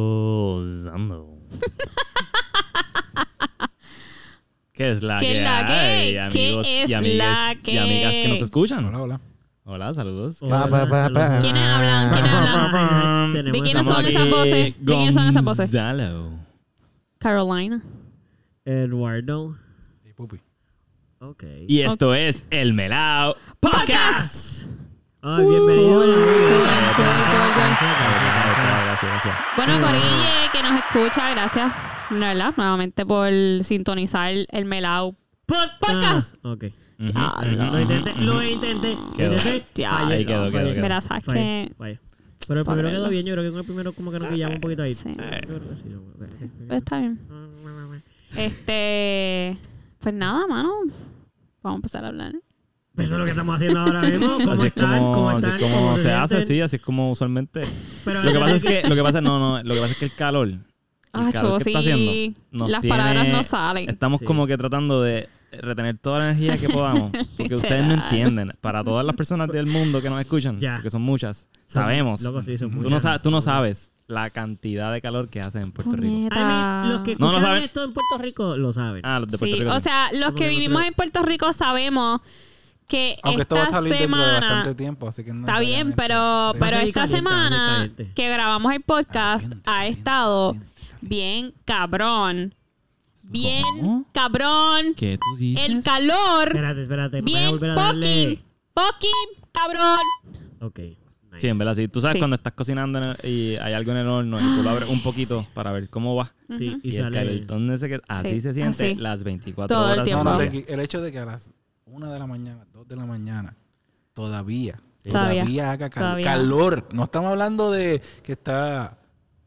Gozando. ¿Qué es la ¿Qué que es la que? hay, ¿Qué amigos es y amigas, la y amigas que que? nos escuchan? Hola, hola. Hola, saludos. Pa, pa, pa, pa. ¿Quiénes hablan? ¿Quiénes hablan? ¿De quiénes son esas voces? ¿De quiénes son esas voces? Gonzalo. Carolina. Eduardo. Y Pupi. Ok. Y esto es El Melao Podcast. Ay, bienvenido. Gracias. Bueno, Corille, que nos escucha, gracias, ¿verdad? Nuevamente por sintonizar el Melao Podcast. Ah, ok. Diablo. Lo intenté, lo intenté. Lo Quedó. intenté. Fallé. Ahí quedó, No, quedó, quedó. Mira, sabes que. Pero el primero quedó bien. Yo creo que con el primero como que nos pillamos un poquito ahí. Sí. Yo no. Pero está bien. Este, pues nada, mano. Vamos a empezar a hablar. Eso es lo que estamos haciendo ahora mismo. ¿Cómo Así es están? como, ¿Cómo así es están? como ¿Cómo se hace, sí, así es como usualmente. Pero Lo que pasa es que, lo que pasa, no, no, lo que pasa es que el calor, el Ah, calor que sí. está haciendo, Las tiene- palabras no salen. Estamos Sí. como que tratando de retener toda la energía que podamos, porque ustedes no entienden. Para todas las personas del mundo que nos escuchan, Ya. porque son muchas, sabemos. Loco, sí, son Tú no, muchas. sabes, tú no sabes la cantidad de calor que hacen en Puerto Rico. Puñeta. I mean, los que No, no escuchan saben. esto en Puerto Rico lo saben. Ah, los de Puerto Sí, Rico. o sea, los que vivimos en Puerto Rico sabemos que Aunque esto va a salir dentro de semana bastante tiempo, así que no está bien, pero Sí. pero esta caliente, semana que grabamos el podcast Caliente, ha caliente, estado caliente, caliente. bien cabrón, bien ¿Cómo? cabrón, ¿Qué tú dices? el calor Espérate, espérate. Voy a bien volver a fucking darle. fucking cabrón. Ok. nice. Sí, en verdad, sí. Tú sabes Sí. cuando estás cocinando el- y hay algo en el horno y tú lo abres un poquito para ver cómo va. Sí, Y, y el sale. calentón ese que así Sí, se siente así. las 24 Todo el horas. tiempo. No, no, te- el hecho de que a las 1 de la mañana, 2 de la mañana, todavía, Todavía. todavía, haga cal- Todavía. calor. No estamos hablando de que está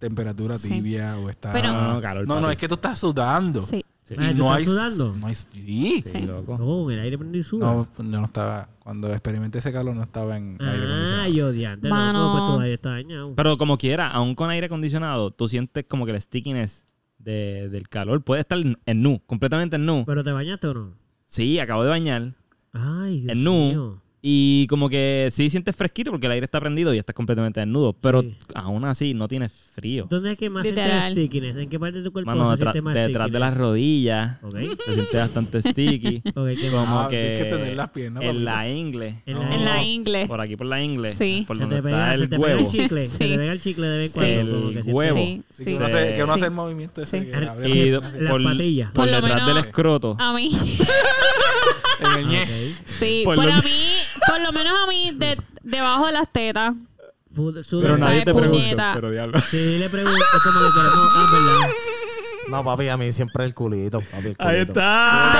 temperatura Sí. tibia o está... Pero- No, no, calor, no, no, papi. es que tú estás sudando. Sí. Sí. Ah, Y ¿tú no estás hay, sudando? No hay, sí. Sí, loco. No, el aire prendido y suda. No, pues, yo no estaba... Cuando experimenté ese calor no estaba en aire Ah, acondicionado. yo odiante. Mano. Loco, pues todavía está dañado. Pero como quiera, aún con aire acondicionado, tú sientes como que el stickiness de- del calor puede estar en nu, completamente en nu. ¿Pero te bañaste o no? Sí, acabo de bañar Ay, Dios en nu. mío. Y como que sí sientes fresquito porque el aire está prendido y estás completamente desnudo. Pero Sí. aún así no tienes frío. ¿Dónde es que más sientes stickiness? ¿En qué parte de tu cuerpo Mano, se detrás, siente más detrás de las rodillas Ok. se siente bastante sticky. Ok, ¿qué como? Ah, que, tienes que tener las piernas, en la ingle. En No. la- En la ingle. Por aquí por la ingle. Sí. Por Se donde te pega, está se el te pega huevo. el chicle. Se te pega el chicle de vez en Sí. cuando. El como que sientes- huevo. Sí, que uno hace, que uno Sí. hace el movimiento ese que Y Las por, por detrás del escroto. A mí, en el ñe. Ok. sí, Por a mí, por lo menos a mí, de, debajo de las tetas. Pero nadie te pregunta. puñeta. Pero diablo. Sí, le pregunto como le queremos. Ah, ¿verdad? No, papi, a mí siempre el culito, papi. el Ahí culito. está.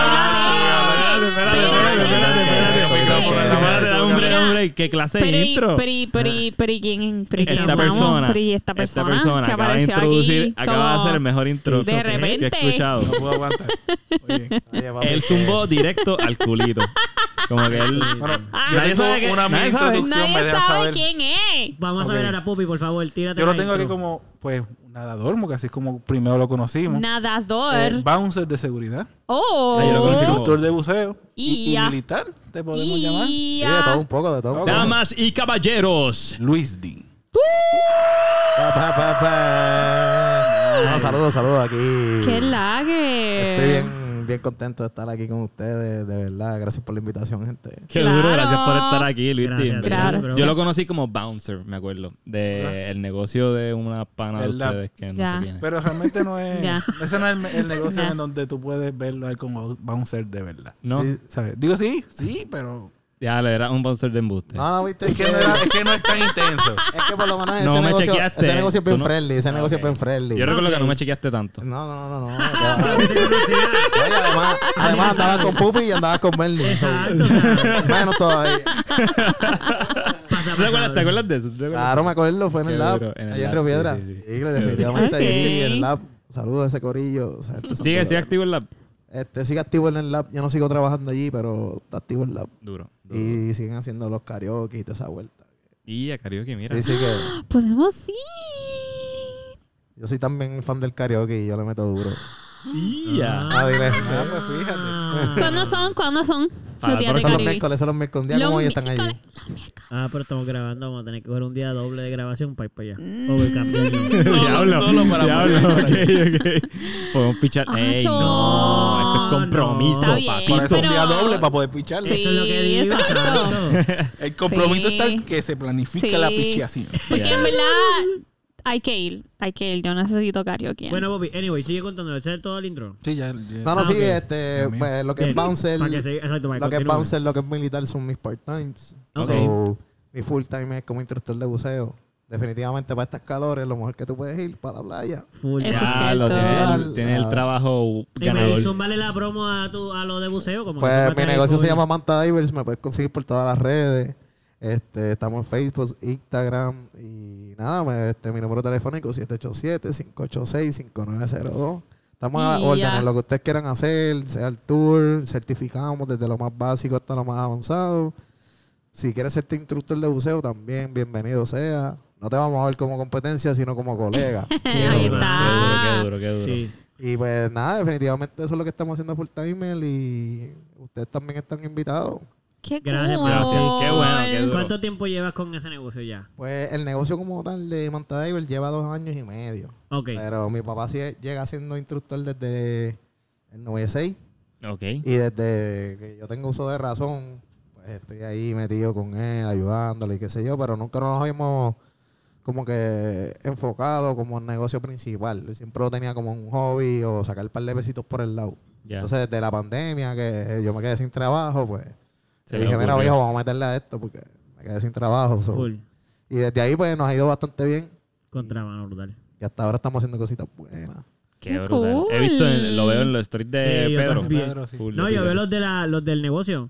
Espérate, espérate, espérate, espérate, espérate, espérate. Espérate, hombre, hombre, qué clase de intro. pero, pero, pero, quién, quién Esta persona, esta persona, que acaba de apareció introducir, aquí acaba de como- hacer el mejor intro De que he repente. escuchado. No puedo aguantar. Que- zumbó directo al culito. Como que él. Bueno, Ah. yo Nadie tengo sabe una mini introducción, me Nadie sabe saber. quién es. Vamos a ver ahora, Pupi, por favor, tírate Yo lo la tengo aquí como, pues, nadador, porque así es como primero lo conocimos. Nadador. Eh, bouncer de seguridad. oh. Instructor de buceo. Y, militar, te podemos llamar. Y Sí, de todo un poco, de todo un poco. Damas y caballeros. Luis D. Pa, pa, pa, pa. No, saludos, saludos aquí. ¡Qué lague! Estoy bien, bien contento de estar aquí con ustedes, de verdad. Gracias por la invitación, gente. Qué Claro. duro, gracias por estar aquí, Luis. Gracias. Claro. Yo lo conocí como bouncer, me acuerdo. De Ajá. el negocio de una pana de ustedes que no Ya. sé quién es. Pero realmente no es. Ya. Ese no es el, el negocio Ya. en donde tú puedes verlo ahí como bouncer de verdad. No, Sí. ¿Sabes? Digo sí, sí, pero. Ya le era un bouncer de embuste. No, no, viste. Es que no, era- es, que no es tan intenso. Es que por lo menos No ese, me negocio, chequeaste. ese negocio es bien Tú no- friendly. Ese negocio es bien friendly. Yo recuerdo que no me chequeaste tanto. No, no, no, no. no, va. Oye, además, además andaba con Pupi y andaba con Merlin. Exacto. o sea, Menos todavía. pasa, ¿Te acuerdas, pasa. ¿Te acuerdas de eso? ¿Te acuerdas? Claro, me acuerdo, fue en Qué el lab. duro, en el Allá en lab, Río sí, Piedra. sí, sí. Sí, definitivamente Ok. ahí en el lab. Saludos a ese corillo. O sea, este son Sigue, todos- sigue activo el lab. Este, sigue activo en el lab. Yo no sigo trabajando allí, pero está activo en el lab. Duro. Y siguen haciendo los karaoke y toda esa vuelta. Y a karaoke, mira. Sí, sí que. Podemos ir. Yo soy también fan del karaoke y yo le meto duro. Ya. Ah, dile. Ah, pues fíjate. ¿Cuándo son? ¿Cuándo son? Para Los días el de Son los Caribe. miércoles, son los miércoles. Un día Los como hoy están allí. miércoles. Ah, pero estamos grabando. Vamos a tener que coger un día doble de grabación para ir para allá. Mm. O voy cambiando. Diablo, solo para diablo, ok, ok. Podemos pichar. Ah, Ey, no, esto es compromiso, Está bien, papito. Por eso un pero- día doble para poder picharle. Sí. Eso es lo que digo. exacto. exacto. El compromiso Sí. está en que se planifica Sí. la pichiación. Porque en verdad hay que ir. Hay que ir. Yo necesito karaoke. Bueno, Bobby, anyway, sigue contando. ¿Ese es todo el intro? Sí, ya. ya. No, no, Ah, sí, ok. este, Dios mío. pues, lo que es Bien. bouncer, Para que se- exacto, para lo que es continúe. bouncer, lo que es militar son mis part-times. Ok. So, mi full time es como instructor de buceo. Definitivamente para estas calores, lo mejor que tú puedes ir para la playa. Full. Eso ya. es Ya, lo cierto. tienes, Sí. tienes el trabajo Y me ganador. hizo vale la promo a, tu, a lo de buceo. Como que Pues mi que negocio se llama Manta Divers, me puedes conseguir por todas las redes. Este, estamos en Facebook, Instagram y nada, me- este, mi número telefónico 787-586-5902. Estamos a las órdenes, lo que ustedes quieran hacer, sea el tour, certificamos desde lo más básico hasta lo más avanzado. Si quieres ser instructor de buceo también, bienvenido sea. No te vamos a ver como competencia, sino como colega. Ahí Qué está. duro, qué duro, qué duro. Sí. y pues nada, definitivamente eso es lo que estamos haciendo full timer y ustedes también están invitados. Qué Gracias, cool. gracias. Qué bueno, qué duro. ¿Cuánto tiempo llevas con ese negocio ya? Pues el negocio como tal de Manta Diver lleva dos años y medio. Ok. Pero mi papá sí llega siendo instructor desde el 96 Ok. y desde que yo tengo uso de razón, pues estoy ahí metido con él, ayudándole y qué sé yo, pero nunca nos habíamos como que enfocado como un negocio principal. Siempre lo tenía como un hobby o sacar un par de besitos por el lado. Entonces, desde la pandemia, que yo me quedé sin trabajo, pues Se le dije, mira, viejo, vamos a meterle a esto porque me quedé sin trabajo. so". Full. Y desde ahí, pues, nos ha ido bastante bien. Contrabando brutal. Y hasta ahora estamos haciendo cositas buenas. Qué Qué brutal. cool. He visto, en- lo veo en los stories de Sí, yo Pedro. también. Pedro, sí. Full, No, yo veo los, de la, los del negocio.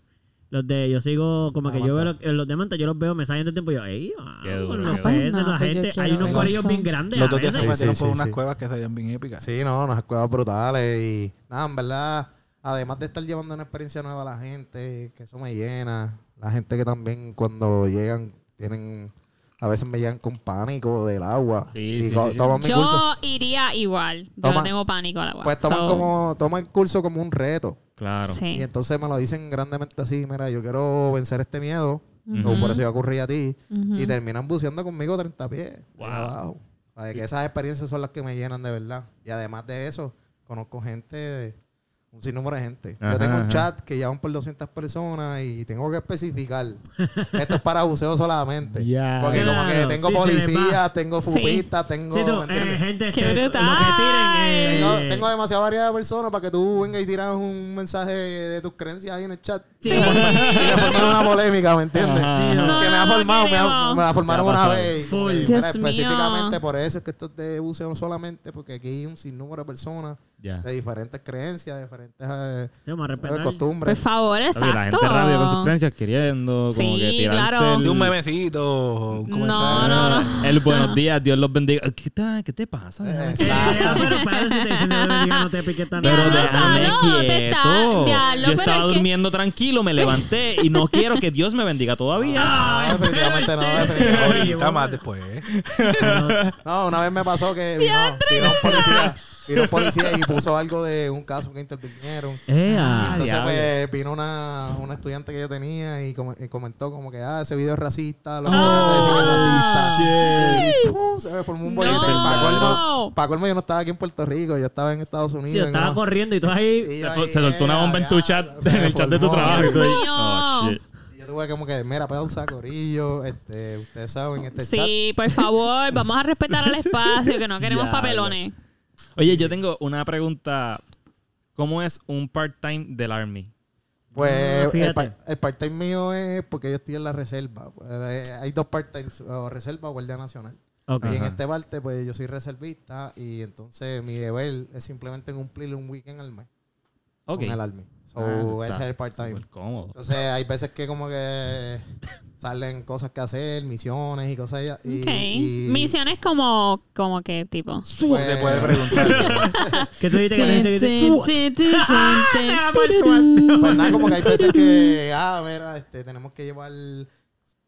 Los de, yo sigo, como que yo veo Manta. los, los de Manta, yo los veo, me salen de tiempo y yo, ey, ah, Qué duro, los qué peces, duro. la No, pues yo gente, hay unos eso. corillos bien grandes. Los a dos días se veces. Sí, metieron sí, por sí, unas sí. cuevas que se veían bien épicas. Sí, no, unas cuevas brutales. Y nada, en verdad, además de estar llevando una experiencia nueva a la gente, que eso me llena. La gente que también cuando llegan tienen, a veces me llegan con pánico del agua. Sí, y sí, sí, toman mi Yo curso. iría igual. Yo Toma- no tengo pánico al agua. Pues toman So, como, toman el curso como un reto. Claro. Sí. Y entonces me lo dicen grandemente así, mira, yo quiero vencer este miedo. O por eso yo ocurrí a ti. Y terminan buceando conmigo 30 pies. Wow. abajo. O sea, de que esas experiencias son las que me llenan de verdad. Y además de eso, conozco gente, de- un sinnúmero de gente. Ajá, yo tengo un ajá. chat que llevan por 200 personas y tengo que especificar. Esto es para buceo solamente. Ya. Porque como que tengo sí, policías, tengo Sí. fupistas, tengo... Sí, tú, ¿me eh, entiendes? gente, ¡Qué este, que tiren, eh, Tengo, tengo demasiada variedad de personas para que tú vengas y tiras un mensaje de tus creencias ahí en el chat. Sí. Y me formar una polémica, ¿me entiendes? Sí, No, que me ha no, formado, me, ha- me la formaron una vez. y como Dios mira, específicamente mío. por eso es que esto es de buceo solamente, porque aquí hay un sinnúmero de personas Ya. de diferentes creencias, diferentes eh, respetar. Por costumbres. favor, Oye, exacto. la gente rápido con sus creencias queriendo como Sí, que tirarse claro. el, Sí, un memecito, un No, comentario. no, no. el buenos días, Dios los bendiga. ¿Qué, ta- qué te pasa? Eh, Exacto. pero para si te dicen de bendiga, no te piques tanto. Pero déjame no, quieto. Yo estaba durmiendo tranquilo, me levanté y no quiero que Dios me bendiga todavía. No, definitivamente no, definitivamente. Ahorita más después. No, una vez me pasó que vino, vino un policía, vino un policía y puso algo de un caso que intervinieron. Eh, Y ah, entonces pues vino una, una estudiante que yo tenía y, com- y comentó como que ah ese video es racista, los dicen que es racista. Y ¡pum! se me formó un bollete. No. Para colmo, pa' colmo yo no estaba aquí en Puerto Rico, yo estaba en Estados sí, Unidos. yo en estaba una- corriendo y tú ahí. y yo ahí, se soltó una bomba en tu ya, chat, se en el chat de tu formó. trabajo. y Dios tú ahí, mío. oh, shit. Y yo tuve como que, mira, pausa, corillo, este, ustedes saben, este chat. Sí, por favor, vamos a respetar el espacio, que no queremos Diablo. papelones. Oye, yo tengo una pregunta. ¿Cómo es un part-time del Army? Pues Ah, el, fíjate. par- el part-time mío es porque yo estoy en la reserva. Eh, hay dos part-times, o reserva o guardia nacional. Y en este parte, pues yo soy reservista y entonces mi deber es simplemente cumplir un weekend al mes Ok. con el Army. So, Ah, ese es el part-time. Entonces hay veces que como que salen cosas que hacer, misiones y cosas y, Ok. y- Misiones como, como que tipo. pues, Se puede preguntar. ¿Qué tú dijiste que la gente dice? Ah, pues. Pues nada, como que hay veces que, ah, mira, este, tenemos que llevar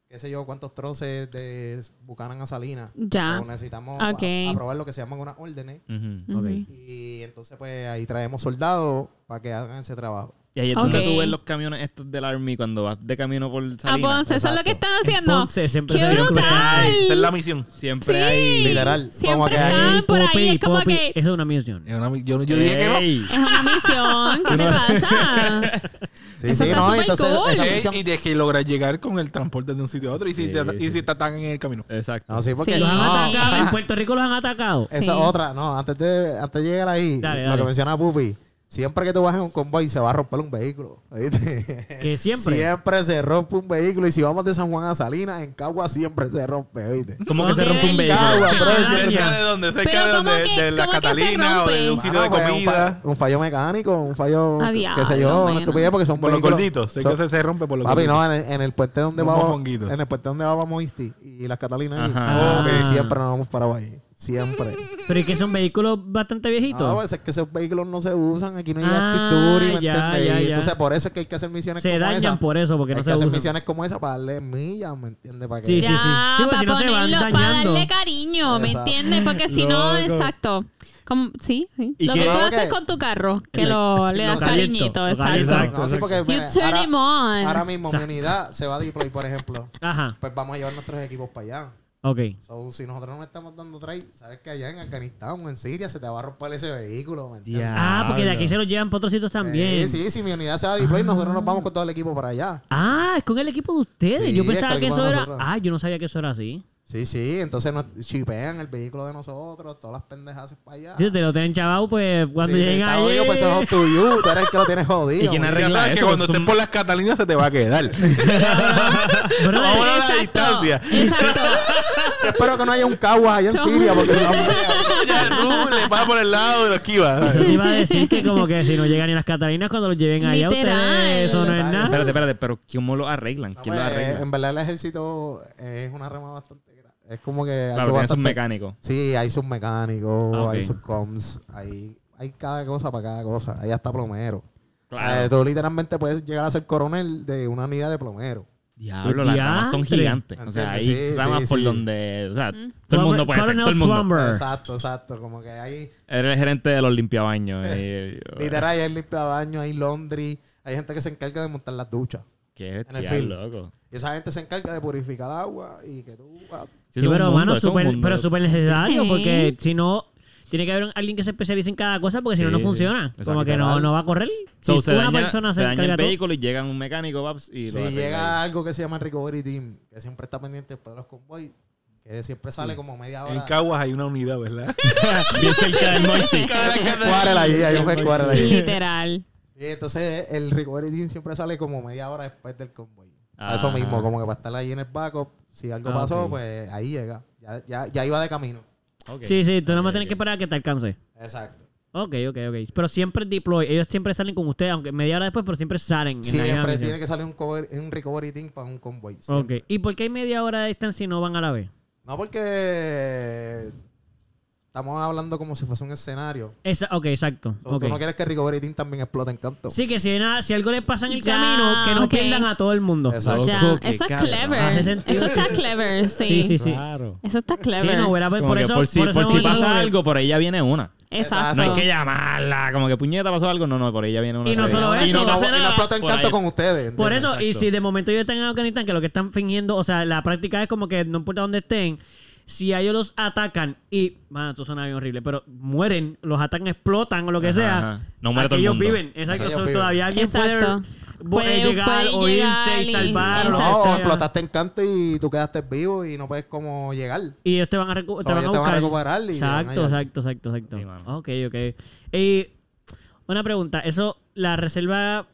qué sé yo, cuántos troces de Buchanan a Salinas. Ya. O necesitamos a- aprobar lo que se llaman unas órdenes. Ok. Y entonces, pues ahí traemos soldados para que hagan ese trabajo. Y ahí es donde tú ves los camiones estos del Army cuando vas de camino por A Salinas. Ponce, eso es lo que están haciendo. Ponce siempre ¡Qué brutal! Esa es la misión. Siempre Sí. hay... Literal. Siempre están por ahí. Popi, Es como Popi, que Eso es una misión. Es una yo, yo dije que no. Es una misión. ¿Qué te pasa? Sí, Eso sí, está no, súper entonces cool. esa misión- y de que logras llegar con el transporte de un sitio a otro y si, Sí, te, sí. y si te atacan en el camino. Exacto. No, sí, porque Sí. Los han no, atacado. En Puerto Rico los han atacado. Esa Sí. otra, no, antes de, antes de llegar ahí, Dale, lo dale. que menciona Pupi, siempre que tú vas en un convoy se va a romper un vehículo. ¿oíste? Que siempre. Siempre se rompe un vehículo. Y si vamos de San Juan a Salinas, en Cagua siempre se rompe, ¿oíste? ¿Cómo que se rompe un vehículo? Cagua, bro, ¿Cerca de dónde? ¿Cerca de que- ¿De la Catalina o de un sitio de pues, un, comida? un fallo mecánico, un fallo, A qué sé yo, una mano. estupidez porque son Por los gorditos. Sé son- que se, rompe por los Papi, gorditos. no, en el, en el puente donde vamos, en el puente donde vamos Moisty y las Catalinas ahí. Ajá. Papi, Ah. siempre nos hemos parado ahí. Siempre. Pero es que son vehículos bastante viejitos. No, pues es que esos vehículos no se usan, aquí no hay Ah, actitud, ¿me ya, entiendes? ya, y ya. entonces por eso es que hay que hacer misiones se como dañan esa. por eso, porque hay no que se hacer usan. misiones como esa para darle millas, ¿me entiendes? Para que Sí, sí, sí. Para si no se van ponerlo, para darle cariño, ¿me entiendes? Porque si no, exacto. Como, sí, sí. ¿Y Lo que tú haces que- con tu carro, que lo, le das cariñito, exacto. caliento. No, sí, porque You mira, turn ahora, him on. ahora mismo mi unidad se va a deploy, por ejemplo. Ajá. Pues vamos a llevar nuestros equipos para allá. Ok. So, si nosotros no estamos dando trade, sabes que allá en Afganistán o en Siria se te va a romper ese vehículo, ¿me entiendes? Ya. Ah, porque de aquí se los llevan para otros sitios también. Sí, sí, si mi unidad se va a deploy, nosotros nos vamos con todo el equipo para allá. Ah, es con el equipo de ustedes. Sí, yo es pensaba el que equipo eso era. nosotros. Ah, yo no sabía que eso era así. Sí, sí, entonces nos chipean el vehículo de nosotros, todas las pendejas para allá. Si te lo tienen chavado, pues cuando Sí, lleguen está ahí. jodido, pues eso es to you. Tú eres el que lo tienes jodido. ¿Y quién arregla sabes que eso? cuando Son- estés por las Catalinas se te va a quedar. Vamos a la Exacto, distancia. Exacto. Espero que no haya un cagua allá en Siria porque no, ya tú le pasas por el lado y lo esquivas. Iba a decir que como que si no llegan ni las Catalinas cuando los lleven allá ustedes, eso no es nada. Espérate, espérate, pero ¿cómo lo arreglan? No, ¿Quién lo pues, arregla? en verdad el ejército es una rama bastante grande. Es como que Claro, tiene sus mecánicos. Sí, hay sus mecánicos, Ah, hay sus comms, hay, hay cada cosa para cada cosa. Hay hasta plomero. Claro. Eh, tú literalmente puedes llegar a ser coronel de una unidad de plomero. Diablo, las ramas son gigantes. O sea, hay ramas sí, por sí. donde... O sea, todo el mundo puede ser. Todo el mundo. Plumber. Exacto, exacto. Como que hay... Eres el gerente de los limpiabaños. y- Literal, hay limpiabaños, hay laundry, hay gente que se encarga de montar las duchas. Qué En el loco. Y esa gente se encarga de purificar agua y que tú... Sí, es pero es mundo. pero súper necesario Sí. porque si no, tiene que haber alguien que se especialice en cada cosa porque si no, Sí, no funciona. Como que no, no va a correr. So, si se una daña, persona se se daña el todo. vehículo y llega un mecánico paps, y Si llega ahí. algo que se llama el Recovery Team, que siempre está pendiente después de los convoys, que siempre sale como media En hora. Caguas hay una unidad, ¿verdad? Bien cerca del Moisty. Cuárela allí, hay un headquarter allí. Literal. Y entonces el Recovery Team siempre sale como media hora después del convoy. Ajá. Eso mismo, como que para estar ahí en el backup, si algo Ah, pasó, ok. pues ahí llega. Ya, ya, ya iba de camino. Ok. Sí, sí, tú no más Ok, tienes que ok. esperar a que te alcance. Exacto. Ok, ok, ok. Pero siempre deploy. Ellos siempre salen con ustedes, aunque media hora después, pero siempre salen. Siempre tiene que salir un, cover- un Recovery Team para un convoy. Ok. siempre. ¿Y por qué hay media hora de distancia y no van a la vez? No porque estamos hablando como si fuese un escenario. Esa, ok, exacto. So. Tú no quieres que Recovery Team también explote en canto. Sí, que si, hay nada- si algo les pasa en el Ya, camino, que no ok. pierdan a todo el mundo. Exacto. Ya, eso es clever. Eso está clever, sí. Sí, sí, sí. Claro. Eso está Sí, clever. no, Como por que eso, por si, por eso por si no- pasa algo, por ella viene una. Exacto. No hay que llamarla, como que puñeta pasó algo. No, no, por ella viene una. Y no solo y eso, no, no no, y no explota en por canto ahí. con ustedes. Por eso, y Exacto. si de momento ellos están en Afganistán, que lo que están fingiendo, o sea, la práctica es como que no importa dónde estén, si a ellos los atacan y, mano, esto suena bien horrible, pero mueren, los atacan, explotan o lo que Ajá, sea, ajá. No muere todo el ellos mundo. viven. Exacto, Ellos todavía alguien Exacto. puede, Puede- llegar puede o irse y y- salvar. lo que No, o explotaste en canto y tú quedaste vivo y no puedes como llegar. Y ellos te van a, recu- So, te van ellos a te van a buscar. recuperar y Exacto, hallar. exacto, exacto, exacto. Sí, ok, ok. Y una pregunta, ¿eso, la reserva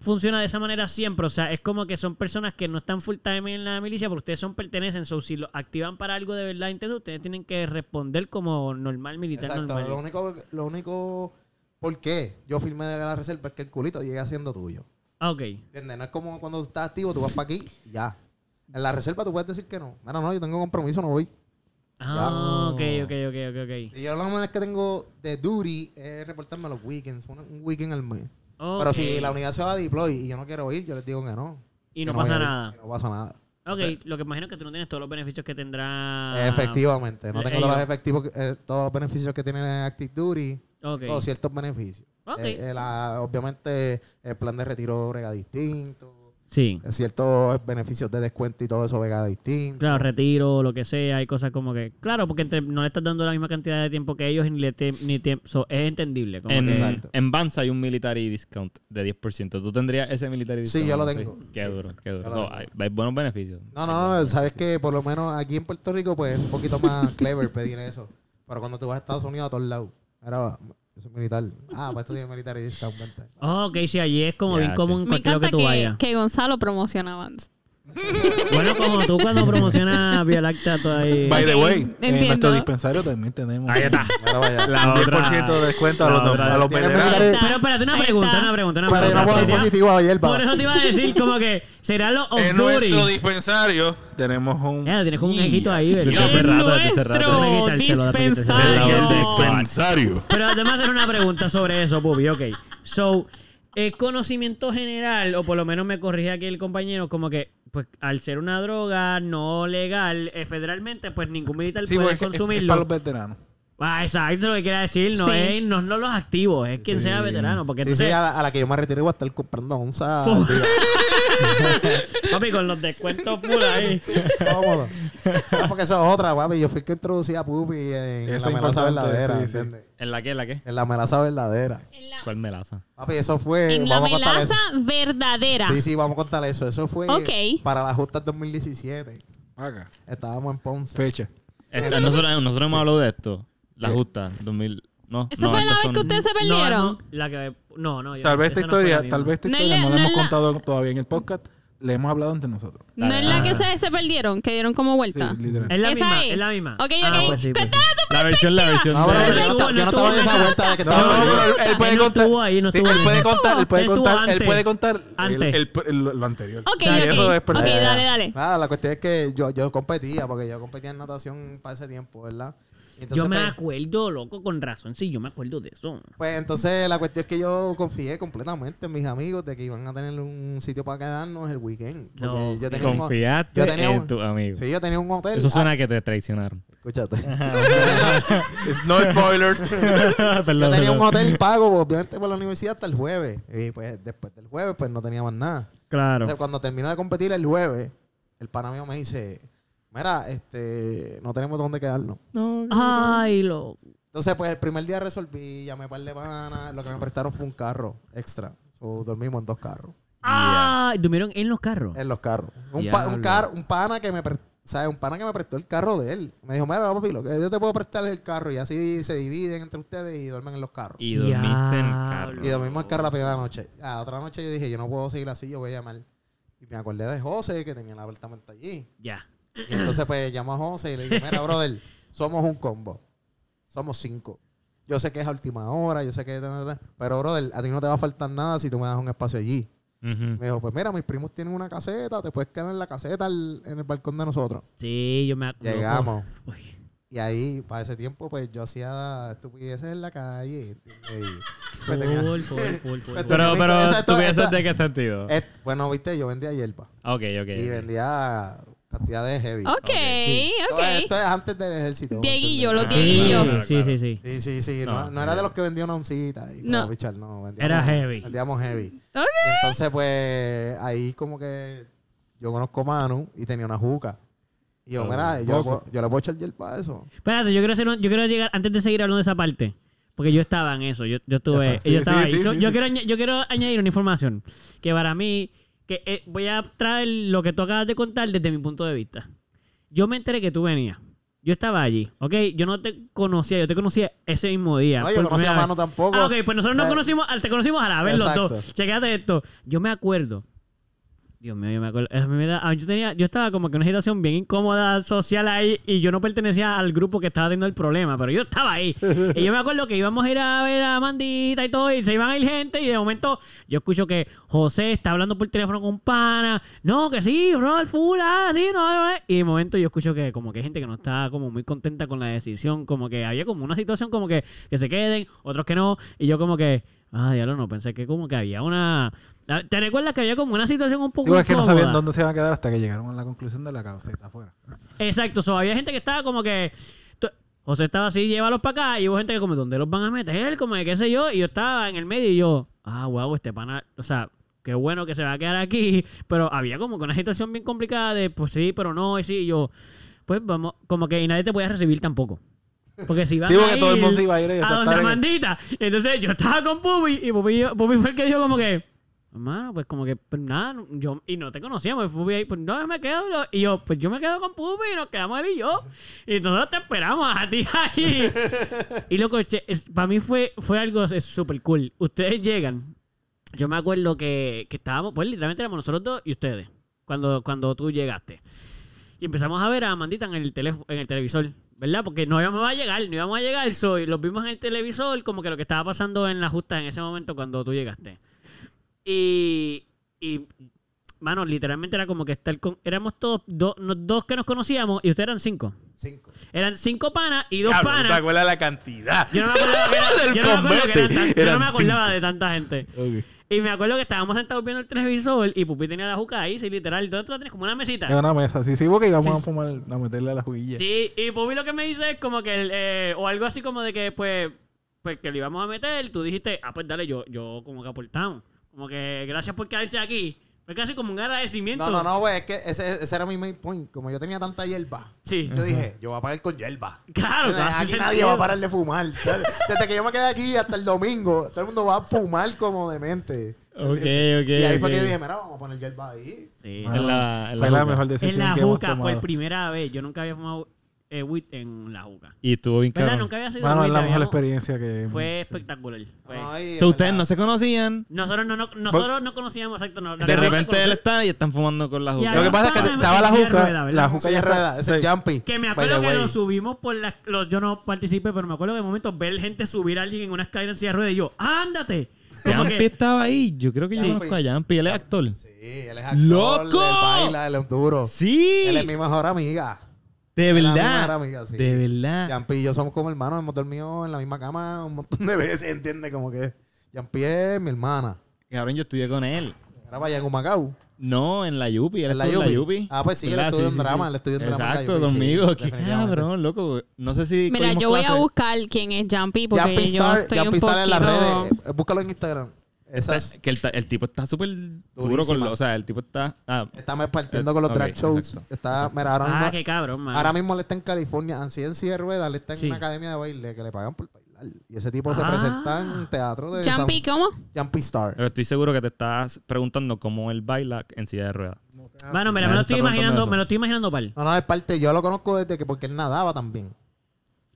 funciona de esa manera siempre? O sea, es como que son personas que no están full time en la milicia, pero ustedes son pertenecen, so si lo activan para algo de verdad intenso, ustedes tienen que responder como normal militar Exacto. normal. Lo único, lo único por qué yo firmé de la reserva es que el culito llegue siendo tuyo. Ah, ok. ¿Entiendes? No es como cuando estás activo, tú vas para aquí y ya. En la reserva tú puedes decir que no. Bueno, no, yo tengo compromiso, no voy. Ah, ok, ok, ok, ok, ok. Y yo lo más que tengo de duty es reportarme los weekends, un, un weekend al mes. Pero si la unidad se va a deploy y yo no quiero ir, yo les digo que no. Y no pasa ir, nada. que No pasa nada. Ok, lo que imagino es que tú no tienes todos los beneficios que tendrá. Efectivamente, no tengo ellos. todos los efectivos, eh, todos los beneficios que tiene Active Duty, Ok. todos ciertos beneficios. Ok. Eh, eh, la- obviamente el plan de retiro brega distinto, Sí. ciertos beneficios de descuento y todo eso vega distinto. Claro, retiro, lo que sea, hay cosas como que. Claro, porque te- no le estás dando la misma cantidad de tiempo que ellos y ni, le te- ni tiempo. so, es entendible. Como En, que- Exacto. en Banza hay un military discount de 10%. ¿Tú tendrías ese military Sí, discount? yo lo tengo. Qué duro, qué duro. Hay, hay buenos beneficios. No, no, no, sabes que por lo menos aquí en Puerto Rico pues es un poquito más clever pedir eso. Pero cuando tú vas a Estados Unidos a todos lados, era yo soy militar. Ah, pues esto tiene militar y discount, vente. Oh, ok, sí, allí es como Ya, bien común Me cualquier lado encanta que tú que, vayas. que Gonzalo promociona Vans. Bueno, como tú cuando promocionas Vía Láctea, tú ahí. By the way, en nuestro dispensario también tenemos Ahí está. Vaya. La un otra. 10% de descuento a los, otra- a los Pero espérate, una pregunta, una pregunta, una pregunta. no puedo dar Sería- positivo a hierba. Por eso te iba a decir, como que será los En nuestro dispensario tenemos un. Ya, tienes como un ejito ahí, ¿verdad? En nuestro dispensario. En el dispensario. Pero además hacer una pregunta sobre eso, Pupi. Ok. So, es conocimiento general, o por lo menos me corrige aquí el compañero, como que, pues, al ser una droga no legal, eh, federalmente, pues ningún militar Sí, puede porque es, es consumirlo. para los veteranos. Ah, exacto, eso es lo que quiere decir. No, Sí. es, no, no los activos, es quien sea veterano. Porque Sí, sí, entonces, a la, a la que yo me retiro voy a estar comprando onzas. Papi, con los descuentos full ahí. Cómodo. No, porque eso es otra, papi. Yo fui el que introducí a Pupi en Eso la melaza verdadera, sí, sí. ¿En la qué? ¿En la qué? En la melaza verdadera. ¿Cuál melaza? Papi, eso fue. En la vamos a contar melaza eso. verdadera. Sí, sí, vamos a contar eso. Eso fue Ok. para la justa 2017. Acá. Estábamos en Ponce. Fecha. Esta- nosotros, nosotros hemos hablado de esto. La justa, 2000. No, ¿Esa no, fue la vez son- que ustedes se No, perdieron? no, la que, no, no. yo- Tal vez esta no fue la historia, misma. tal vez esta No es historia la- no la no hemos la- contado todavía en el podcast. Le hemos hablado entre nosotros. ¿No es la que se, se perdieron? Que dieron como Sí, vuelta. literal. Es la Esa misma, es. es la misma. Ok, Ah, ok. pues sí, pues sí. La versión, la versión. No, pero yo no, esta- yo no no estaba en esa vuelta de que No, estaba. no, pero él, él puede no contar. no sí, él puede Ah, contar, él puede contar, él puede contar Antes. el- el- el- lo anterior. Ok. Eso es dale, dale. Nada, la cuestión es que yo, yo competía, porque yo competía en natación para ese tiempo, ¿verdad? Entonces, Yo me pues, acuerdo, loco, con razón. Sí, yo me acuerdo de eso. Pues entonces la cuestión es que yo confié completamente en mis amigos de que iban a tener un sitio para quedarnos el weekend. Porque No. yo tenía un, Confiaste yo tenía en un- tu amigo. sí, yo tenía un hotel. Eso suena Ah, a que te traicionaron. escúchate. Es- No spoilers. Perdón, yo tenía un hotel pago, obviamente, por la universidad hasta el jueves. Y pues después del jueves, pues no tenía más nada. Claro. Entonces, cuando terminé de competir el jueves, el pana mío me dice, mira, este, no tenemos dónde quedarnos. No, Ay, loco. Entonces, pues el primer día resolví, llamé para el de panas, lo que me prestaron fue un carro extra. So, dormimos en dos carros. Ah, durmieron en los carros. En los carros. Un, pa- un, Diablo. car- un pana que me pre- ¿sabes? Un pana que me prestó el carro de él. Me dijo, mira, papi, lo que yo te puedo prestar es el carro. Y así se dividen entre ustedes y duermen en los carros. Y, Y dormiste en el carro. dormimos en el carro la primera noche. La otra noche yo dije, yo no puedo seguir así, yo voy a llamar. Y me acordé de José, que tenía el apartamento allí. Ya. Y entonces pues llamo a José y le digo, mira, brother, somos un combo. Somos cinco. Yo sé que es a última hora, yo sé que... Pero, brother, a ti no te va a faltar nada si tú me das un espacio allí. Me dijo, pues mira, mis primos tienen una caseta, te puedes quedar en la caseta en el balcón de nosotros. Sí, yo me acuerdo. Llegamos. Uy. Y ahí, para ese tiempo, pues yo hacía estupideces en la calle. Full, full, full, Pero, pero, esto- ¿tú piensas esto- de qué sentido? es- bueno, viste, yo vendía hierba. Ok, ok. Y vendía cantidades heavy. Ok, Todo ok. Esto es antes del ejército. ¿me Dieguillo, entiendes? lo Sí, Dieguillo. Claro, sí, sí, sí. Sí, sí, sí. No, No, no era de los que vendía una oncita. Y No. Bichar, no. Vendíamos, Era heavy. Vendíamos heavy. Ok. Y entonces, pues, ahí como que yo conozco a Manu y tenía una juca. Y yo, mira, yo le, puedo, yo le puedo echar hierba a eso. Espérate, yo quiero hacer un- yo quiero llegar antes de seguir hablando de esa parte, porque yo estaba en eso, yo, yo estuve, yo estaba sí, ahí. sí, So, sí, yo sí. quiero yo quiero añadir una información que para mí que eh, voy a traer lo que tú acabas de contar desde mi punto de vista. Yo me enteré que tú venías. Yo estaba allí, ¿ok? Yo no te conocía, yo te conocía ese mismo día. No, yo por conocía a vez. tampoco. Ah, ok, pues nosotros nos Eh, conocimos, te conocimos a la vez los Exacto. dos. Chequéate esto. Yo me acuerdo. Dios mío, yo me acuerdo. A mí me da- yo, tenía, yo estaba como que en una situación bien incómoda social ahí y yo no pertenecía al grupo que estaba teniendo el problema, pero yo estaba ahí. y yo me acuerdo que íbamos a ir a ver a Mandita y todo y se iban a ir gente y de momento yo escucho que José está hablando por teléfono con pana. No, que sí, Rolf, full, ah, sí, no, no, no". Y de momento yo escucho que como que hay gente que no está como muy contenta con la decisión, como que había como una situación como que, que se queden, otros que no. Y yo como que, Ah, diablo, no, pensé que como que había una... Ah, ¿Te recuerdas que había como una situación un poco Digo, es que no sabían dónde se iban a quedar hasta que llegaron a la conclusión de la causeta afuera. Exacto, so, había gente que estaba como que... José estaba así, llévalos para acá, y hubo gente que como, ¿dónde los van a meter? Como de qué sé yo, y yo estaba en el medio y yo, ah, wow, este pana, o sea, qué bueno que se va a quedar aquí, pero había como que una situación bien complicada de, pues sí, pero no, y sí, y yo, pues vamos, como que y nadie te podía recibir tampoco. Porque si iban Sí, porque a todo el ir mundo se iba a ir y yo a estaba donde en- Amandita. Entonces yo estaba con Pupi y Pupi, Pupi fue el que dijo como que, hermano, pues como que, pues nada, yo, y no te conocíamos. Y Pupi ahí, pues no, me quedo. Y yo, pues yo me quedo con Pupi y nos quedamos él y yo. Y nosotros te esperamos a ti ahí. y loco, para mí fue, fue algo súper cool. Ustedes llegan. Yo me acuerdo que, que estábamos, pues literalmente éramos nosotros dos y ustedes. Cuando, cuando tú llegaste. Y empezamos a ver a Amandita en el, teléfono, en el televisor, ¿verdad? Porque no íbamos a llegar, no íbamos a llegar. So, y los vimos en el televisor, como que lo que estaba pasando en la justa en ese momento cuando tú llegaste. Y, y mano, literalmente era como que estar con. Éramos todos do- no- dos que nos conocíamos y ustedes eran cinco. Cinco. Eran cinco panas y dos Cabrón, ¿Te panas. acuerdas la cantidad? Yo no me acordaba, que era- yo no me que tan- yo no me acordaba de tanta gente. Ok. Y me acuerdo que estábamos sentados viendo el televisor y Pupi tenía la juca ahí, sí, literal. ¿Dónde tú la tienes? Como una mesita. Era una mesa. Sí, sí, porque íbamos Sí. a fumar, a meterle a la juguilla. Sí, y Pupi lo que me dice es como que, el, eh, o algo así como de que, pues, pues que le íbamos a meter, tú dijiste, ah, pues dale, yo, yo como que aportamos. Como que gracias por quedarse aquí. Fue casi como un agradecimiento. No, no, no, güey, es que ese, ese era mi main point. Como yo tenía tanta hierba, Sí. yo dije, yo voy a pagar con hierba. Claro, claro, aquí nadie va a parar de fumar. Desde desde que yo me quedé aquí hasta el domingo, todo el mundo va a fumar como demente. Ok, ok. y ahí fue que dije, mira, vamos a poner hierba ahí. Sí. En la- en la fue la mejor En decisión la que hemos juca, por tomado. primera vez. Yo nunca había fumado eh, en la juca. Y estuvo bien. Nunca había sido es la mejor habíamos- experiencia que... Fue espectacular. Fue- No, y So, en ustedes no se conocían. Nosotros no, no- nosotros no conocíamos exacto. No, De repente él está y están fumando con la juca. Lo que pasa es que Estaba en estaba la silla de juca, la Juca juca y ya rueda, está... ese es sí. Jumpy. Que me by acuerdo the que way. lo subimos por las... los- yo no participé, pero me acuerdo que de momento ver gente subir a alguien en una escalera en silla de ruedas y yo, ¡ándate! Como que, estaba ahí. Yo creo que yo Sí. conozco a Jumpy. Él es actor. Sí, él es actor, ¡Loco! él baila, él es duro. Sí. Él es mi mejor amiga. De verdad. mejor amiga, sí. De verdad. Yampi y yo somos como hermanos, hemos dormido en la misma cama un montón de veces, ¿entiendes? Como que Yampi es mi hermana. Cabrón, yo estudié con él. Era para allá en Humacao. No, en la Yupi. Él ¿En la en la Yupi? Yupi. Ah, pues sí, él estudió en drama, él estudió en drama Exacto, Yupi, sí, conmigo. Qué cabrón, loco. No sé si Mira, yo voy a buscar quién es Jumpy porque Star, un Star en las redes. Eh, Búscalo en Instagram. Esas Que el, el tipo está súper duro con Durísima. lo, O sea, el tipo está. Ah, Estamos partiendo con los Ok, drag shows. exacto. Está, mira, ahora ah, mismo, qué cabrón, man. ahora mismo él está en California, así en silla de ruedas, él está en Sí. una academia de baile que le pagan por bailar. Y ese tipo se Ah. presenta en teatro de Jumpy, San- ¿cómo? Jumpy Star. pero estoy seguro que te estás preguntando cómo él baila en silla de ruedas. Bueno, mira, me lo está estoy imaginando, me lo estoy imaginando pal. No, no, es parte, yo lo conozco desde que porque él nadaba también.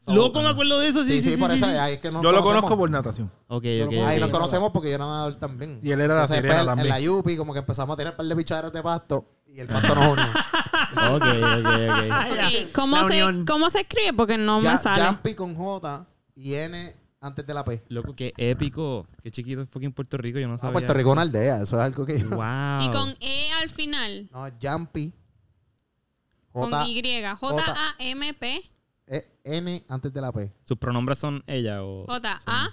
So, Loco, me acuerdo de eso. Sí, Sí, sí, por eso sí. ahí es que nos Yo lo conocemos. conozco por natación. Ok, ok. lo Ahí nos conocemos porque yo era nadador también. Y él era la Entonces, sirena pues, también. En la Yupi, como que empezamos a tener un par de pichaderas de pasto y el pasto nos unió. Ok, ok, ok. Ok, ¿Cómo, se, unión. ¿Cómo se escribe? Porque no me Ya- sale. Jumpy con J y N antes de la P. Loco, qué épico. Qué chiquito es fucking Puerto Rico. Yo no Ah, sabía. Puerto Rico es una aldea, eso es algo que... Wow. Y con E al final. No, Jumpy. Con J, Y. J-A-M-P. E, N antes de la P. ¿Sus pronombres son ella o.? J-A.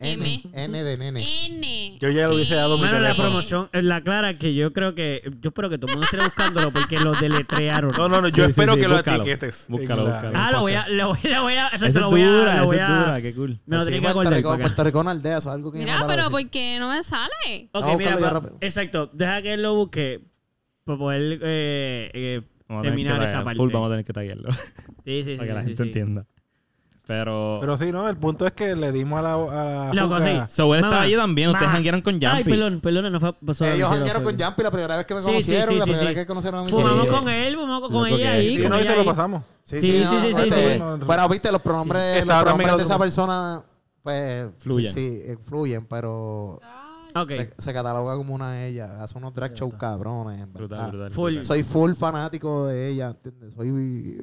N, J-A-M. N de nene. N. Yo ya le hubiese dado mi Bueno, la teléfono. promoción, eh, la clara que yo creo que, yo espero que todo el mundo esté buscándolo porque lo deletrearon. No, no, no, yo Sí, sí, espero sí, que lo búscalo. etiquetes. en Búscalo, la- búscalo. Ah, lo voy a, lo voy, lo voy a, exacto, Esa es lo voy a, dura, lo voy esa es a- dura. Qué cool. Me lo Sí, tenía que Puerto acordar. Rico, para acá. Puerto Rico una aldea, eso es algo que yo Mira, no paro de pero decir. ¿por qué no me sale? Ok, No, mira, búscalo ya pa- rápido. exacto. Deja que él lo busque para poder eh, eh, Vamos a tener que terminar esa parte. Full vamos a tener que taguearlo. Sí, sí, sí. para que la sí, gente sí. entienda. Pero. Pero sí, ¿no? El punto es que le dimos a la, a la Loco, sí. So, él estaba allí también. Ustedes janguearon con Ay, Jumpy. perdón, perdón, no fue. pasó- Ellos janguearon con Jumpy la primera vez que me Sí, sí, conocieron, sí, la primera sí. vez que conocieron a mi Fumamos con él, fumamos con Loco, ella ahí. Sí, con no, y se lo pasamos. Sí, Sí, sí, sí, sí, este. Bueno, viste, los pronombres, los pronombres de esa persona, pues, Fluyen. Sí, sí, eh, fluyen, pero Se, se cataloga como una de ellas. Hace unos drag shows cabrones, en Brutal, verdad. brutal. Full. brutal. Soy full fanático de ella, ¿entiendes? Soy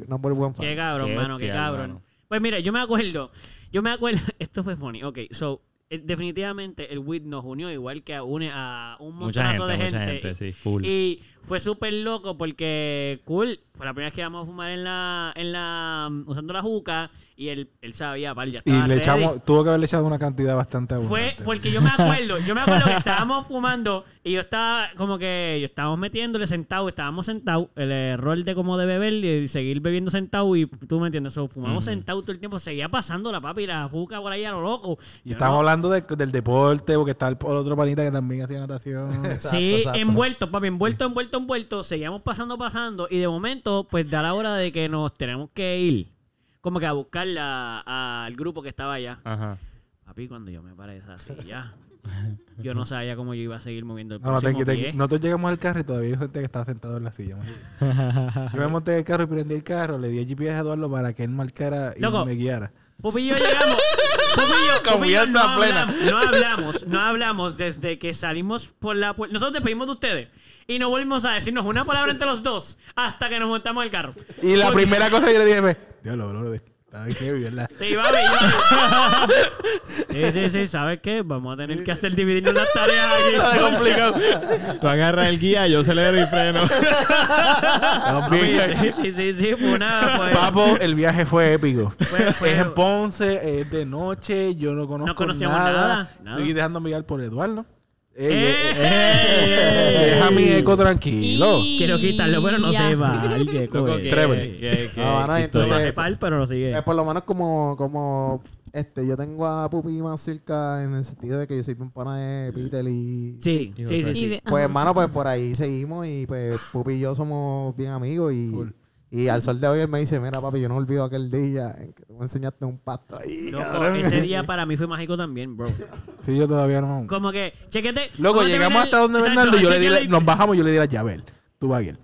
number one fan. Qué cabrón, Qué mano, qué cabrón. mano. Pues mira, yo me acuerdo, yo me acuerdo, esto fue funny. Ok, so, definitivamente el WIT nos unió igual que une a un Mucha montonazo gente, de mucha gente. gente, sí, full. Y fue súper loco porque cool. Fue la primera vez que íbamos a fumar en la, en la, usando la juca y él, él sabía, pal, ya Y le ready. echamos, tuvo que haberle echado una cantidad bastante Fue abundante. porque yo me acuerdo, yo me acuerdo que estábamos fumando y yo estaba como que yo estábamos metiéndole sentado, estábamos sentados, el error de como de beber y seguir bebiendo sentado y tú me entiendes, so, fumamos sentados todo el tiempo, seguía pasando la papi y la juca por ahí a lo loco. Y Yo estábamos no- hablando de- del deporte, porque está el, el otro panita que también hacía natación. Exacto, Sí, exacto. envuelto, papi, envuelto, envuelto, envuelto. Seguíamos pasando, pasando. Y de momento, pues da la hora de que nos tenemos que ir. Como que a buscar la- al grupo que estaba allá. Ajá. Papi, cuando yo me paré esa silla, yo no sabía cómo yo iba a seguir moviendo el No, no, te, próximo te- pie. nosotros llegamos al carro y todavía hay gente que estaba sentado en la silla. Yo me monté en el carro y prendí el carro, le di el GPS a Eduardo para que él marcara y Loco. me guiara. Pupi y yo llegamos. Pupi y yo, Pupi y yo no, Confianza plena. hablamos, no hablamos, no hablamos desde que salimos por la puerta. Nosotros despedimos de ustedes. Y no volvimos a decirnos una palabra entre los dos hasta que nos montamos el carro. Y la Porque- primera cosa que yo le dije fue, Diablo, bro, estaba heavy, ¿verdad? Sí, papi, yo- Sí, sí, sí, ¿sabes qué? Vamos a tener que hacer dividirnos las tareas Está complicado. Tú agarras el guía, yo acelero y freno. Sí, sí, sí, sí, fue una... fue- Papo, el viaje fue épico. Fue- fue- Es en Ponce, es de noche, yo no conozco No conocíamos nada. nada, nada. Estoy dejándome guiar por Eduardo. Ey, ¡Eh! ey, ey, Deja mi eco tranquilo. Y- Quiero quitarlo, pero no Ya. se va. Cool. Trevor. que- que- No, no, entonces- pal, pero lo sigue. Eh, por lo menos como, como este, yo tengo a Pupi más cerca en el sentido de que yo soy un pana de Peter y... Sí, sí, sí. sí. Pues hermano, pues por ahí seguimos y pues Pupi y yo somos bien amigos y, y al sol de hoy él me dice, mira papi, yo no olvido aquel día en que tú me enseñaste un pasto ahí. Loco, cabrón". ese día para mí fue mágico también, bro. Sí, yo todavía no. Como que, chequete. Loco, a llegamos hasta donde Bernardo y yo le di, nos bajamos y yo le di la llave. a. Tú vas bien.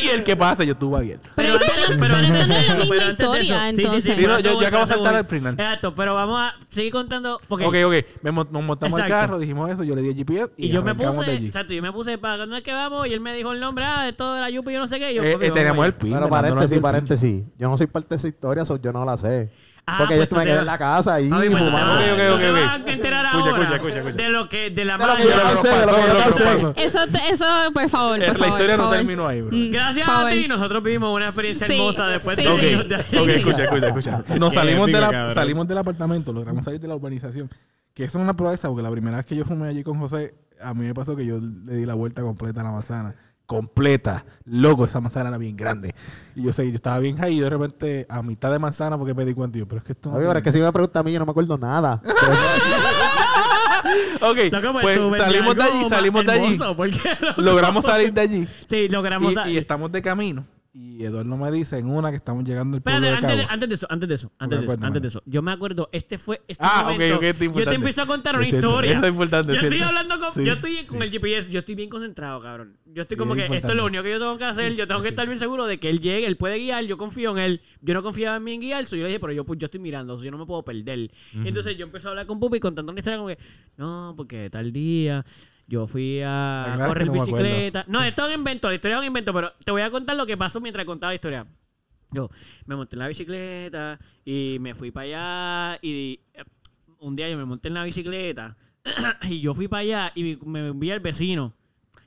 y el que pasa, yo vas bien. Pero, pero pero antes de eso, misma pero antes de historia, eso. Sí, sí, sí, entonces. Sí, yo- acabo de saltar al final. Exacto, pero vamos a seguir contando. Porque Ok, ok. Me nos montamos al Exacto. carro, dijimos eso, yo le di el GPS y, Y yo me puse, exacto, yo me puse para dónde es que vamos y él me dijo el nombre, ah, de todo de la Yupi, yo no sé qué. y Yo, Eh, eh, allá. el pin. Pero paréntesis, el paréntesis. Yo no soy parte de esa historia, so yo no la sé. Ah, Porque pues yo me te en la casa ahí Papi, pues te fumando. vas- Ok, ok, no ok, te ok. vas a enterar Escucha, ahora escucha, escucha, escucha. de lo que, de la De lo que yo de lo que yo. Eso, te- eso, por favor, Eh, por la favor, historia por no favor. terminó ahí, bro. Mm, Gracias a ti, nosotros vivimos una experiencia Sí, hermosa después sí, de Ok, sí. años de ok, escucha, escucha, escucha. Nos salimos, de la, salimos del apartamento, logramos salir de la urbanización. Que eso es una proeza, porque la primera vez que yo fumé allí con José, a mí me pasó que yo le di la vuelta completa a la manzana. Completa. Loco, esa manzana era bien grande. Y yo sé, yo estaba bien high y de repente a mitad de manzana porque me di cuenta y yo, pero es que esto no Papi, pero es que si me pregunta a mí, yo no me acuerdo nada. Ok, pues, pues salimos de allí, salimos de allí. Logramos salir de allí. Sí, logramos. Y, y estamos de camino. Y Eduardo me dice en una que estamos llegando al pueblo Espérate, de antes de, Cagua. antes de eso, antes de eso, antes de eso, cuéntame. antes de eso. Yo me acuerdo, este fue este Ah, ok, momento. ok, esto es yo te empiezo a contar una Es cierto, historia. es importante, Yo es estoy hablando con, Sí, yo estoy con sí. el GPS, yo estoy bien concentrado, cabrón. Yo estoy como Sí, que es esto es lo único que yo tengo que hacer, yo tengo que estar bien seguro de que él llegue, él puede guiar, yo confío en él. Yo no confiaba en mí en guiar, so yo le dije, pero yo, pues, yo estoy mirando, so yo no me puedo perder. Entonces yo empecé a hablar con Pupi contando una historia como que, no, porque tal día yo fui a correr no bicicleta. No, esto es un invento, la historia es un invento, pero te voy a contar lo que pasó mientras contaba la historia. Yo me monté en la bicicleta y me fui para allá y un día yo me monté en la bicicleta y yo fui para allá y me envía el vecino.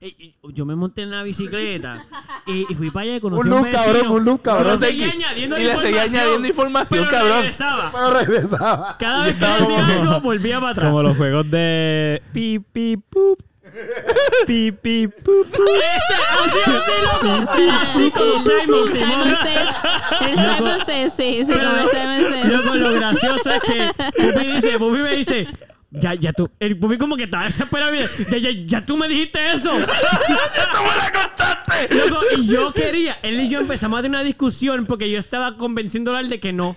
Y- yo me monté en la bicicleta y, y fui para allá y conocí Un a un look, cabrón, un look, cabrón. Pero seguía añadiendo Y le seguía añadiendo información, pero cabrón. regresaba. Pero regresaba. Cada vez que decía algo, volvía para atrás. Como los juegos de pi, pi, pup. Pi, pi, pup, pup. Así, así, loco. Sí, así como Simon, Says. El Simon Says, sí, sí, como el lo- Simon Says. Loco, lo gracioso es que Pupi dice, Pupi me dice, ya, ya tú, el Pupi como que estaba desesperado, ya, ya, ya tú me dijiste eso. Loco, y yo quería, él y yo empezamos a tener una discusión porque yo estaba convenciéndolo a él de que no.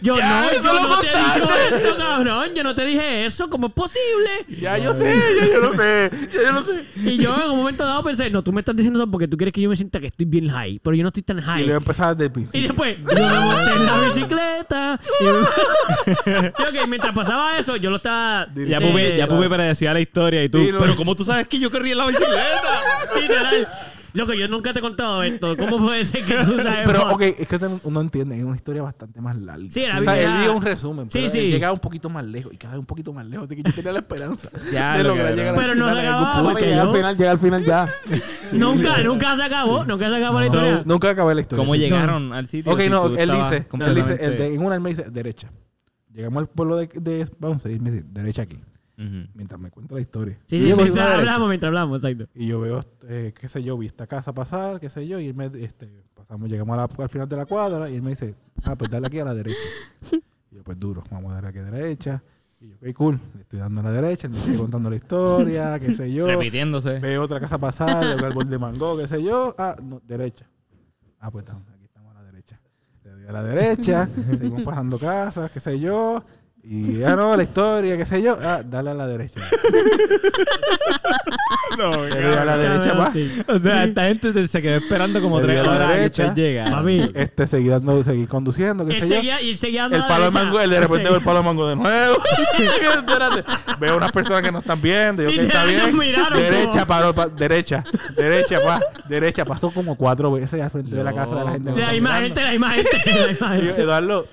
Yo Ya, no, eso yo lo no te he dicho contaste. esto, cabrón. Yo no te dije eso, ¿cómo es posible? Ya yo sé, ya yo no sé, ya yo no sé. Y yo en un momento dado pensé, no, tú me estás diciendo eso porque tú quieres que yo me sienta que estoy bien high, pero yo no estoy tan Y high. le empezaba desde el Y después, yo me monté en la bicicleta. Y, y ok, mientras pasaba eso, yo lo estaba. Ya Pupi, ya Pupi predecía la historia y tú. Sí, no. Pero ¿cómo tú sabes que yo corrí en la bicicleta? Literal. Loco, yo nunca te he contado esto. ¿Cómo puede ser que tú sabes? Pero, más? ok, es que usted no entiende, es una historia bastante más larga. Sí, la o sea, él dio un resumen, Sí, pero sí. él llegaba un poquito más lejos y cada vez un poquito más lejos de que yo tenía la esperanza Ya, de lo lograr llegar al Pero no final acababa, porque llega al final, llega al final ya. Nunca, nunca se acabó. Nunca se acabó la So, historia. Nunca acabé la historia. ¿Cómo sí. llegaron al sitio? Ok, si no, él dice, él dice, en una él me dice derecha. Llegamos al pueblo de, de Bounce y me dice derecha aquí. Ujú. Mientras me cuenta la historia. Sí, Y sí, mientras derecha. hablamos, mientras hablamos, exacto. Y yo veo, eh, qué sé yo, vi esta casa pasar, qué sé yo, y él me, este, pasamos, llegamos a la- al final de la cuadra y él me dice, ah, pues dale aquí a la derecha. Y yo, pues duro, vamos a darle aquí a la derecha. Y yo, ok, cool, le estoy dando a la derecha, me sigue contando la historia, qué sé yo. Repitiéndose. Veo otra casa pasar, veo el árbol de mango, qué sé yo. Ah, no, derecha. Ah, pues estamos, aquí estamos a la derecha. Le doy a la derecha, seguimos pasando casas, qué sé yo. Y ya no, la historia, qué sé yo. Ah, dale a la derecha. No, Le a la derecha, pa. Sí. O sea, esta gente te- se quedó esperando como tres di a la horas usted llega. Este, seguí, dando, seguí conduciendo, qué él sé yo. seguía, y él seguía dando El la palo de derecha. mango, el de repente veo el palo de mango de nuevo. Espérate. Veo unas personas que no están viendo. Yo, Y que te está nos bien. miraron Derecha, como- paró, pa- derecha, derecha, pa, derecha. Pasó como cuatro veces al frente de la casa de la gente. que La está misma mirando. gente, la misma gente. La misma Y yo, gente. Eduardo,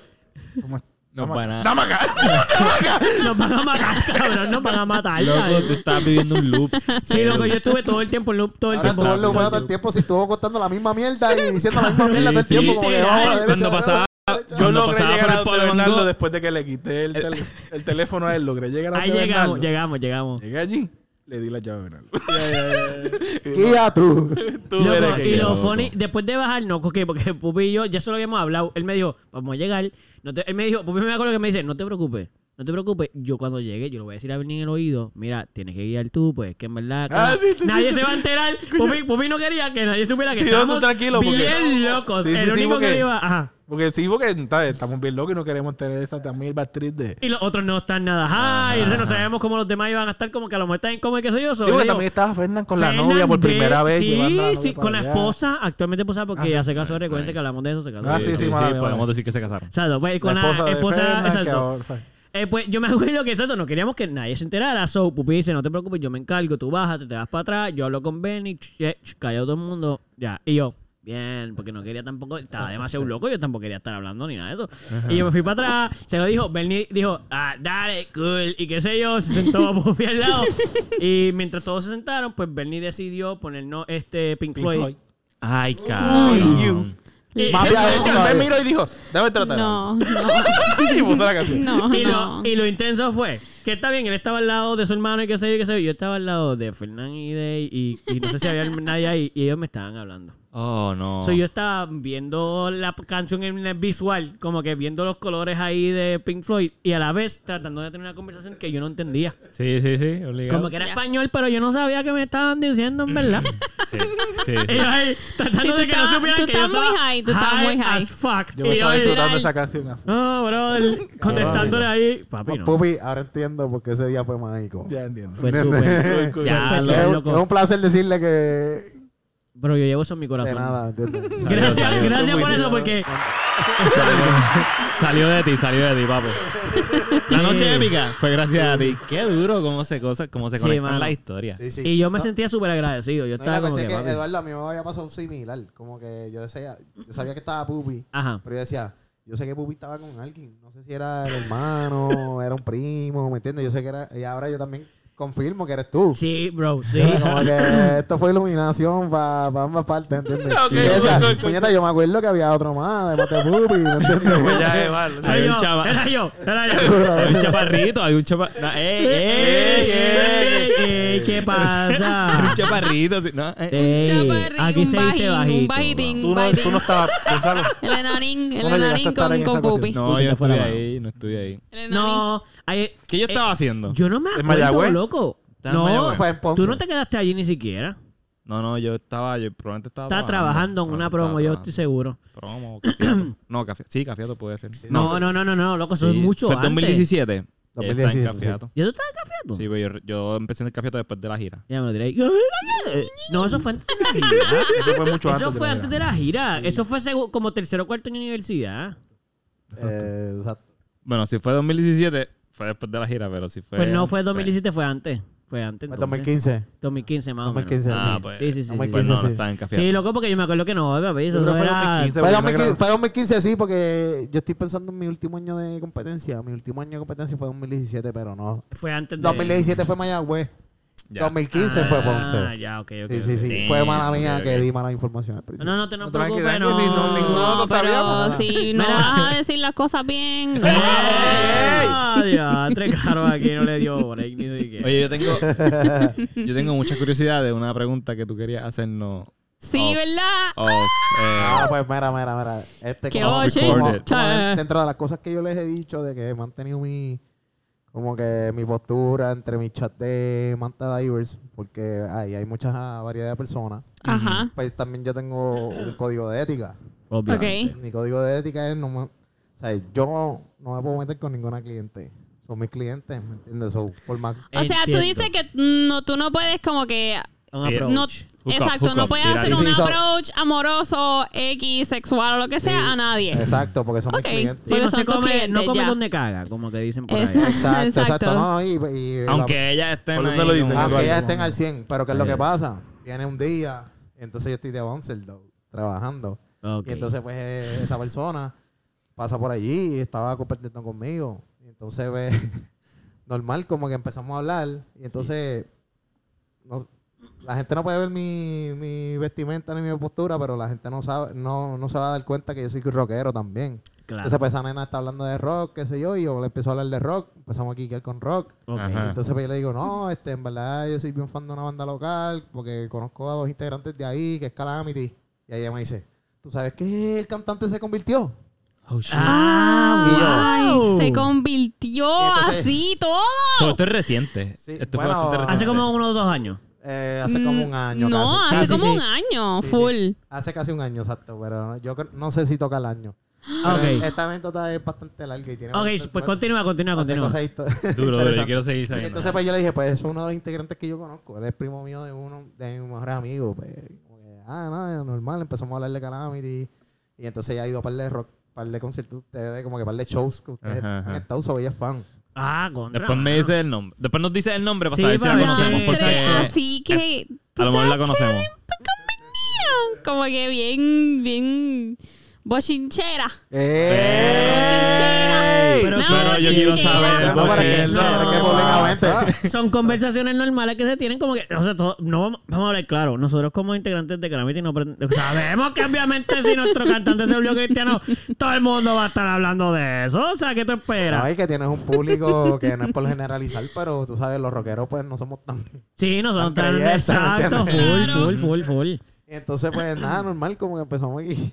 ¿cómo es? No Dame- para nada. Dame acá. Dame acá. Nos van a matar, cabrón. Nos van a matar. Loco, tú estabas viviendo un loop. Sí, loco, yo estuve todo el tiempo en loop, todo el Ahora tiempo. estuvo en lo todo el tiempo si estuvo contando la misma mierda y diciendo la misma mierda todo el tiempo. sí. Como que a. Cuando a pasaba-. Yo Cuando logré llegar a el palo donde de mango- Bernardo después de que le quité el, tel- el teléfono a él. Logré llegar a Ahí llegamos, Bernardo. llegamos, llegamos. Llegué allí, le di la llave a Bernardo. Guía tú. Tú Loco, que y lo funny, después de bajar, no, porque, porque Pupi y yo ya se lo habíamos hablado. Él me dijo, vamos a llegar. No te- él me dijo, Pupi me acuerdo que me dice, no te preocupes. No te preocupes, yo cuando llegue, yo lo voy a decir a Bernie en el oído. Mira, tienes que guiar tú, pues que en verdad. Ah, sí, sí, nadie sí. se va a enterar. Pupi, Pupi no quería que nadie supiera que Sí, tú tranquilo, porque- bien locos. Sí, sí, el sí, único porque- que iba. Ajá. Porque sí, porque estamos bien locos y no queremos tener esa también actriz de. Y los otros no están nada high. Entonces no sabemos cómo los demás iban a estar como que a lo mejor están como qué sé yo. Digo yo que también estaba Fernan con la novia por de- primera vez. Sí, sí, con la allá. esposa, actualmente esposa, porque Ah, ya sí. se casó. Recuerden que hablamos de eso, se casó. Ah, sí, sí, mala mía, podemos decir que se casaron. Exacto, pues con La la esposa, esposa, de Fernan, que exacto. Eh, pues yo me acuerdo que exacto, no queríamos que nadie se enterara. So, Pupi dice, no te preocupes, yo me encargo, tú bájate, te vas para atrás, yo hablo con Benny, ch- ch- ch- callado todo el mundo, ya. Y yo, bien, porque no quería tampoco, estaba demasiado loco, yo tampoco quería estar hablando ni nada de eso. Y yo me fui para atrás, se lo dijo, Bernie dijo, ah, dale, cool, y qué sé yo, se sentó a Pupi al lado. y mientras todos se sentaron, pues Bernie decidió ponernos este Pink, Pink Floyd. Floyd. Ay, cabrón. Me miró y dijo, dame tratar. No, no, y puso la canción. no, Y no. lo, y lo intenso fue que está bien, él estaba al lado de su hermano y qué sé yo, y qué sé yo. Yo estaba al lado de Fernán y de y, y no sé si había nadie ahí y ellos me estaban hablando. Oh, no. So, yo estaba viendo la canción en el visual, como que viendo los colores ahí de Pink Floyd y a la vez tratando de tener una conversación que yo no entendía. Sí, sí, sí. Obligado. Como que era español, pero yo no sabía qué me estaban diciendo, en verdad. Sí, sí. y yo ahí tratando Sí, tú de que no supieran tú que yo estabas muy estaba high, tú estabas muy high. as fuck. Yo me y estaba disfrutando esa canción. full. oh, brother, contestándole ahí. Papi, no. Pupi, ahora entiendo por qué ese día fue mágico. Ya entiendo. Fue súper. Ya, Es, lo- un- loco. es un placer decirle que Pero yo llevo eso en mi de corazón. nada, ¿entiendes? Gracias, gracias por eso, porque Salió de ti, salió de ti, papo. La noche épica fue gracias a ti. Qué duro cómo se, cosa, cómo se Sí, conectan mano. las historias. Sí, sí. y yo me No, sentía súper agradecido. Yo no, y estaba la como que, cuestión es que papi. Eduardo a mí me había pasado similar. Como que yo decía, yo sabía que estaba Pupi, Ajá. pero yo decía, yo sé que Pupi estaba con alguien. No sé si era hermano, era un primo, ¿me entiendes? Yo sé que era. Y ahora yo también confirmo que eres tú. Sí, bro, sí. Como que esto fue iluminación para ambas partes, ¿entiendes? Ok, y yo decía, ok, ok. puñeta, yo me acuerdo que había otro más, además de Pupi, ¿me entiendes? Pues ya, vale. Soy Hay un yo, chava- Era yo, era yo. Hay un chaparrito, hay un chaparrito. ¡Ey, ey, ey! Ey, ¿Qué Hay pasa? un chaparrito. sí, ¿no? Eh, Ey, chaparrín, aquí un se dice bajín, un bajito. bajitín. Tú no, tú no estabas, Gonzalo. El enanín, el no enanín con, con. Pupi. No, yo la estuve ahí, no estuve ahí. El enanín. No, hay- ¿Qué yo eh, estaba haciendo? yo no me ¿En acuerdo, Mayagüez? loco. Estaba en No, Mayagüez. Fue en Ponce. tú no te quedaste allí ni siquiera. No, no, yo estaba, yo probablemente estaba Estás trabajando en una promo, yo estoy seguro. Promo, cafiato. No, café, sí, cafiato puede ser. No, no, no, no, no, loco, eso Sí, es mucho Fue en antes. 2017. Está en 2017, cafiato. ¿Ya tú estabas cafeando? Sí, pues yo, yo empecé en el cafiato después de la gira. Ya me lo diré. No, eso fue antes de la gira. Eso fue mucho antes. Eso de fue la antes de gira. la gira. Eso fue segu- como tercero o cuarto en universidad. Eh, exacto. Bueno, si fue 2017, fue después de la gira, pero si fue. Pues no fue 2017, fue antes. Fue antes. Fue entonces. 2015. 2015 más o menos. 2015, Ah, sí. pues. Sí, sí, sí. sí, Pues Pues sí. no, sí, no sí. está en café. Sí, loco, porque yo me acuerdo que no, papi. Eso fue era... 2015. Fue porque 2015, me fue 2015, sí, porque yo estoy pensando en mi último año de competencia. Mi último año de competencia fue 2017, pero no. Fue antes de... 2017 fue Mayagüez. Ya. 2015 fue Ah, Ponce. ya, ok, ok. Sí, sí, sí. Damn, Fue mala mía que di mala información al principio. No, no te no preocupes, que no. si no, ninguno No, pero si no vas a decir las cosas bien. no. ¡Eh! Diatre, caro, aquí no le dio break ni siquiera. Oye, yo tengo, yo tengo mucha curiosidad de una pregunta que tú querías hacernos. Sí, Off. ¿verdad? Off, eh, Ah, pues mira, mira, mira. Este, Qué como- oye. como- Recorded. como de- dentro de las cosas que yo les he dicho de que he mantenido mi como que mi postura entre mis chats de Manta Divers, porque ahí hay mucha variedad de personas. Ajá. Pues también yo tengo un código de ética. Obviamente. Ok. Mi código de ética es no me, o sea, yo no me puedo meter con ninguna cliente. Son mis clientes, ¿me entiendes? So, por más O sea, tú Entiendo. dices que no, tú no puedes como que... Un. No, exacto, hook no puedes hacer un approach amoroso, X, sexual o lo que sea Sí. a nadie. Exacto, porque son Ok. mis clientes. Sí, no son se come, no come ya. donde caga, como que dicen por ahí. Exacto. Exacto, exacto. Exacto. No, y, y la- aunque ella esté Por ahí eso te lo dicen, como- Eduardo. Aunque ellas estén al 100, pero ¿qué es lo que pasa? Viene un día, entonces yo estoy de bouncer, dog, trabajando. Y entonces, pues, eh, esa persona pasa por allí y estaba compartiendo conmigo. Y entonces, pues, normal, como que empezamos a hablar. Y entonces, no- la gente no puede ver mi, mi vestimenta ni mi postura, pero la gente no sabe, no, no se va a dar cuenta que yo soy rockero también. Claro. Entonces, pues, esa nena está hablando de rock, qué sé yo, y yo le empiezo a hablar de rock. Empezamos aquí que con rock. Entonces pues yo le digo, no, este, en verdad yo soy bien fan de una banda local porque conozco a dos integrantes de ahí, que es Calamity. Y ella me dice, ¿tú sabes que el cantante se convirtió? Oh, shit. Ah, wow. se convirtió Entonces- así todo. So, esto es reciente. Sí, Esto bueno, fue bastante reciente. Hace como unos dos años. Eh, hace como un año No, casi. hace Sí, como sí. un año, Sí, full. sí. Hace casi un año, exacto, pero yo no sé si toca el año. Ah, Pero ok. Esta anécdota es bastante larga y tiene Ok, bastante- pues continúa, continúa, continúa. Duro, duro, quiero seguir sabiendo. entonces pues yo le dije, pues es uno de los integrantes que yo conozco. Él es primo mío de uno de mis mejores amigos. Pues, que, ah, nada, normal. Empezamos a hablar de Calamity. Y entonces ya ha ido a par de rock, par de conciertos de ustedes, como que par de shows que ustedes Ajá, ajá. han estado, so ella es fan. Ah, contra. Después me dice el nombre. Después nos dice el nombre para Sí, saber si la conocemos. Porque así que tú a lo mejor la conocemos. que como que bien, bien bochinchera. ¡Ey! Pero- No, Pero yo quiero saber. No, para que, porque- para que no. públicamente. Son conversaciones normales que se tienen como que, o sea, todo- no vamos, a hablar claro, nosotros como integrantes de Calamity no sabemos que obviamente si nuestro cantante se volvió cristiano, todo el mundo va a estar hablando de eso, o sea, ¿qué te esperas? No, y que tienes un público que no es por generalizar, pero tú sabes, los rockeros pues no somos tan... Sí, no son Tan tan creyentes, ¿me exacto, full, full, full, full. Y entonces pues nada, normal, como que empezamos aquí.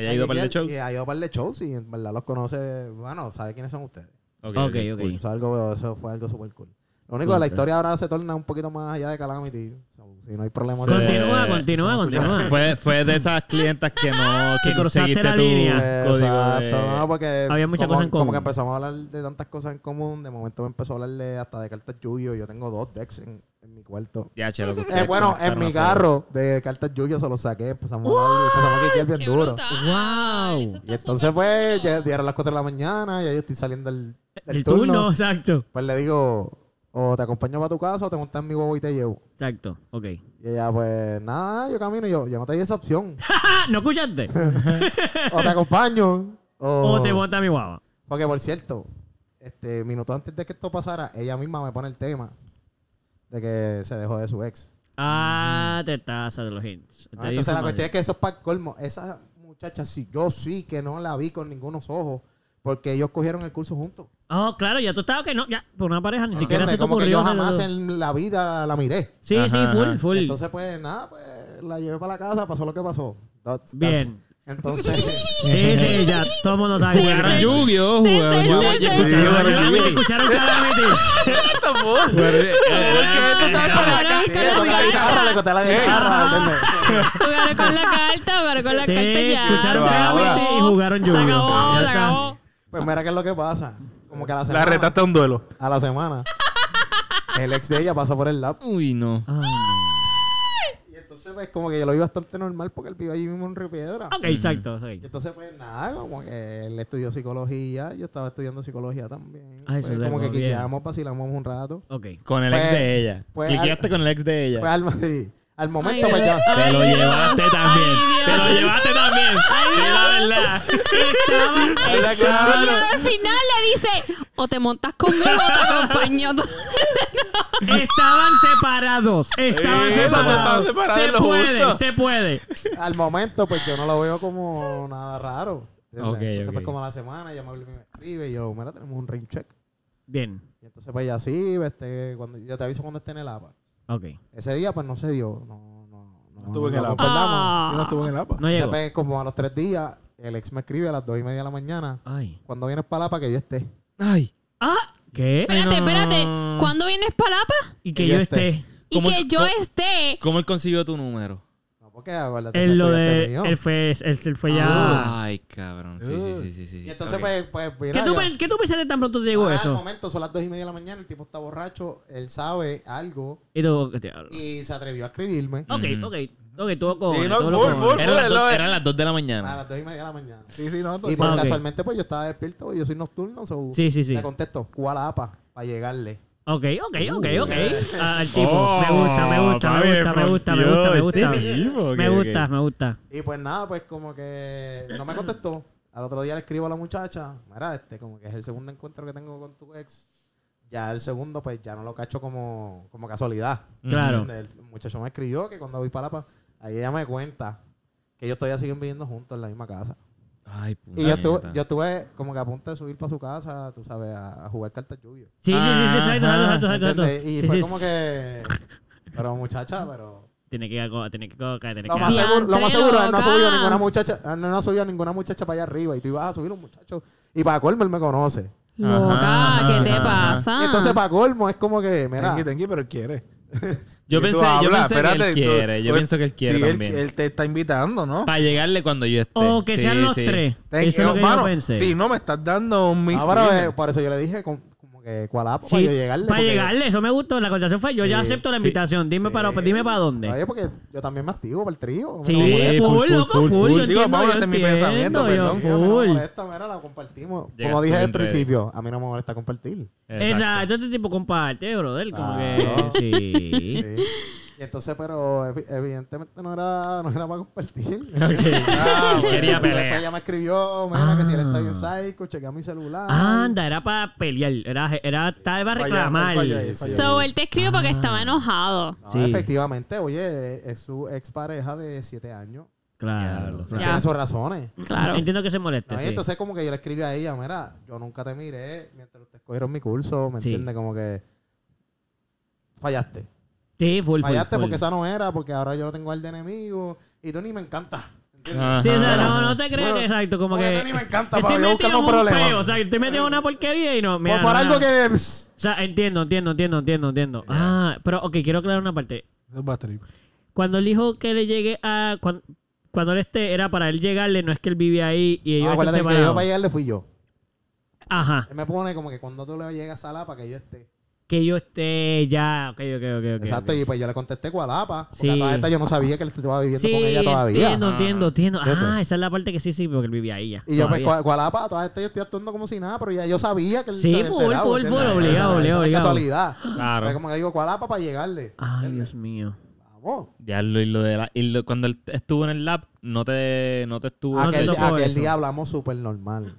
Ella ha ido para el show. Y ha ido a par de shows y en verdad los conoce, bueno, sabe quiénes son ustedes. Ok, Ok, ok, ok. cool. Eso, es algo, eso fue algo súper cool. Lo único, la historia ahora se torna un poquito más allá de Calamity. So, si no hay problema... Sí. Continúa, continúa, continúa. Fue, fue de esas clientas que no Que cruzaste la línea. de- Exacto, no, porque Había muchas como, cosas en como común. que empezamos a hablar de tantas cosas en común, de momento me empezó a hablarle hasta de cartas Yu-Gi-Oh! Yo tengo dos decks en, en mi cuarto. Ya, che. Eh, bueno, en mi carro de cartas Yu-Gi-Oh! se los saqué, empezamos a hablar, empezamos a quiquear bien duro. Wow. Está Y entonces pues, ya dieron las 4 de la mañana, ya yo estoy saliendo del, del El turno. turno, exacto. Pues le digo, o te acompaño para tu casa o te montas en mi huevo y te llevo. Exacto, ok. Y ella, pues, nada, yo camino y yo, yo no te di esa opción. ¡Ah! ¿No escuchaste? o te acompaño, o... O te bota mi guava. Porque, por cierto, este, minutos antes de que esto pasara, ella misma me pone el tema de que se dejó de su ex. Ah, te taza de los hints. Di Entonces, la cuestión es que eso es para el colmo. Esa muchacha, sí, yo sí que no la vi con ningunos ojos, porque ellos cogieron el curso juntos. Oh, claro, ya tú estabas que no, ya, por una pareja ni siquiera ¿Entiendes? se te Como que yo ocurrió. jamás en la vida la miré. Sí, sí, Ajá, full, ajá. full. Entonces, pues, nada, pues, la llevé para la casa, pasó lo que pasó. That's- that's- Bien. Entonces, Sí, sí, ya, todo el mundo sabe. Jugaron sí. Yu-Gi-Oh! Sí, Jugaron sí, Yu-Gi-Oh! sí, sí. Escucharon Jugaron Calamity, Yu-Gi-Oh! escucharon Calamity. Jugaron- sí, le la guitarra, le conté la guitarra, ¿entiendes? Jugaron con la carta, pero con la Sí, carta ya. escucharon se acabó. Calamity y jugaron Se Yu-Gi-Oh. acabó, Ya se está. acabó. Pues mira qué es lo que pasa. Como que a la La semana. retaste a un duelo. A la semana. El ex de ella pasó por el lab. Uy, no. Ay, no. entonces, pues, como que yo lo vi bastante normal porque él vive allí mismo en Río Piedra. Ok, exacto. Y entonces, pues nada, como que él estudió psicología, yo estaba estudiando psicología también. Ah, eso Pues, es como que quiqueamos, vacilamos un rato. Ok. Con el ex Pues- de ella. pues, Cliqueaste al- con el ex de ella. Pues al, sí, al momento, Ay, pues yo. Te lo Ay, llevaste también. Ay, Te lo llevaste también. Sí, la verdad. Claro. al final le dice, o te montas conmigo o te acompaño. Estaban separados. Estaban eso, separados. estaban separados, Se puede, justo. se puede. Al momento, pues yo no lo veo como nada raro. ¿entiendes? Ok, entonces, ok. pues como a la semana, ella me vuelve y me escribe y yo, mira, tenemos un ring check. Bien. Y entonces, pues ya sí, este, cuando, yo te aviso cuando esté en el APA. Ok. Ese día, pues no se dio. No, no, no. estuvo en el APA. Yo no estuve en el APA. No llegó. como a los tres días, el ex me escribe a las dos y media de la mañana. Ay. Cuando vienes para el APA, que yo esté. Ay. Ah, ¿qué? Espérate, espérate. ¿Cuándo vienes para Lapa? Y que Que yo yo esté. esté. Y ¿Cómo- que yo cómo- esté. ¿Cómo él consiguió tu número? Él que lo de. Él fue, él, él fue ya. Ay, cabrón. Sí, sí, sí, sí. sí. Y entonces, pues, pues, ¿Qué mira, tú, yo- ¿Qué tú pensaste tan pronto te llegó Ah, Al eso? momento, son las dos y media de la mañana, el tipo está borracho, él sabe algo Y tú, ¿qué te hablo? y se atrevió a escribirme Ok, Ujú. ok. Ok, tuvo con. Sí, no, full, full. Eran las, dos, es. eran las dos de la a mañana. las dos y media de la mañana. Sí, sí, no. Y Ah, casualmente, pues yo estaba despierto, yo soy nocturno, so Sí, sí, sí. le contesto, ¿cuál APA? Para llegarle. Ok, ok, ok, ok. Ah, Al tipo. Oh, me gusta, me gusta, me gusta, me gusta, me gusta, me este gusta. tipo, ok, Me gusta, me gusta. Y pues nada, pues como que no me contestó. Al otro día le escribo a la muchacha, mira, este, como que es el segundo encuentro que tengo con tu ex. Ya el segundo, pues ya no lo cacho como, como casualidad. Claro. El muchacho me escribió que cuando voy para la ahí ella me cuenta que ellos todavía siguen viviendo juntos en la misma casa. Ay, puta. Y yo estuve, yo estuve como que a punto de subir para su casa, tú sabes, a, a jugar cartas lluvia. Sí, sí, sí, sí, exacto, exacto, exacto, exacto. Y Sí, fue sí, como que. Pero muchacha, pero. Tiene que ir, tiene que coca, tiene Lo que más seguro, lo más seguro, él no ha subido ninguna muchacha, él no ha subido ninguna muchacha para allá arriba. Y tú ibas a subir un muchacho. Y para colmo él me conoce. Loca, Ajá, ¿qué te ajá, pasa? Y entonces para colmo es como que, mira. Tenki, tenki, pero él quiere. Yo pensé, yo pensé que él tú- quiere. Yo pues, pienso que él quiere sí, también. Él, te está invitando, ¿no? Para llegarle cuando yo esté. O que Sí, sean los sí. tres. Eso es lo que mano, yo pensé. Sí, no me estás dando un No, pero eh, por eso yo le dije com- como que cuál para Sí, yo llegarle. Para porque- llegarle, eso me gustó. La conversación fue: yo ya Sí, acepto la sí, invitación. Dime para, dime para dónde. Oye, porque yo también me activo para el trío. Sí, No full, full, full, loco, full, full. full. Yo Digo, entiendo, a yo hacer mi pensamiento, entiendo, yo. Sí, a mí no me full. molesta, mira, la compartimos. Como dije al principio, a mí no me molesta compartir. Exacto, este tipo comparte, brother. Como Claro. que. Sí. Sí. Y entonces, pero evi- evidentemente no era, no era para compartir. Ah, quería Entonces, pelea. Después ella me escribió, mira que si él está Ah. bien psycho, chequea mi celular. Anda, era para pelear. Era, era, estaba a reclamar. So, él te escribió porque estaba enojado. No, Sí. Efectivamente, oye, es su expareja de siete años. Claro. Ya. Tiene sus razones. Claro. Entiendo que se moleste. No, y sí. entonces como que yo le escribí a ella, mira, yo nunca te miré mientras ustedes cogieron mi curso, ¿me Sí. entiendes? Como que fallaste. Sí, full, full. fallaste full. porque esa no era, porque ahora yo lo tengo al de enemigo y tú ni me encanta. Sí, o sea, no, no te creas bueno, que exacto, como que. ni me encanta, estoy para metido un problema. peo, o sea, estoy metido en una porquería y no. Mira, por no, algo no. que... O sea, entiendo, entiendo, entiendo, entiendo, entiendo. Ah, pero ok, quiero aclarar una parte. Cuando él dijo que le llegue a. Cuando, cuando él esté, era para él llegarle, no es que él vive ahí y ellos Ah, acuérdate que yo para llegarle fui yo. Ajá. Él me pone como que cuando tú le llegas a la para que yo esté. Que yo esté ya. Ok, ok, ok. ok, Exacto, ok. y pues yo le contesté Gualapa. Porque Sí. a toda esta yo no sabía que él estaba viviendo Sí, con ella todavía. entiendo, entiendo, entiendo. Ah, esa es la parte que sí, sí, porque él vivía ahí ya. Y yo, pues, todavía. Gua- Gualapa, a toda esta yo estoy actuando como si nada, pero ya yo sabía que él Sí, full, enterado, full, full, obligado, no- obligado, no es casualidad. Claro. Es como que digo, Gualapa para llegarle. Ay, Dios mío. Vamos. Ya lo, y lo de la- y lo- cuando él estuvo en el lab, no te, no te estuvo. Aquel, te tocó aquel día hablamos súper normal.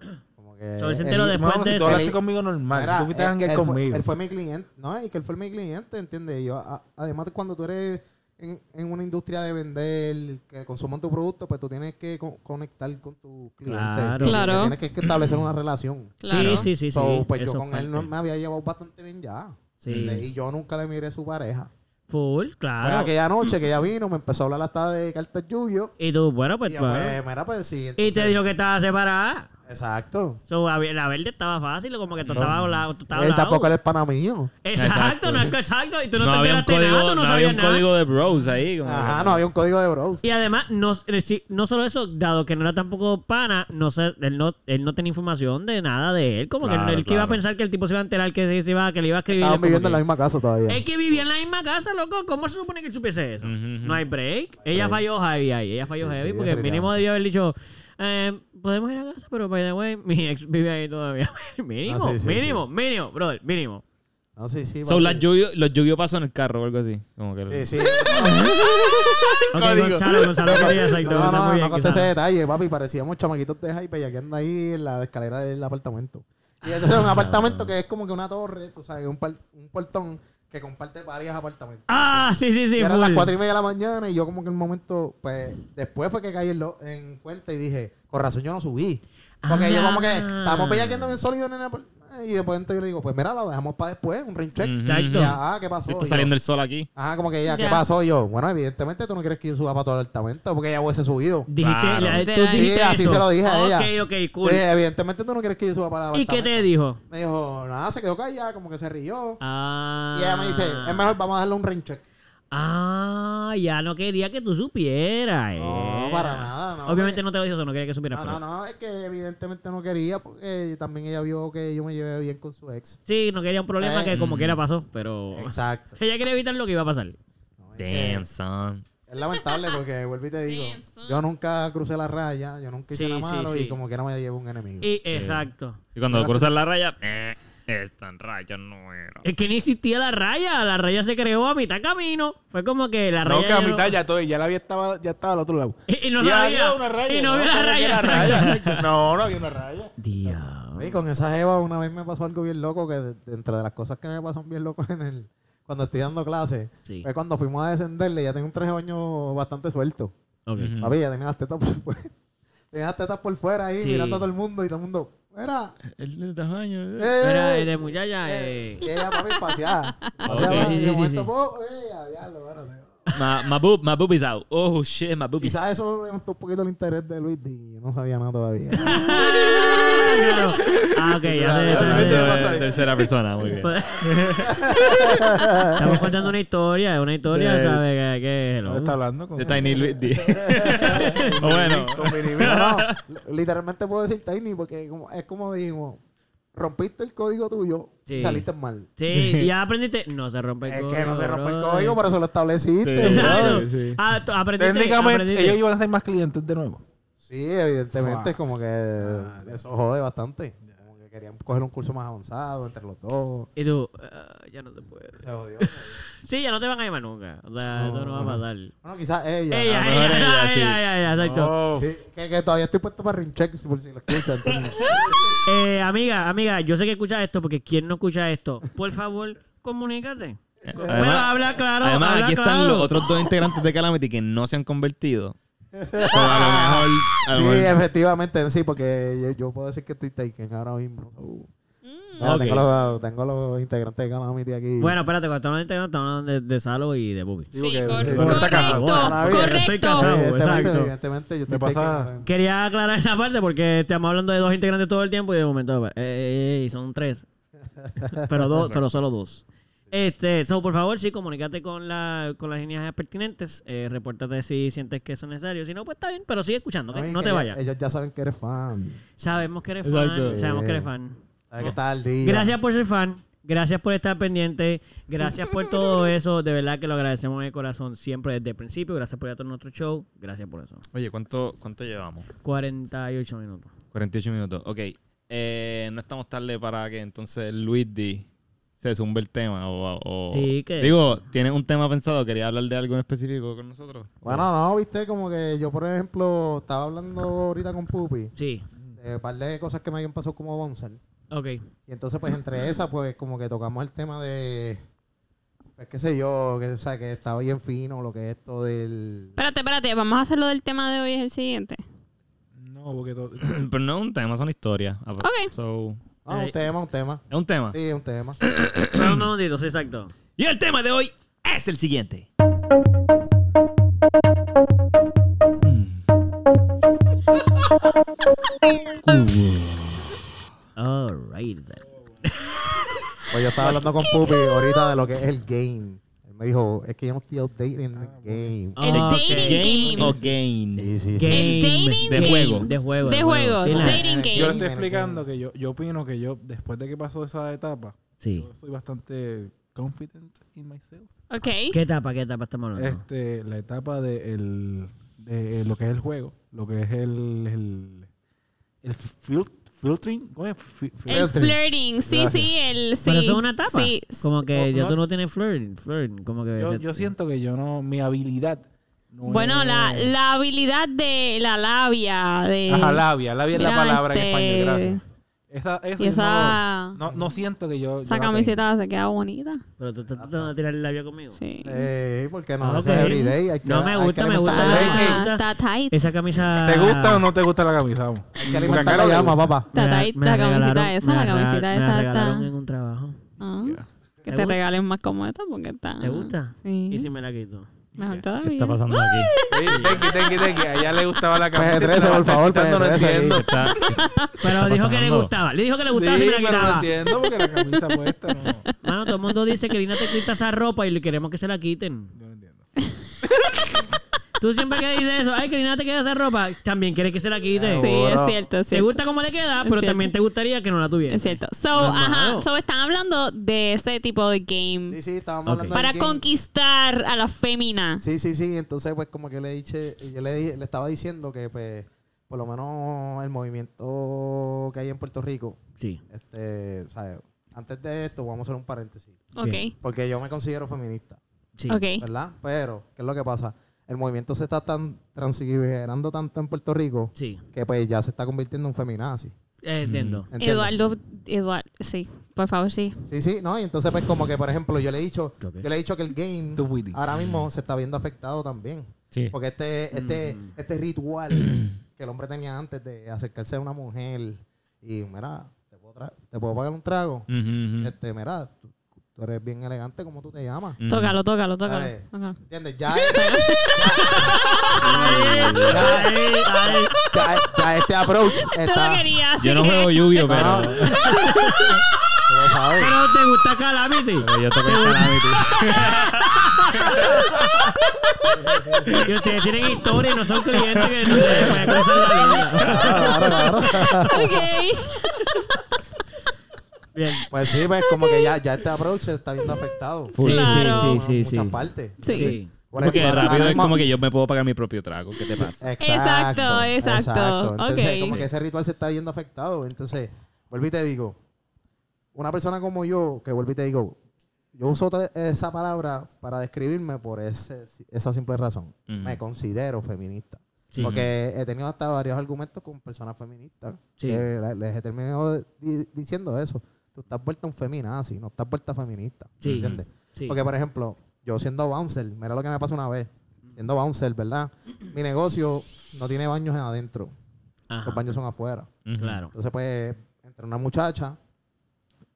Él se enteró después de si tú hablaste Él- conmigo normal, Mira, tú fuiste a él- él fue- conmigo. Él fue mi cliente, ¿no? Y que él fue mi cliente, ¿entiendes? Yo, a- además, de cuando tú eres en, en una industria de vender, que consuman tu producto, pues tú tienes que co- conectar con tu cliente. Claro. Claro. Tienes que, que establecer una relación. Claro. Sí, sí, sí. So, sí. pues yo con él no me había llevado bastante bien ya. Sí. Y yo nunca le miré su pareja. Full, claro. aquella noche que ella vino, me empezó a hablar hasta de cartas lluvio. Y tú, bueno, pues. Y yo, pues, pues, mira, pues sí. y te entonces- dijo que estaba separada. Exacto. So, la verde estaba fácil, como que tú estabas al lado. Tú estabas Él lado. tampoco él es pana mío. Exacto, Exacto. no es que exacto. Y tú no, No, te había un código, nada, tú no, no había un nada. código de bros ahí. como Ajá, que- no había un código de bros. Y además, no, eh, sí, no solo eso, dado que no era tampoco pana, no sé, él no, él no tenía información de nada de él. Como que Claro, él que iba a pensar que el tipo se iba a enterar que se iba, que le iba a escribir. Estaban viviendo en que- la misma casa todavía. Es que vivía en la misma casa, loco. ¿Cómo se supone que él supiese eso? No hay break. Ella falló heavy ahí. Ella falló Sí, heavy sí, porque mínimo debió haber dicho, eh, podemos ir a casa, pero by the way, mi ex vive ahí todavía. mínimo, Ah, sí, sí, mínimo, mínimo, brother, mínimo. No, sí, sí. So, papi. las lluvio, los lluvio pasó en el carro o algo así. Como que Sí, sí. Ok. Gonzalo, Gonzalo quería exacto. No, no, no conté ese detalle, papi. Parecíamos chamaquitos de hype y aquí anda ahí en la escalera del apartamento. Y ese es un apartamento que es como que una torre, tú sabes, un, par- un portón que comparte varios apartamentos. Ah, sí, sí, sí. y eran las cuatro y media de la mañana y yo como que en un momento, pues, después fue que caí en, lo- en cuenta y dije, con razón yo no subí. Porque yo como que estábamos bellaqueando bien sólido en el y después entonces yo le digo, pues mira, lo dejamos para después, un ring check. Exacto. Y ya, ah, ¿qué pasó? Está yo, saliendo el sol aquí. Ajá, como que ella, ¿qué Ya. pasó? Y yo, bueno, evidentemente tú no quieres que yo suba para todo el apartamento porque ella hubiese subido. Dijiste, Claro. la- tú dijiste Sí, así eso. se lo dije a ella. Ok, ok, cool. Dije, evidentemente tú no quieres que yo suba para el ¿Y qué te dijo? Me dijo, nada, se quedó callada, como que se rió. Ah. Y ella me dice, es mejor, vamos a darle un ring check. Ah, ya no quería que tú supieras. No, para nada, no, Obviamente porque- no te lo dijo, eso, no quería que supieras. No, pero- no, no, es que evidentemente no quería porque también ella vio que yo me llevé bien con su ex. Sí, no quería un problema Eh. que como quiera pasó, pero... Exacto. Ella quería evitar lo que iba a pasar. No, Damn, son. Es lamentable porque, vuelvo y te digo, Damn, yo nunca crucé la raya, yo nunca hice Sí, nada malo sí. y como que no me llevo un enemigo. Y, exacto. Y cuando cruzas la raya, eh, esta en raya no era. Es que ni existía la raya. La raya se creó a mitad camino. Fue como que la raya... No, que a mitad ya todo, ya la había estaba, ya estaba al otro lado. Y, y no Ya sabía. había una raya. Y no sabía que raya. raya. No, no había una raya. Diablo. Y con esa Eva una vez me pasó algo bien loco que de las cosas que me pasan bien locos en el cuando estoy dando clases, Sí. fue cuando fuimos a descenderle, ya tenía un baño bastante suelto. Ok. Ujú. Papi, ya tenía las tetas por fuera. Tenía las tetas por fuera ahí, Sí. mirando a todo el mundo y todo el mundo, era El de tamaño. eh, Era de muchacha. Eh. Y ella, papi, paseada. Ok. Paseaba, Sí, sí, de sí, eh, diablo, espérate. My, my, boob, my boob is out. Oh, shit, my boob is Quizás eso levantó un poquito el interés de Luis y yo no sabía nada todavía. Claro. Ah, ok, ya pasa ahí. Tercera persona, muy bien. Pues- Estamos contando una historia, una historia, De- ¿sabes? Que, que- Ahora está hablando con... De Tiny Luis D. Bueno, Con No, no, literalmente puedo decir tiny porque como, es como dijimos, rompiste el código tuyo Sí. y saliste mal. Sí, ya aprendiste. No se rompe el Es código. que no se rompe el código, por eso lo estableciste. Sí. Sí. Ah, aprendiste. Técnicamente, aprendiste. ellos iban a ser más clientes de nuevo. Sí, evidentemente, como que eso jode bastante. Querían coger un curso más avanzado entre los dos. Y tú, ah, ya no se puede. Se jodió. Sí, ya no te van a llamar nunca. O sea, esto no va a pasar. Bueno, quizás ella. Ella, a lo ella, mejor ella, ella, sí. ella, ella, exacto. Oh. Sí, que, que todavía estoy puesto para ring checks por si lo escuchan. Eh, amiga, amiga, yo sé que escuchas esto porque ¿quién no escucha esto? Por favor, comunícate. bueno, habla claro. además habla aquí están claro. los otros dos integrantes de Calamity que no se han convertido. So, a lo mejor, a lo Sí, mejor- efectivamente, sí, porque yo, yo puedo decir que estoy taken ahora mismo. Mira, Ok. tengo, los, tengo los integrantes de Calamity aquí. Bueno, espérate, cuando estamos hablando de estamos hablando de, de Salo y de Bubi. Sí, que- cor- casado. correcto. Estoy casado. evidentemente, exacto. evidentemente, yo estoy pasa-. Quería aclarar esa parte porque estamos hablando de dos integrantes todo el tiempo y de momento, eh, eh, eh, son tres. Pero dos, pero solo dos. Este, so, por favor, sí, comunícate con, la, con las líneas pertinentes. Eh, repórtate si sientes que eso es necesario. Si no, pues está bien, pero sigue escuchando, no que te vayas. Ellos ya saben que eres fan. Sabemos que eres Exacto. fan. Sabemos que eres fan. Sabes que estás al día. Gracias por ser fan. Gracias por estar pendiente. Gracias por todo eso. De verdad que lo agradecemos de corazón siempre desde el principio. Gracias por ir a todo nuestro show. Gracias por eso. Oye, ¿cuánto, ¿cuánto llevamos? 48 minutos. 48 minutos. Ok. Eh, no estamos tarde para que entonces Luis D se zumbe el tema. O, o- Sí, que- Digo, ¿tienes un tema pensado? ¿Quería hablar de algo en específico con nosotros? Bueno, no, viste, como que yo, por ejemplo, estaba hablando ahorita con Pupi Sí. de un par de cosas que me habían pasado como Bonsal. Ok. Y entonces, pues, entre esas, pues, como que tocamos el tema de... Pues, qué sé yo, que, o sea, que estaba bien fino lo que es esto del... Espérate, espérate, vamos a hacerlo del tema de hoy, es el siguiente. No, porque todo... Pero no es un tema, son historias. Ok. So, Ah, un tema, un tema. es un tema. Sí, es un tema. Espera un momentito, sí, exacto. Y el tema de hoy es el siguiente. Alright then. Pues yo estaba hablando con Pupi ahorita de lo que es el game. Me dijo, es que yo no estoy outdated en el game. El Ah, ok. dating ¿Game game. o gain? Sí, sí, sí. Game. El dating De game. juego. De juego. De juego. Sí, la- Dating Yo le game. estoy explicando que yo, yo opino que yo, después de que pasó esa etapa, Sí. yo soy bastante confident in myself. Ok. ¿Qué etapa, qué etapa estamos hablando? Este, la etapa de, el, de lo que es el juego, lo que es el, el, el fil- filtering, ¿cómo es? El flirting. Sí, Gracias. sí, el sí. Pero eso es una etapa. Sí. Como que No, ya no. tú no tienes flirting. flirting como que yo, yo siento que yo no, mi habilidad no Bueno, es- la, la habilidad de la labia. De, Ajá, labia, labia es la palabra en este, español, gracias. Esa, eso Y esa, no, no, no siento que yo... esa yo la camiseta se queda bonita. Pero tú estás tratando de tirar el labio conmigo. Sí. Eh, porque no, Ah, eso es everyday. Hay que, No me hay que gusta, me gusta. la. Ah, está tight. Esa camisa. ¿Te gusta o no te gusta la camisa? Vamos. Hay que alimentar la llama, gusta. papá. Está Me la- tight me la la camiseta esa, me la regalaron- camiseta Me esa la está. regalaron en un trabajo. Ah, que ¿Te te gusta? regalen más como esta porque está. ¿Te gusta? Sí. ¿Y si me la quito? Mejor ¿Qué está pasando aquí? Tenki, tenki, tenki. A ella le gustaba la camisa. PG-13, te la por está favor, quitando, no PG-13 aquí. entiendo. Pero dijo que le gustaba. Le dijo que le gustaba Sí, si me la pero no quitaba. entiendo porque la camisa puesta no... Mano, todo el mundo dice que Lina te quita esa ropa y le queremos que se la quiten. Tú siempre que dices eso, ay, que Lina te queda esa ropa, también quieres que se la quite. Sí, es cierto, es Te gusta cómo le queda, Es pero cierto. también te gustaría que no la tuviera. Es cierto. So, No, ajá. So, están hablando de ese tipo de game Sí, sí, estábamos Ok. hablando para del game. conquistar a la fémina. Sí, sí, sí. Entonces, pues, como que le dije, yo le, di- le estaba diciendo que, pues, por lo menos el movimiento que hay en Puerto Rico, Sí. este, ¿sabes? Antes de esto, vamos a hacer un paréntesis. Ok. Porque yo me considero feminista, Sí. Ok. ¿verdad? Pero, ¿qué es lo que pasa? El movimiento se está tan transigerando tanto en Puerto Rico Sí. que, pues, ya se está convirtiendo en feminazi. Eh, entiendo. ¿entiendes? Eduardo, Eduardo, sí, por favor, sí. Sí, sí, ¿no? Y entonces, pues, como que, por ejemplo, yo le he dicho, yo le he dicho que el game ahora mismo se está viendo afectado también. Sí. Porque este, este, Mm. este ritual que el hombre tenía antes de acercarse a una mujer y, mira, ¿te puedo, tra- te puedo pagar un trago? Ujú. Este, mira, tú, eres bien elegante como tú te llamas. Ujú. Tócalo, tócalo, tócalo. ¿Entiendes? Ya, ya, ya este approach está... lo. Yo no juego lluvio, pero, No, sabes. Pero te gusta Calamity. pero yo toco Calamity. Y ustedes tienen historia y no son clientes que no se pueden cruzar la línea. Claro, claro, claro. Ok. Bien. Pues sí, pues como que ya, ya este approach se está viendo afectado. Sí, Claro. sí, En sí, sí. muchas partes. Sí. Sí. Por Porque ejemplo, rápido es como que yo me puedo pagar mi propio trago. ¿Qué te pasa? Exacto, exacto. Entonces, Ok. como que ese ritual se está viendo afectado. Entonces, vuelvo y te digo, una persona como yo, que vuelvo y te digo, yo uso esa palabra para describirme por ese, esa simple razón. Me considero feminista. Sí. Porque he tenido hasta varios argumentos con personas feministas. Sí. que le- les he terminado di- diciendo eso. Tú estás vuelta un feminazi, no estás vuelta feminista. Sí. ¿Entiendes? Sí. Porque, por ejemplo, yo siendo bouncer, mira lo que me pasó una vez. Siendo bouncer, ¿verdad? Mi negocio no tiene baños adentro. Ajá. Los baños son afuera. Claro. Entonces, pues, entra una muchacha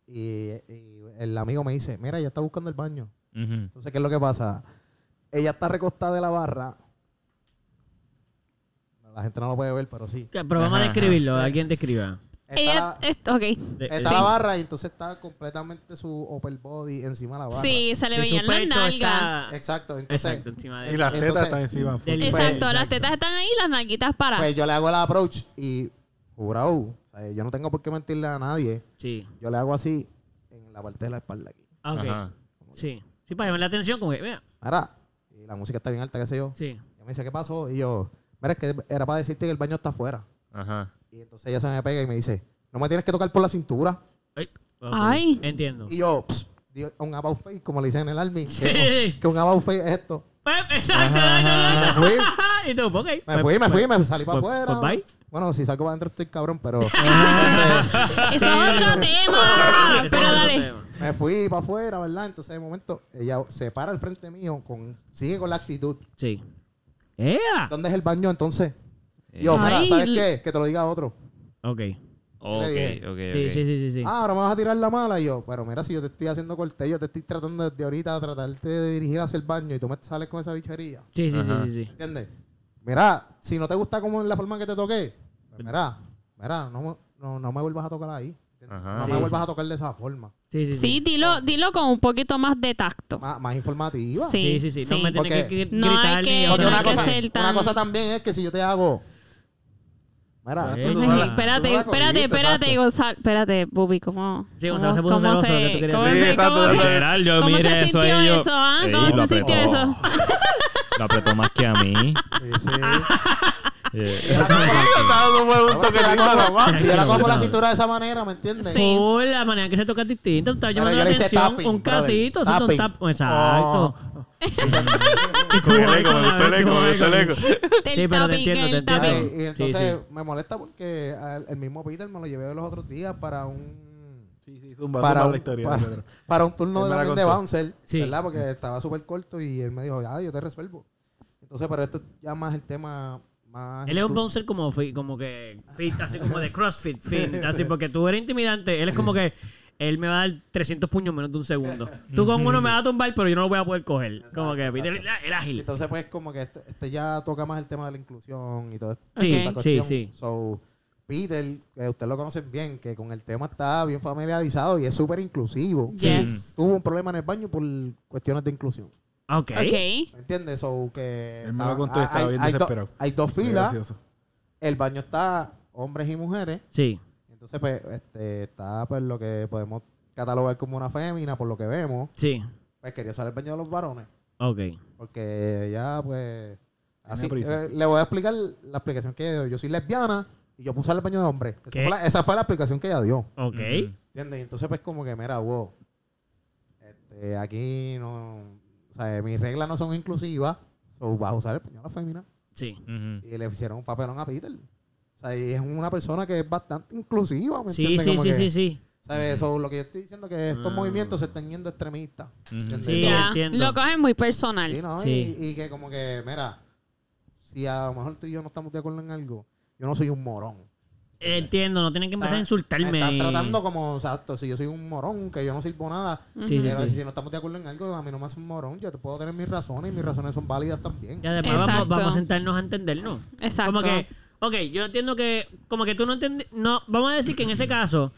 y, y el amigo me dice, mira, ella está buscando el baño. Entonces, ¿qué es lo que pasa? Ella está recostada de la barra. La gente no lo puede ver, pero sí. Pero vamos a describirlo. Alguien describa. Está, Ella, la, es, ok. De- está sí. la barra y entonces está completamente su upper body encima de la barra. Sí, se le Sí, veían las nalgas. Exacto. Entonces, Exacto, encima de Y las tetas Entonces- están encima. Del- Exacto, Pues, las tetas están ahí, las nalguitas para. pues yo le hago el approach y, jurado, o sea, yo no tengo por qué mentirle a nadie. Sí. Yo le hago así en la parte de la espalda aquí. Ah, Ok. Ajá. Sí. Sí, para llamar la atención, como que, vea. Mira, y la música está bien alta, qué sé yo. Sí. Y me dice, ¿qué pasó? Y yo, mira, es que era para decirte que el baño está afuera. Ajá. Y entonces ella se me pega y me dice, no me tienes que tocar por la cintura. Ay. ok. Ay. Entiendo. Y yo, pss, digo, un about face, como le dicen en el army. Sí. Que, que un about face es esto. Pues, Exacto. Me fui, Y tú, ok. me fui, me fui, me salí para pues- afuera. pues bye. Bueno, si salgo para adentro estoy cabrón, pero Eso es otro tema. Pero dale. me fui para afuera, ¿verdad? Entonces de momento ella se para al frente mío, con, sigue con la actitud. Sí. ¡Ea! ¿Dónde es el baño entonces? Y yo, mira, ¿sabes qué? Que te lo diga otro. Ok. Ok, ok, Sí, sí, sí, sí, sí. Ah, ahora me vas a tirar la mala. Y yo, pero mira, si yo te estoy haciendo corte, yo te estoy tratando desde ahorita a tratarte de dirigir hacia el baño y tú me sales con esa bichería. Sí, sí, sí, Ajá. sí, sí. ¿Entiendes? Mira, si no te gusta como en la forma en que te toqué, pues mira, mira, no, me- no, no me vuelvas a tocar ahí. Ajá. No Sí, me vuelvas sí. a tocar de esa forma. Sí, sí, sí. Sí, dilo, dilo con un poquito más de tacto. Más, más informativa. Sí, Sí, sí, sí. No sí. me tienes Porque- que gri- No hay gritar que- ni no hay una, que cosa, ser una tan- cosa también es que si yo te hago. Mira, Sí. Espérate, espérate, cogiste, espérate, exacto. Gonzalo. Espérate, Bubi, ¿cómo? Sí, Gonzalo se cómo- puso cómo celoso se- que tú querías cómo decir. se- Sí, exacto, cómo exacto. se- Literal, yo ¿Cómo miré se eso sintió eso, ah? Sí, ¿Cómo lo se sintió eso? Lo apretó más que a mí. sí, sí. Si yo la cojo- nomás. si yo la por cintura de esa manera, ¿me entiendes? Sí. La manera que se toca es distinta. Tú estás Pero llamando la atención. tapping, un casito. un tap. Exacto. Y tú Con el eco, me gustó el eco, me gustó el eco. Sí, pero te entiendo, te. Ay, entiendo. Y entonces Sí, me molesta porque al- el mismo Peter me lo llevé los otros días para un Sí, sí, zumba, para zumba un, la historia. para, Pedro. para un turno Él de, me la también de contó. bouncer, Sí. ¿verdad? Porque estaba súper corto y él me dijo, ah, yo te resuelvo. Entonces, pero esto ya más el tema más... Él es un bouncer como, fi- como que fit, así como de CrossFit, fit, así, porque tú eres intimidante. Él es como que él me va a dar 300 puños en menos de un segundo. Tú con uno me vas a tumbar, pero yo no lo voy a poder coger. Como que Peter, el, el ágil. Entonces, pues, como que este, este ya toca más el tema de la inclusión y todo esto. Sí, esta sí, cuestión. sí. So, Peter, que ustedes lo conocen bien, que con el tema está bien familiarizado y es súper inclusivo. Yes. Tuvo un problema en el baño por cuestiones de inclusión. Ok. Ok. ¿Me entiendes? So, que Él me lo contó y estaba hay- bien hay do- desesperado. hay dos filas. El baño está hombres y mujeres. Sí. Entonces, pues, este, está pues lo que podemos catalogar como una fémina, por lo que vemos. Sí. Pues quería usar el baño de los varones. Ok. Porque ya, pues. Así, eh, le voy a explicar la explicación que ella dio. Yo soy lesbiana y yo puse el baño de hombre. Esa fue, la, esa fue la explicación que ella dio. Ok. ¿Entiendes? Y entonces, pues, como que, mira, wow. Este, aquí no. O sea, mis reglas no son inclusivas. So, vas a usar el baño de la fémina. Sí. Ujú. Y le hicieron un papelón a Peter. O sea, y es una persona que es bastante inclusiva. ¿me Sí, entiendes? sí, Como sí, que- sí, sí. ¿Sabes? Eso, lo que yo estoy diciendo es que estos Ah. movimientos se están yendo extremistas. Sí, entiendo. Lo cogen muy personal. Sí, ¿no? Sí. Y, y que como que, mira, si a lo mejor tú y yo no estamos de acuerdo en algo, yo no soy un morón. Entiendo, no tienen que O sea, empezar a insultarme. Me estás y- tratando como, exacto, si yo soy un morón, que yo no sirvo nada. Sí, sí, pero sí. si no estamos de acuerdo en algo, a mí no me hace un morón. Yo te puedo tener mis razones y mis razones son válidas también. Ya después vamos, vamos a sentarnos a entendernos. Exacto. Como que, ok, yo entiendo que, como que tú no entiendes, no, vamos a decir que en ese caso,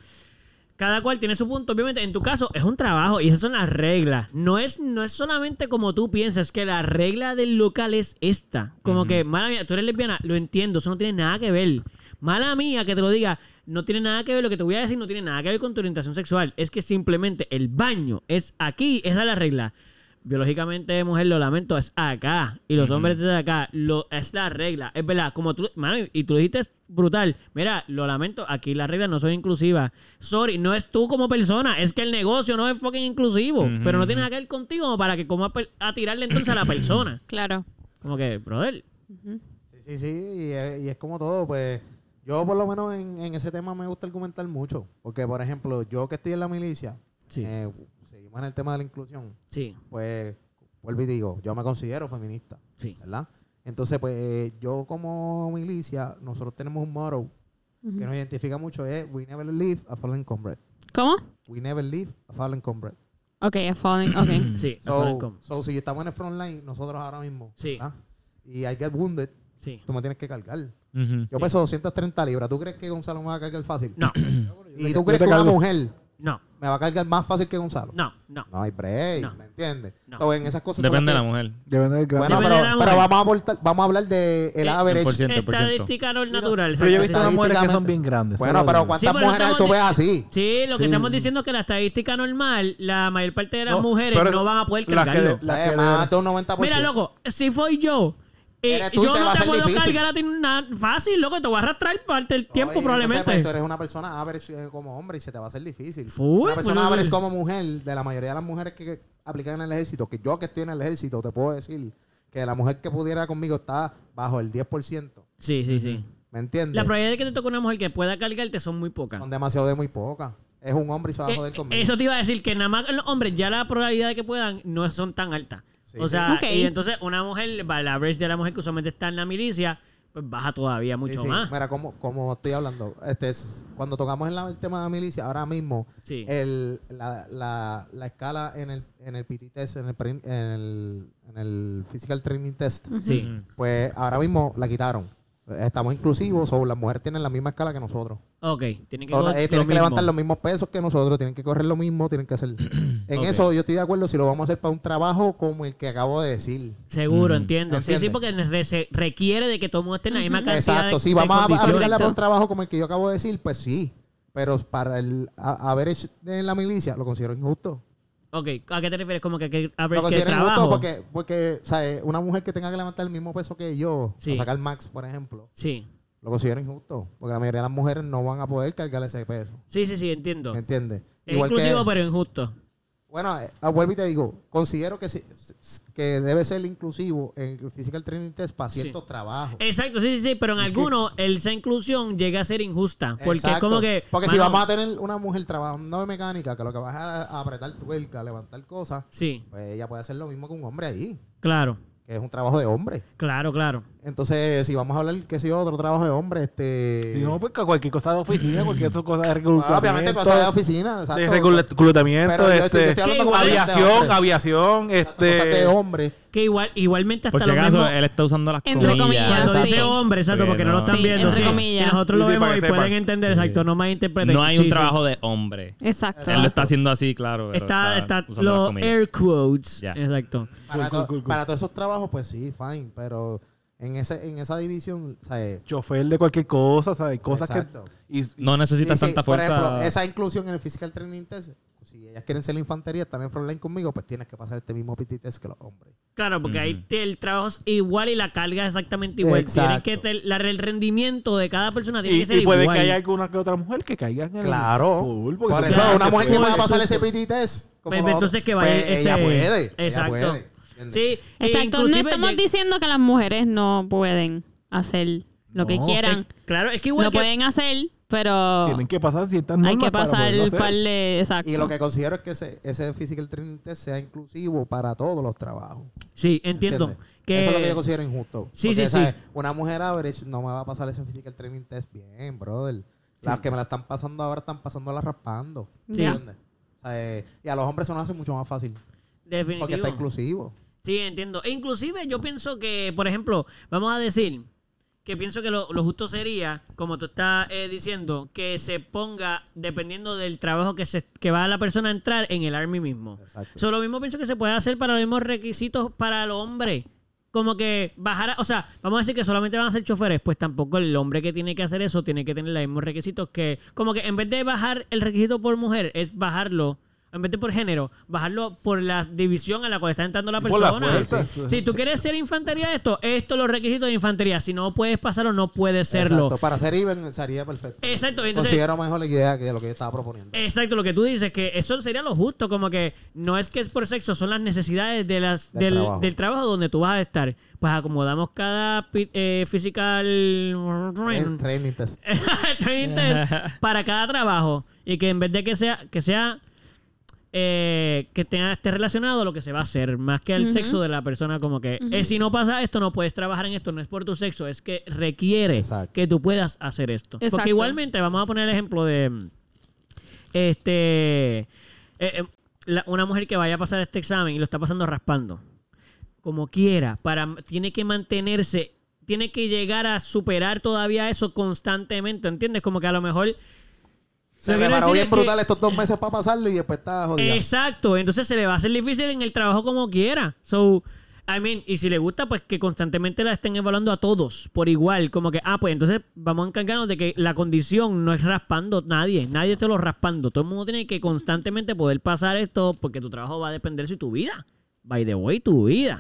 cada cual tiene su punto. Obviamente, en tu caso es un trabajo y esas son las reglas. No es, no es solamente como tú piensas, que la regla del local es esta. Como que, mala mía, tú eres lesbiana, lo entiendo, eso no tiene nada que ver. Mala mía que te lo diga, no tiene nada que ver, lo que te voy a decir no tiene nada que ver con tu orientación sexual. Es que simplemente el baño es aquí, esa es la regla. Biológicamente, mujer, lo lamento, es acá. Y los hombres es acá. Lo, es la regla. Es verdad. Como tú, mano, y tú lo dijiste es brutal. Mira, lo lamento, aquí las reglas no son inclusivas. Sorry, no es tú como persona. Es que el negocio no es fucking inclusivo. Pero no tiene nada que ver contigo para que como a, tirarle entonces a la persona. Claro. Como que, brother. Sí, sí, sí. Y es, y es como todo, pues. Yo, por lo menos, en, en ese tema me gusta argumentar mucho. Porque, por ejemplo, yo que estoy en la milicia, Sí. eh, en el tema de la inclusión. Sí, Pues, vuelvo y digo, yo me considero feminista. sí. ¿verdad? Entonces, pues yo como milicia, nosotros tenemos un motto que nos identifica mucho, es We never leave a fallen comrade. ¿Cómo? We never leave a fallen comrade. Ok, a falling. Ok. Sí, So, so, si estamos en el front line, nosotros ahora mismo, Sí. ¿verdad? y I get wounded, sí. tú me tienes que cargar. Yo peso 230 libras. ¿Tú crees que Gonzalo me va a cargar fácil? No, ¿Y tú crees que una mujer no, me va a cargar más fácil que Gonzalo? no, no. No hay break, No. ¿me entiendes? No. So, en esas cosas son Depende de las la que- mujer. Depende del grado. Bueno, Depende pero, de la pero mujer. vamos, a aportar- vamos a hablar de el Eh, average. 100%. Estadística no es natural. Pero yo he exacto, visto sí. mujeres que son bien grandes. Bueno, pero. ¿cuántas pero mujeres estamos tú di- ves así? Sí, lo que Sí. estamos diciendo es que la estadística normal, la mayor parte de las No, mujeres pero no van a poder las que- cargarlo. las Eh, que más de- de un 90%. Mira, loco, si fui yo, eh, tú yo te no te puedo difícil. cargar a ti nada fácil, loco, te voy a arrastrar parte del tiempo Oye, probablemente. Entonces, pues, tú eres una persona average eh, como hombre y se te va a hacer difícil. Una persona full, average como mujer, de la mayoría de las mujeres que, que aplican en el ejército, que yo que estoy en el ejército, te puedo decir que la mujer que pudiera conmigo está bajo el 10%. Sí, sí, sí. ¿Me entiendes? La probabilidad de que te toque una mujer que pueda cargarte son muy pocas. Son demasiado de muy pocas. Es un hombre y se va a Eh, joder conmigo. eso te iba a decir que nada más los hombres ya la probabilidad de que puedan no son tan altas. Sí, o sí. sea, y entonces una mujer, la average de la mujer que usualmente está en la milicia, pues baja todavía mucho sí. más. Mira, como, como estoy hablando, este es- cuando tocamos en la- el tema de la milicia, ahora mismo, Sí. el, la, la, la escala en el, en el PT test, en el, en el, en el Physical Training Test, Sí. pues ahora mismo la quitaron. Estamos inclusivos, o las mujeres tienen la misma escala que nosotros. Ok, tienen que, So, eh, lo tienen que levantar los mismos pesos que nosotros, tienen que correr lo mismo, tienen que hacer. en eso yo estoy de acuerdo si lo vamos a hacer para un trabajo como el que acabo de decir. Seguro, Mm. entiendo. Sí, sí, ¿Entiendes? porque se requiere de que todo el mundo esté en la misma cantidad Exacto, de si de vamos a aplicarla para un trabajo como el que yo acabo de decir, pues sí. Pero para el a- average en la milicia lo considero injusto. Ok, ¿a qué te refieres? Como que, que Lo average que considero injusto trabajo. porque, porque ¿sabes? una mujer que tenga que levantar el mismo peso que yo, Sí. a sacar max, por ejemplo, Sí. lo considero injusto. Porque la mayoría de las mujeres no van a poder cargar ese peso. Sí, sí, sí, entiendo. ¿Me entiendes? Es inclusivo, que, pero injusto. Bueno, eh, ah, vuelvo y te digo, considero que, que debe ser inclusivo en el Physical Training Test para Sí. ciertos trabajos. Exacto, sí, sí, sí, pero en algunos esa inclusión llega a ser injusta. Porque es como que. Porque si vamos a tener una mujer trabajando de mecánica, que lo que vas a, a apretar tuerca, levantar cosas, Sí, pues ella puede hacer lo mismo que un hombre ahí, claro, que es un trabajo de hombre. claro, claro. Entonces, si vamos a hablar, que si otro trabajo de hombre, este... No, pues que cualquier cosa de oficina, cualquier otra cosa de Ah, reclutamiento. obviamente cosas de oficina, exacto. de reclu- reclutamiento, yo yo este, de aviación, aviación, Exacto, cosas de este... hombre. Que igual, igualmente hasta Por si acaso, mismo. él está usando las Entre comillas. comillas, dice hombre, exacto, porque no lo están Sí, viendo. entre sí. comillas. Y nosotros lo Sí, vemos y pueden entender, exacto, no malinterpreten. No hay un sí. trabajo de hombre. Exacto. Él lo está haciendo así, claro. pero Está, está usando las los air quotes. Exacto. Para, Cool, to- cool, cool. para todos esos trabajos, pues sí, fine, pero en, ese, en esa división, ¿sabes? Chofer de cualquier cosa, ¿sabes? Cosas Exacto. que... y- No necesitas tanta Por fuerza. ejemplo, esa inclusión en el Physical Training Test, si ellas quieren ser la infantería, estar en frontline conmigo, pues tienes que pasar este mismo PT test que los hombres. Claro, porque ahí Ujú. te- el trabajo es igual y la carga es exactamente igual. Tienen Exacto. que te- la- el rendimiento de cada persona tiene y, que ser y puede igual. que haya alguna que otra mujer que caiga en el... Claro. Por eso una mujer que pueda pasar ese PT test, como Pues, entonces que vaya pues ese... ella puede. Exacto. Ella puede. ¿Entiendes? Sí, e Exacto. No estamos diciendo que las mujeres no pueden hacer lo que quieran. Claro, es que igual Lo que... pueden hacer, pero Tienen que pasar ciertas normas hay que pasar el hacer. par de... Exacto. Y lo que considero es que ese, ese Physical Training Test sea inclusivo para todos los trabajos. Sí, entiendo. ¿entiendes? Que... Eso es lo que yo considero injusto. Sí, Porque, sí, sí. Una mujer average no me va a pasar ese Physical Training Test bien, brother. Las que me la están pasando ahora están pasándola raspando. Sí. ¿Entiendes? O sea, eh, y a los hombres se nos hace mucho más fácil. Definitivo. Porque está inclusivo. Sí, entiendo. E inclusive yo pienso que, por ejemplo, vamos a decir que pienso que lo, lo justo sería, como tú estás eh, diciendo, que se ponga, dependiendo del trabajo que se que va la persona a entrar en el Army mismo. Exacto. Eso lo mismo pienso que se puede hacer para los mismos requisitos para el hombre. Como que bajar, a- o sea, vamos a decir que solamente van a ser choferes, pues tampoco el hombre que tiene que hacer eso tiene que tener los mismos requisitos que, como que en vez de bajar el requisito por mujer, es bajarlo, en vez de por género, bajarlo por la división a la cual está entrando la Y por la persona. Si tú quieres ser infantería, esto, esto los requisitos de infantería. Si no puedes pasarlo, no puedes serlo. Exacto. Para ser even sería perfecto. Exacto, entonces- Considero mejor la idea que lo que yo estaba proponiendo. Exacto, lo que tú dices, que eso sería lo justo, como que no es que es por sexo, son las necesidades de las, Del del, trabajo. del trabajo donde tú vas a estar. Pues acomodamos cada eh, physical training test. training test para cada trabajo y que en vez de que sea que sea eh, que tenga, esté relacionado a lo que se va a hacer, más que al sexo de la persona, como que eh, si no pasa esto, no puedes trabajar en esto, no es por tu sexo, es que requiere Exacto. que tú puedas hacer esto. Exacto. Porque igualmente, vamos a poner el ejemplo de este eh, eh, la- una mujer que vaya a pasar este examen y lo está pasando raspando. Como quiera, para tiene que mantenerse, tiene que llegar a superar todavía eso constantemente, ¿entiendes? Como que a lo mejor Se quiero preparó bien que- brutal estos dos meses para pasarlo y después está jodido. Exacto, entonces se le va a hacer difícil en el trabajo como quiera. So, I mean, y si le gusta, pues que constantemente la estén evaluando a todos por igual. Como que, ah, pues entonces vamos a encargarnos de que la condición no es raspando nadie, nadie te lo raspando. Todo el mundo tiene que constantemente poder pasar esto porque tu trabajo va a depender de tu vida. By the way, tu vida.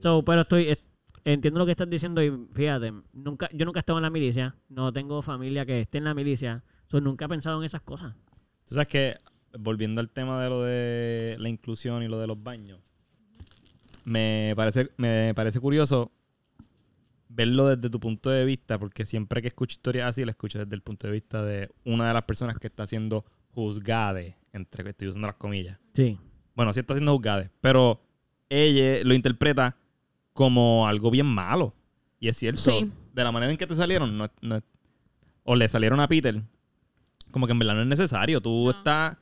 So, pero estoy, es- entiendo lo que estás diciendo y fíjate, nunca, yo nunca he estado en la milicia, no tengo familia que esté en la milicia, so, nunca he pensado en esas cosas. Tú sabes que, volviendo al tema de lo de la inclusión y lo de los baños, me parece, me parece curioso verlo desde tu punto de vista, porque siempre que escucho historias así, la escucho desde el punto de vista de una de las personas que está siendo juzgada, entre que estoy usando las comillas. Sí. Bueno, sí está siendo juzgada, pero ella lo interpreta como algo bien malo. Y es cierto, Sí. de la manera en que te salieron, no, no o le salieron a Peter, como que en verdad no es necesario. Tú estás.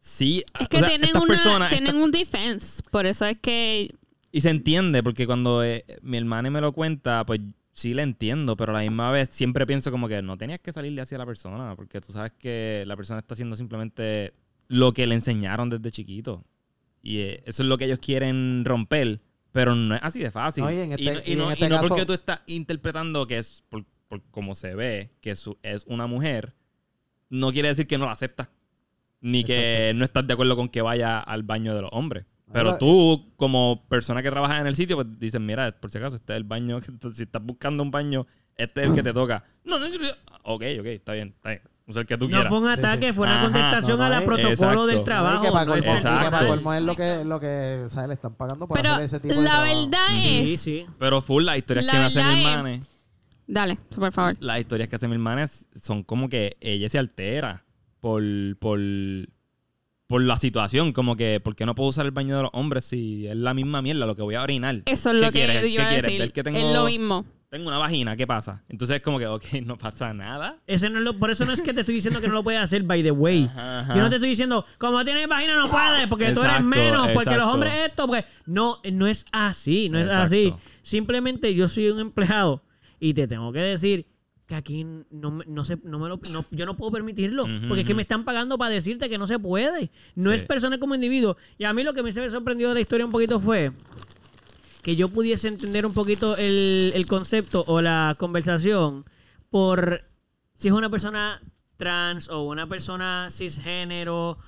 Sí, Es o que sea, tienen, estas una, personas. tienen esta- un defense. Por eso es que y se entiende, porque cuando eh, mi hermana me lo cuenta, pues sí le entiendo, pero a la misma vez siempre pienso como que no tenías que salirle hacia la persona, porque tú sabes que la persona está haciendo simplemente lo que le enseñaron desde chiquito. Y eh, eso es lo que ellos quieren romper, pero no es así de fácil. No, y en este- y no, y y no- este y no caso- porque tú estás interpretando que es por, por como se ve, que su- es una mujer, no quiere decir que no la aceptas, ni que no estás de acuerdo con que vaya al baño de los hombres. Pero Ahora- tú, como persona que trabaja en el sitio, pues dices, mira, por si acaso, este es el baño. si estás buscando un baño, este es el que te toca. No, no, no, no. Ok, ok, está bien, está bien. Usa el que tú No quieras. fue un ataque, sí. fue una Ajá. contestación No, no, a la eh, protocolo exacto. del No, trabajo. que para no es colmo, sí, que para colmo es lo que, lo que o sea, le están pagando por Pero hacer ese tipo de la trabajo. verdad es... sí. Pero full, las historias La que me hace verdad mi es- hermana, Dale, por favor. las historias que hace mi hermana son como que ella se altera por, por, por la situación. Como que, ¿por qué no puedo usar el baño de los hombres si es la misma mierda lo que voy a orinar? Eso es ¿Qué lo que quieres? yo iba ¿Qué a quieres? decir. ¿Ver que tengo- Es lo mismo. Tengo una vagina, ¿qué pasa? Entonces es como que, ok, no pasa nada. Ese no es lo- por eso no es que te estoy diciendo que no lo puedes hacer, by the way. Ajá, ajá. Yo no te estoy diciendo, como tienes página no puedes, porque tú eres Exacto, menos, porque los exacto. hombres esto, porque... No, no es así, no es Exacto. así. Simplemente yo soy un empleado y te tengo que decir que aquí no, no se, no me lo, no- yo no puedo permitirlo, porque es que me están pagando para decirte que no se puede. No Sí. es persona como individuo. Y a mí lo que me se sorprendió de la historia un poquito fue que yo pudiese entender un poquito el, el concepto o la conversación por si es una persona trans o una persona cisgénero.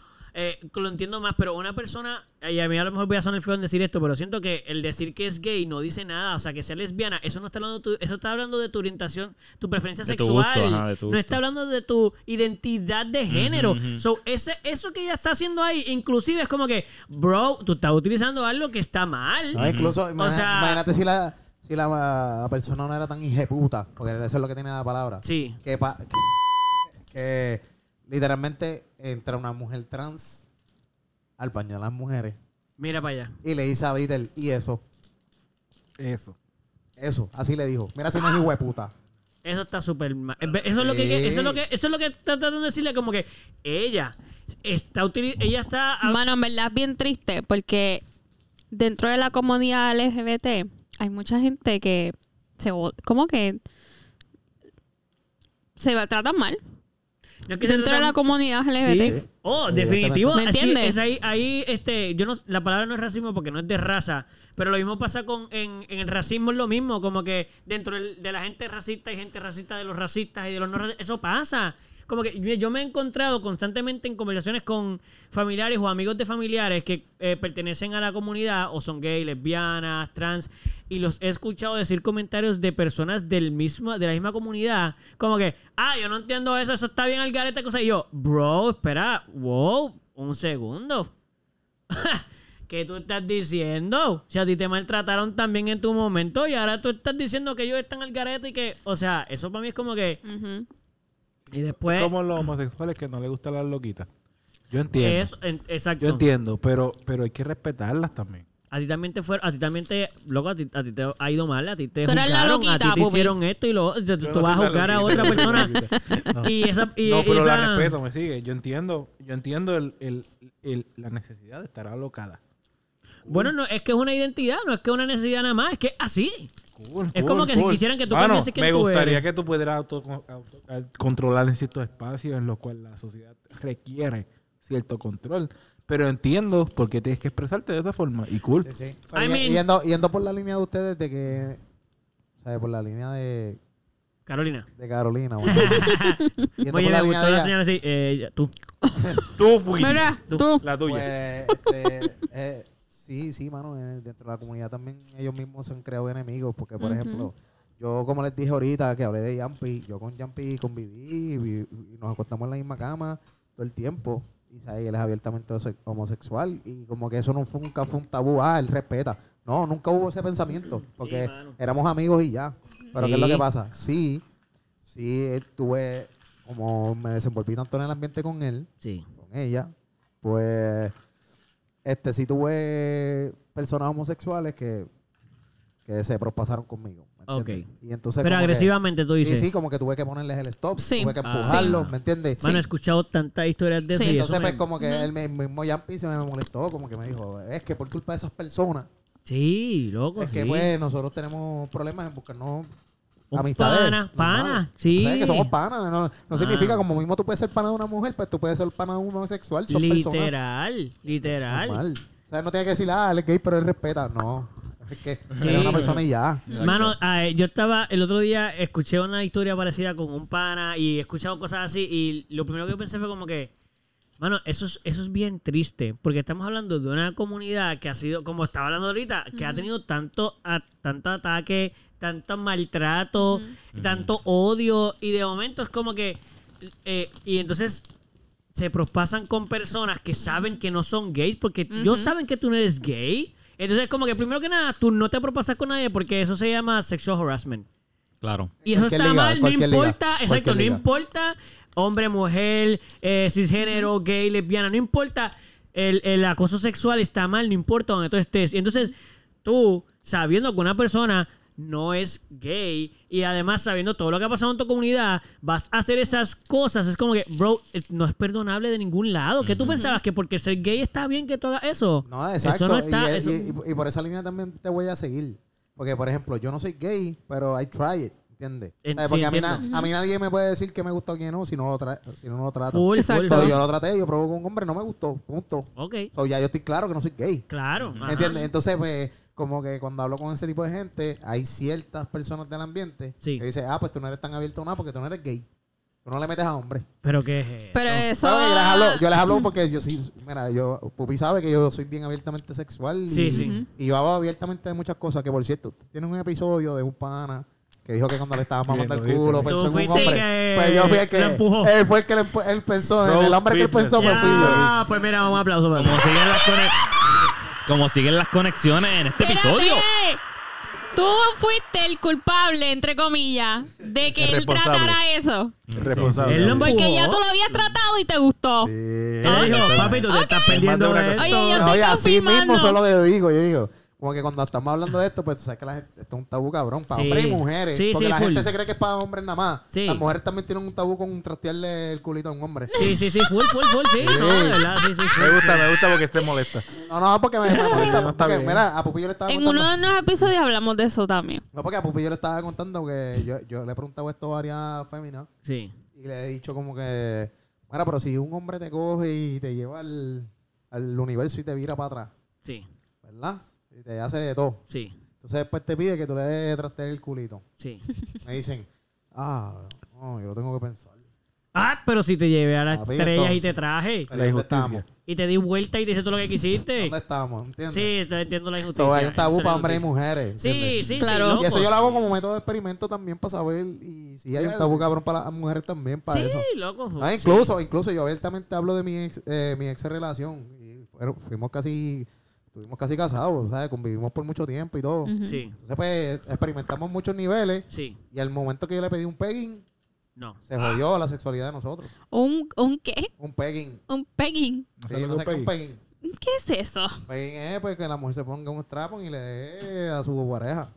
Eh, lo entiendo más, pero una persona, y a mí a lo mejor voy a sonar feo en decir esto, pero siento que el decir que es gay no dice nada, o sea, que sea lesbiana, eso no está hablando de tu, eso está hablando de tu orientación, tu preferencia De tu sexual, gusto, ajá, de tu no está hablando de tu identidad de género. So, ese, eso que ella está haciendo ahí, inclusive es como que, bro, tú estás utilizando algo que está mal. No, incluso, imagina- sea- imagínate si la, si la, la persona no era tan hijeputa, porque eso es lo que tiene la palabra. Sí. Que, pa- que, que literalmente entra una mujer trans al baño de las mujeres Mira para allá. y le dice a Beatle, y eso, Eso. eso, así le dijo. Mira si no es hijueputa. Eso está súper mal. Eso es lo que eso es lo que eso es lo que está tratando de decirle como que ella está ella está Mano, en verdad es bien triste porque dentro de la comunidad LGBT hay mucha gente que se como que se va- tratan mal es que se dentro de la comunidad LGBT. Sí. Oh, definitivo. ¿Me entiendes? es ahí, ahí, este, yo no, la palabra no es racismo porque no es de raza, pero lo mismo pasa con, en, en el racismo es lo mismo, como que dentro del- de la gente racista hay gente racista de los racistas y de los no racistas, eso pasa. Como que yo, me he encontrado constantemente en conversaciones con familiares o amigos de familiares que eh, pertenecen a la comunidad o son gay, lesbianas, trans, y los he escuchado decir comentarios de personas del mismo, de la misma comunidad, como que, ah, yo no entiendo eso, eso está bien al garete, cosa. Y yo, bro, espera, wow, un segundo. ¿Qué tú estás diciendo? Si a ti te maltrataron también en tu momento y ahora tú estás diciendo que ellos están al garete y que, o sea, eso para mí es como que... Y después... Como los homosexuales que no les gustan las loquitas. Yo entiendo. Eso, en- exacto. Yo entiendo, pero, pero hay que respetarlas también. A ti también te fueron, a ti también te, loco, a ti, a ti te ha ido mal, a ti te juzgaron, a loquita, ti te hicieron esto y lo, tú, no vas a juzgar a otra no persona. loquita. y esa, y, no, pero esa- la respeto, me sigue. Yo entiendo, yo entiendo el, el, el- la necesidad de estar alocada. Bueno, no, es que es una identidad, no es que es una necesidad nada más, es que es así. Cool, Es cool, como que si quisieran que tú Mano, cambiases quién Me tú gustaría eres. que tú pudieras auto, auto- al- controlar en ciertos espacios en los cuales la sociedad requiere cierto control. Pero entiendo por qué tienes que expresarte de esa forma. Y cool. Sí, sí. I Pero y- mean- yendo, yendo por la línea de ustedes de que, ¿sabes? Por la línea de, Carolina. de Carolina. bueno. yendo por Oye, la me gustó de la señal así. Eh, tú. Tú fuiste. Mira, Tú. tú. La tuya. Pues, este, eh, sí, sí, mano. eh, dentro de la comunidad también ellos mismos se han creado enemigos. Porque, por ejemplo, yo, como les dije ahorita, que hablé de Yampi, yo con Yampi conviví y, nos acostamos en la misma cama todo el tiempo. Y ¿sabes? él es abiertamente homosexual. Y como que eso no fue, nunca fue un tabú. Ah, él respeta. No, nunca hubo ese pensamiento. Porque Sí, éramos amigos y ya. Pero ¿qué es lo que pasa? Sí, sí, eh, tuve, como me desenvolví tanto en el ambiente con él, Sí. con ella, pues este sí tuve personas homosexuales que, que se prospasaron conmigo. ¿me entiendes? Ok. Y entonces Pero como que- agresivamente tú sí, dices. sí, como que tuve que ponerles el stop, Sí. tuve que Ah. empujarlos, Sí. ¿me entiendes? Mano, he escuchado tantas historias de eso. Sí. y eso Entonces, me- pues, como que el mi- mismo Yampi se me molestó, como que me dijo, es que por culpa de esas personas, Sí, loco. es que, sí. pues, nosotros tenemos problemas en buscarnos amistades. pana, pana, normales. sí. O sea, que somos panas. No, no Ah. significa como mismo tú puedes ser pana de una mujer, pues tú puedes ser pana de un homosexual. Son personas Literal, literal. normal. O sea, no tiene que decir, ah, él es gay, pero él respeta. No. Es que Sí. eres una persona y ya. Mano, ah, yo estaba, el otro día escuché una historia parecida con un pana y he escuchado cosas así y lo primero que pensé fue como que, mano, eso es, eso es bien triste porque estamos hablando de una comunidad que ha sido, como estaba hablando ahorita, que ha tenido tanto, a- tanto ataque, tanto maltrato, tanto odio y de momento es como que, eh, y entonces se prospasan con personas que saben que no son gays porque ellos saben que tú no eres gay. Entonces, como que primero que nada, tú no te propasas con nadie porque eso se llama sexual harassment. Claro. Y eso está liga, mal, no liga, importa, exacto, no liga. importa hombre, mujer, eh, cisgénero, gay, lesbiana, no importa, el, el acoso sexual está mal, no importa donde tú estés. Y entonces, tú, sabiendo que una persona no es gay y además sabiendo todo lo que ha pasado en tu comunidad, vas a hacer esas cosas. Es como que, bro, eh, no es perdonable de ningún lado. ¿Qué tú pensabas? ¿Que porque ser gay está bien que tú hagas eso? No, exacto. Eso no está... y, eso- y- y- y por esa línea también te voy a seguir. Porque, por ejemplo, yo no soy gay, pero I try it. ¿Entiendes? Porque a, mí na- a mí nadie me puede decir que me gusta o que no si no lo, tra- si no lo trato. full, Exacto. full, So, full. yo lo traté, yo probé con un hombre, no me gustó. Punto. Ok, So, ya yo estoy claro que no soy gay. claro. ¿Me ajá. entiendes? Entonces, pues, como que cuando hablo con ese tipo de gente, hay ciertas personas del ambiente Sí. que dicen, ah, pues tú no eres tan abierto a nada porque tú no eres gay. Tú no le metes a hombre. Pero qué es eso? Pero eso. Yo les hablo, yo les hablo porque yo sí, mira, yo, Pupi sabe que yo soy bien abiertamente sexual. Y, Sí, sí. Y yo hablo abiertamente de muchas cosas. Que por cierto, tienes un episodio de un pana que dijo que cuando le estaba mamando el culo pensó en un hombre. que Pues yo fui el que. Él fue el que le él pensó. en el hombre que él pensó, pues fui yo. Ah, pues mira, un aplauso para Como siguen las, conex- como siguen las conexiones en este ¡Espérate! episodio. Tú fuiste el culpable, entre comillas, de que él responsable. tratara eso. Responsable. Él lo empujó. Porque ya tú lo habías tratado y te gustó. Sí. Él dijo, papi, tú te estás perdiendo de esto. Oye, yo estoy Oye, así confirmando. mismo solo que yo digo, yo digo. Como que cuando estamos hablando de esto, pues tú sabes que la gente, esto es un tabú cabrón para Sí. hombres y mujeres. Sí, porque sí, la full. gente se cree que es para hombres nada más. Sí. Las mujeres también tienen un tabú con trastearle el culito a un hombre. Sí, sí, sí, full, full, full, sí. No, de verdad, sí, sí. full. Me gusta, me gusta porque esté molesta. No, no, porque me, me molesta. No está porque, bien. mira, a Pupi yo le estaba En contando. uno de los episodios hablamos de eso también. No, porque a Pupi yo le estaba contando que yo, yo le he preguntado esto a varias féminas Sí. y le he dicho como que, mira, pero si un hombre te coge y te lleva al, al universo y te vira para atrás, Sí, ¿verdad? Y te hace de todo. sí, Entonces después te pide que tú le des trastear el culito. sí. Me dicen, ah, no, yo lo tengo que pensar. Ah, pero si te llevé a las Papi, estrellas y te traje La ¿dónde injusticia. y te di vuelta y te hice todo lo que quisiste. ¿Dónde estamos? ¿Entiendes? Sí, te entiendo la injusticia. So, hay un tabú Eso para hombres y mujeres. Sí, ¿entiendes? sí, Claro. sí. Y Y eso yo lo hago como método de experimento también para saber y si hay un tabú cabrón para las mujeres también para eso. Sí, loco. Ah, sí. incluso, incluso yo abiertamente hablo de mi ex, eh, mi ex relación. Y fuimos casi, estuvimos casi casados, ¿sabes? Convivimos por mucho tiempo y todo. Sí, Entonces, pues, experimentamos muchos niveles. sí. Y al momento que yo le pedí un pegging, No. se jodió la sexualidad de nosotros. ¿Un, un qué? Un pegging. Un pegging. Sí, no sé qué un pegging. ¿Qué es eso? Pegging es pues, que la mujer se ponga un strapon y le dé a su pareja.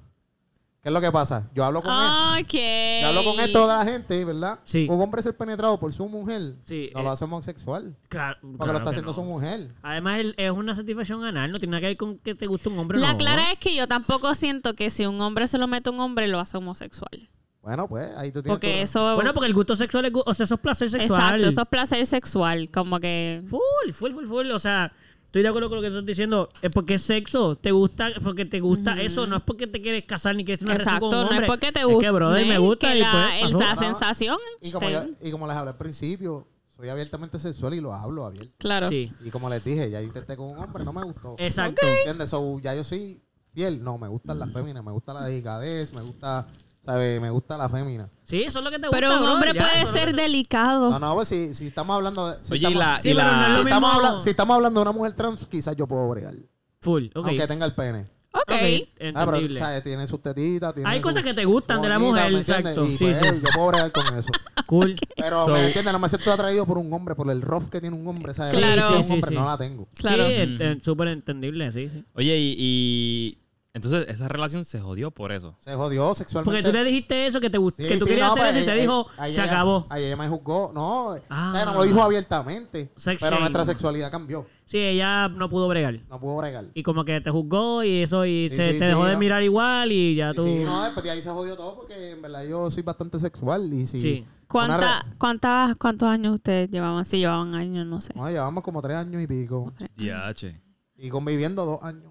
¿Qué es lo que pasa? Yo hablo con él. Ok. Yo hablo con esto de la gente, ¿verdad? Sí. Un hombre ser penetrado por su mujer Sí, no eh, lo hace homosexual. Claro. Porque claro lo está haciendo no. su mujer. Además, es una satisfacción anal. No tiene nada que ver con que te guste un hombre o La no. clara es que yo tampoco siento que si un hombre se lo mete a un hombre lo hace homosexual. Bueno, pues ahí tú tienes Porque eso. Bueno, porque el gusto sexual es, o sea, eso es placer sexual. Exacto, eso es placer sexual. Como que. Full, full, full, full. O sea, estoy de acuerdo con lo que tú estás diciendo. Es porque es sexo. Te gusta, porque te gusta eso. No es porque te quieres casar ni quieres tener una relación Exacto, con un no hombre. es porque te gusta. Es que, brother, me gusta y la, pues, la No. sensación. Y como, yo- y como les hablé al principio, soy abiertamente sexual y lo hablo abierto. Claro. Sí, Y como les dije, ya yo intenté con un hombre, no me gustó. exacto. ¿Entiendes? So, ya yo soy fiel. No, me gustan las féminas, me gusta la delicadez, me gusta, ¿sabes? Me gusta la fémina. Sí, eso es lo que te gusta. Pero un hombre puede ser delicado. No, no, pues si, si estamos hablando de. Si Oye, y estamos, la. Y pero la- no es si estamos mismo- habla- si estamos hablando de una mujer trans, quizás yo puedo bregar. Full, ok. Aunque tenga el pene. Ok. Ok, Ah, pero, entendible. ¿sabes? Tiene sus tetitas. Tiene Hay su- cosas que te gustan de la mujer, exacto. Y Sí, pues, sí, yo puedo bregar con eso. Cool. Pero, So- ¿me entiendes? No me siento atraído por un hombre, por el rough que tiene un hombre, ¿sabes? Claro. De Sí, un hombre sí, no sí. la tengo. Claro. Sí, súper entendible, sí, sí. Oye, y, y Entonces esa relación se jodió por eso. Se jodió sexualmente. Porque tú le dijiste eso, que, te Sí, que tú sí, querías no, hacer pues, eso y te eh, dijo, eh, ahí se ella- acabó. Ahí ella me juzgó. No, Ah. o sea, no me lo dijo abiertamente. Sex pero shame. nuestra sexualidad cambió. Sí, ella no pudo bregar. No pudo bregar. Y como que te juzgó y eso, y Sí, se, sí, te sí, dejó de no. mirar igual y ya Y tú... Sí, no, después de ahí se jodió todo porque en verdad yo soy bastante sexual y si Sí. ¿Cuánta, Una cuántas, ¿Cuántos años ustedes llevaban? Si llevaban años, no sé. No, llevamos como tres años y pico. DH. Y conviviendo dos años.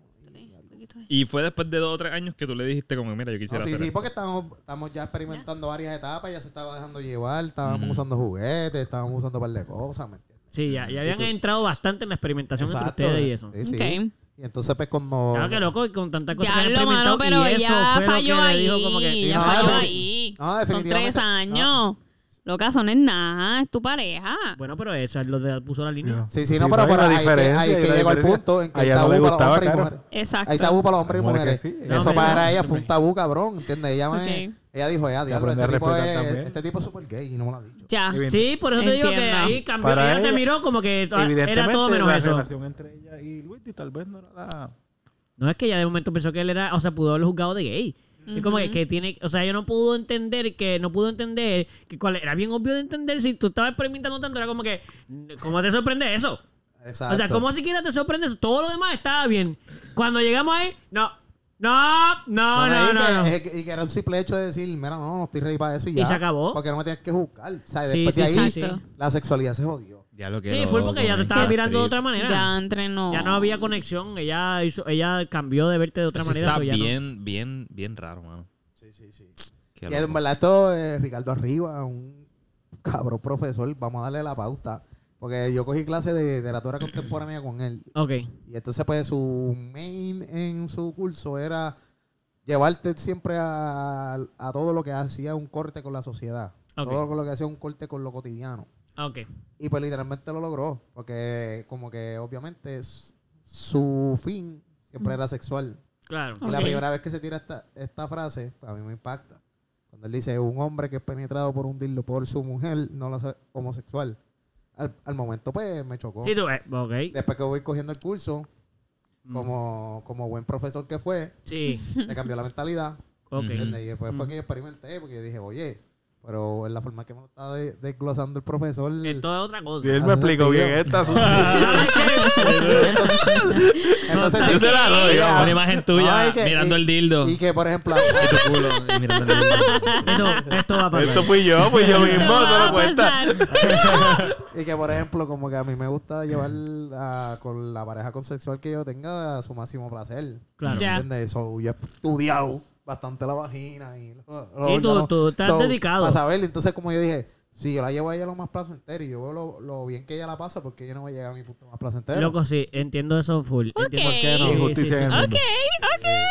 Y fue después de dos o tres años que tú le dijiste como, mira, yo No, quisiera sí, hacer sí, esto. porque estamos, estamos ya experimentando varias etapas, ya se estaba dejando llevar, estábamos usando juguetes, estábamos usando un par de cosas, ¿me entiendes? Sí, ya, ya habían entrado bastante en la experimentación Exacto. entre ustedes y eso. Sí. Y entonces pues cuando... Claro que loco, y con tantas cosas Ya que han lo mano, experimentado pero y eso fue falló lo que le ahí. dijo como que... No, falló ahí. no, Son definitivamente- tres años. Loca, eso no es nada. Es tu pareja. Bueno, pero esa es lo de puso la línea. Sí, sí, no, pero, hay pero una ahí, que, diferencia, ahí que llegó al punto en que hay ella no tabú le para los hombres y claro. mujeres. Exacto. Hay tabú para los hombres y mujeres. sí. No, Eso pero para no, ella fue un tabú, cabrón, ¿entiendes? Ella, me, Ok. ella dijo, ella, diablo, aprende este a tipo, es, este tipo es súper gay y no me lo ha dicho. Ya. Sí, por eso te digo que ahí cambió. Para ella te ella- miró como que eso- era Evidentemente, todo menos la eso. relación entre ella y Luigi tal vez no era la... No es que ella de momento pensó que él era, o sea, pudo haberlo juzgado de gay. Es como que, que tiene, o sea, ella no pudo entender que, no pudo entender que cuál era bien obvio de entender si tú estabas experimentando tanto, era como que, ¿cómo te sorprende eso? Exacto. O sea, ¿cómo siquiera te sorprende eso? Todo lo demás estaba bien. Cuando llegamos ahí, no, no, no, no, y no. que, no. es que- y que era un simple hecho de decir, mira, no, no estoy ready para eso y ya. se acabó. Porque no me tienes que juzgar. O sea, Sí, después sí, de ahí, sí, sí. la sexualidad se jodió. Ya lo que Sí, fue porque ya te estaba mirando de otra manera. Ya entrenó. Ya no había conexión, ella hizo, ella cambió de verte de otra Eso manera. está no- bien, bien, bien raro, mano. Sí, sí, sí. Qué Y en verdad esto, eh, Ricardo Arriba, un cabrón profesor, vamos a darle la pauta. Porque yo cogí clase de literatura contemporánea con él. Ok. Y entonces, pues, su main en su curso era llevarte siempre a, a todo lo que hacía un corte con la sociedad. Ok. Todo lo que hacía un corte con lo cotidiano. Ok. Y pues literalmente lo logró. Porque como que obviamente su fin siempre era sexual. Claro. Y la primera vez que se tira esta, esta frase, pues a mí me impacta. Cuando él dice, un hombre que es penetrado por un dildo por su mujer no lo hace homosexual. Al, al momento, pues, me chocó. Sí, tú, eh, ok. Después que voy cogiendo el curso, como, como buen profesor que fue, Sí. le cambió la mentalidad. Ok. ¿entiendes? Y después fue que yo experimenté, porque yo dije, oye, pero en la forma que me lo está de- desglosando el profesor... Esto es otra cosa. Y él me Hace explicó bien esta. entonces, entonces Yo sí, te la doy, ella- vamos. Una imagen tuya Ay, que- mirando y- el dildo. Y que, por ejemplo, Y tu culo y mirando el dildo. Esto, esto va a pasar. Esto fui yo, fui yo mismo, Esto no va lo a cuenta. pasar. Y que, por ejemplo, como que a mí me gusta llevar a- con la pareja consensual que yo tenga a su máximo placer. Claro. Ya. ¿Entiendes? So, yo he estudiado bastante la vagina y los, los Sí, tú- tú estás dedicado. Para saber, entonces, como yo dije, si yo la llevo a ella lo más placentero y yo veo lo, lo bien que ella la pasa, porque ella no va a llegar a mi punto más placentero. Loco, sí, entiendo eso full. Entiendo. Ok. qué no? Sí, Injusticia sí, en sí, el sí.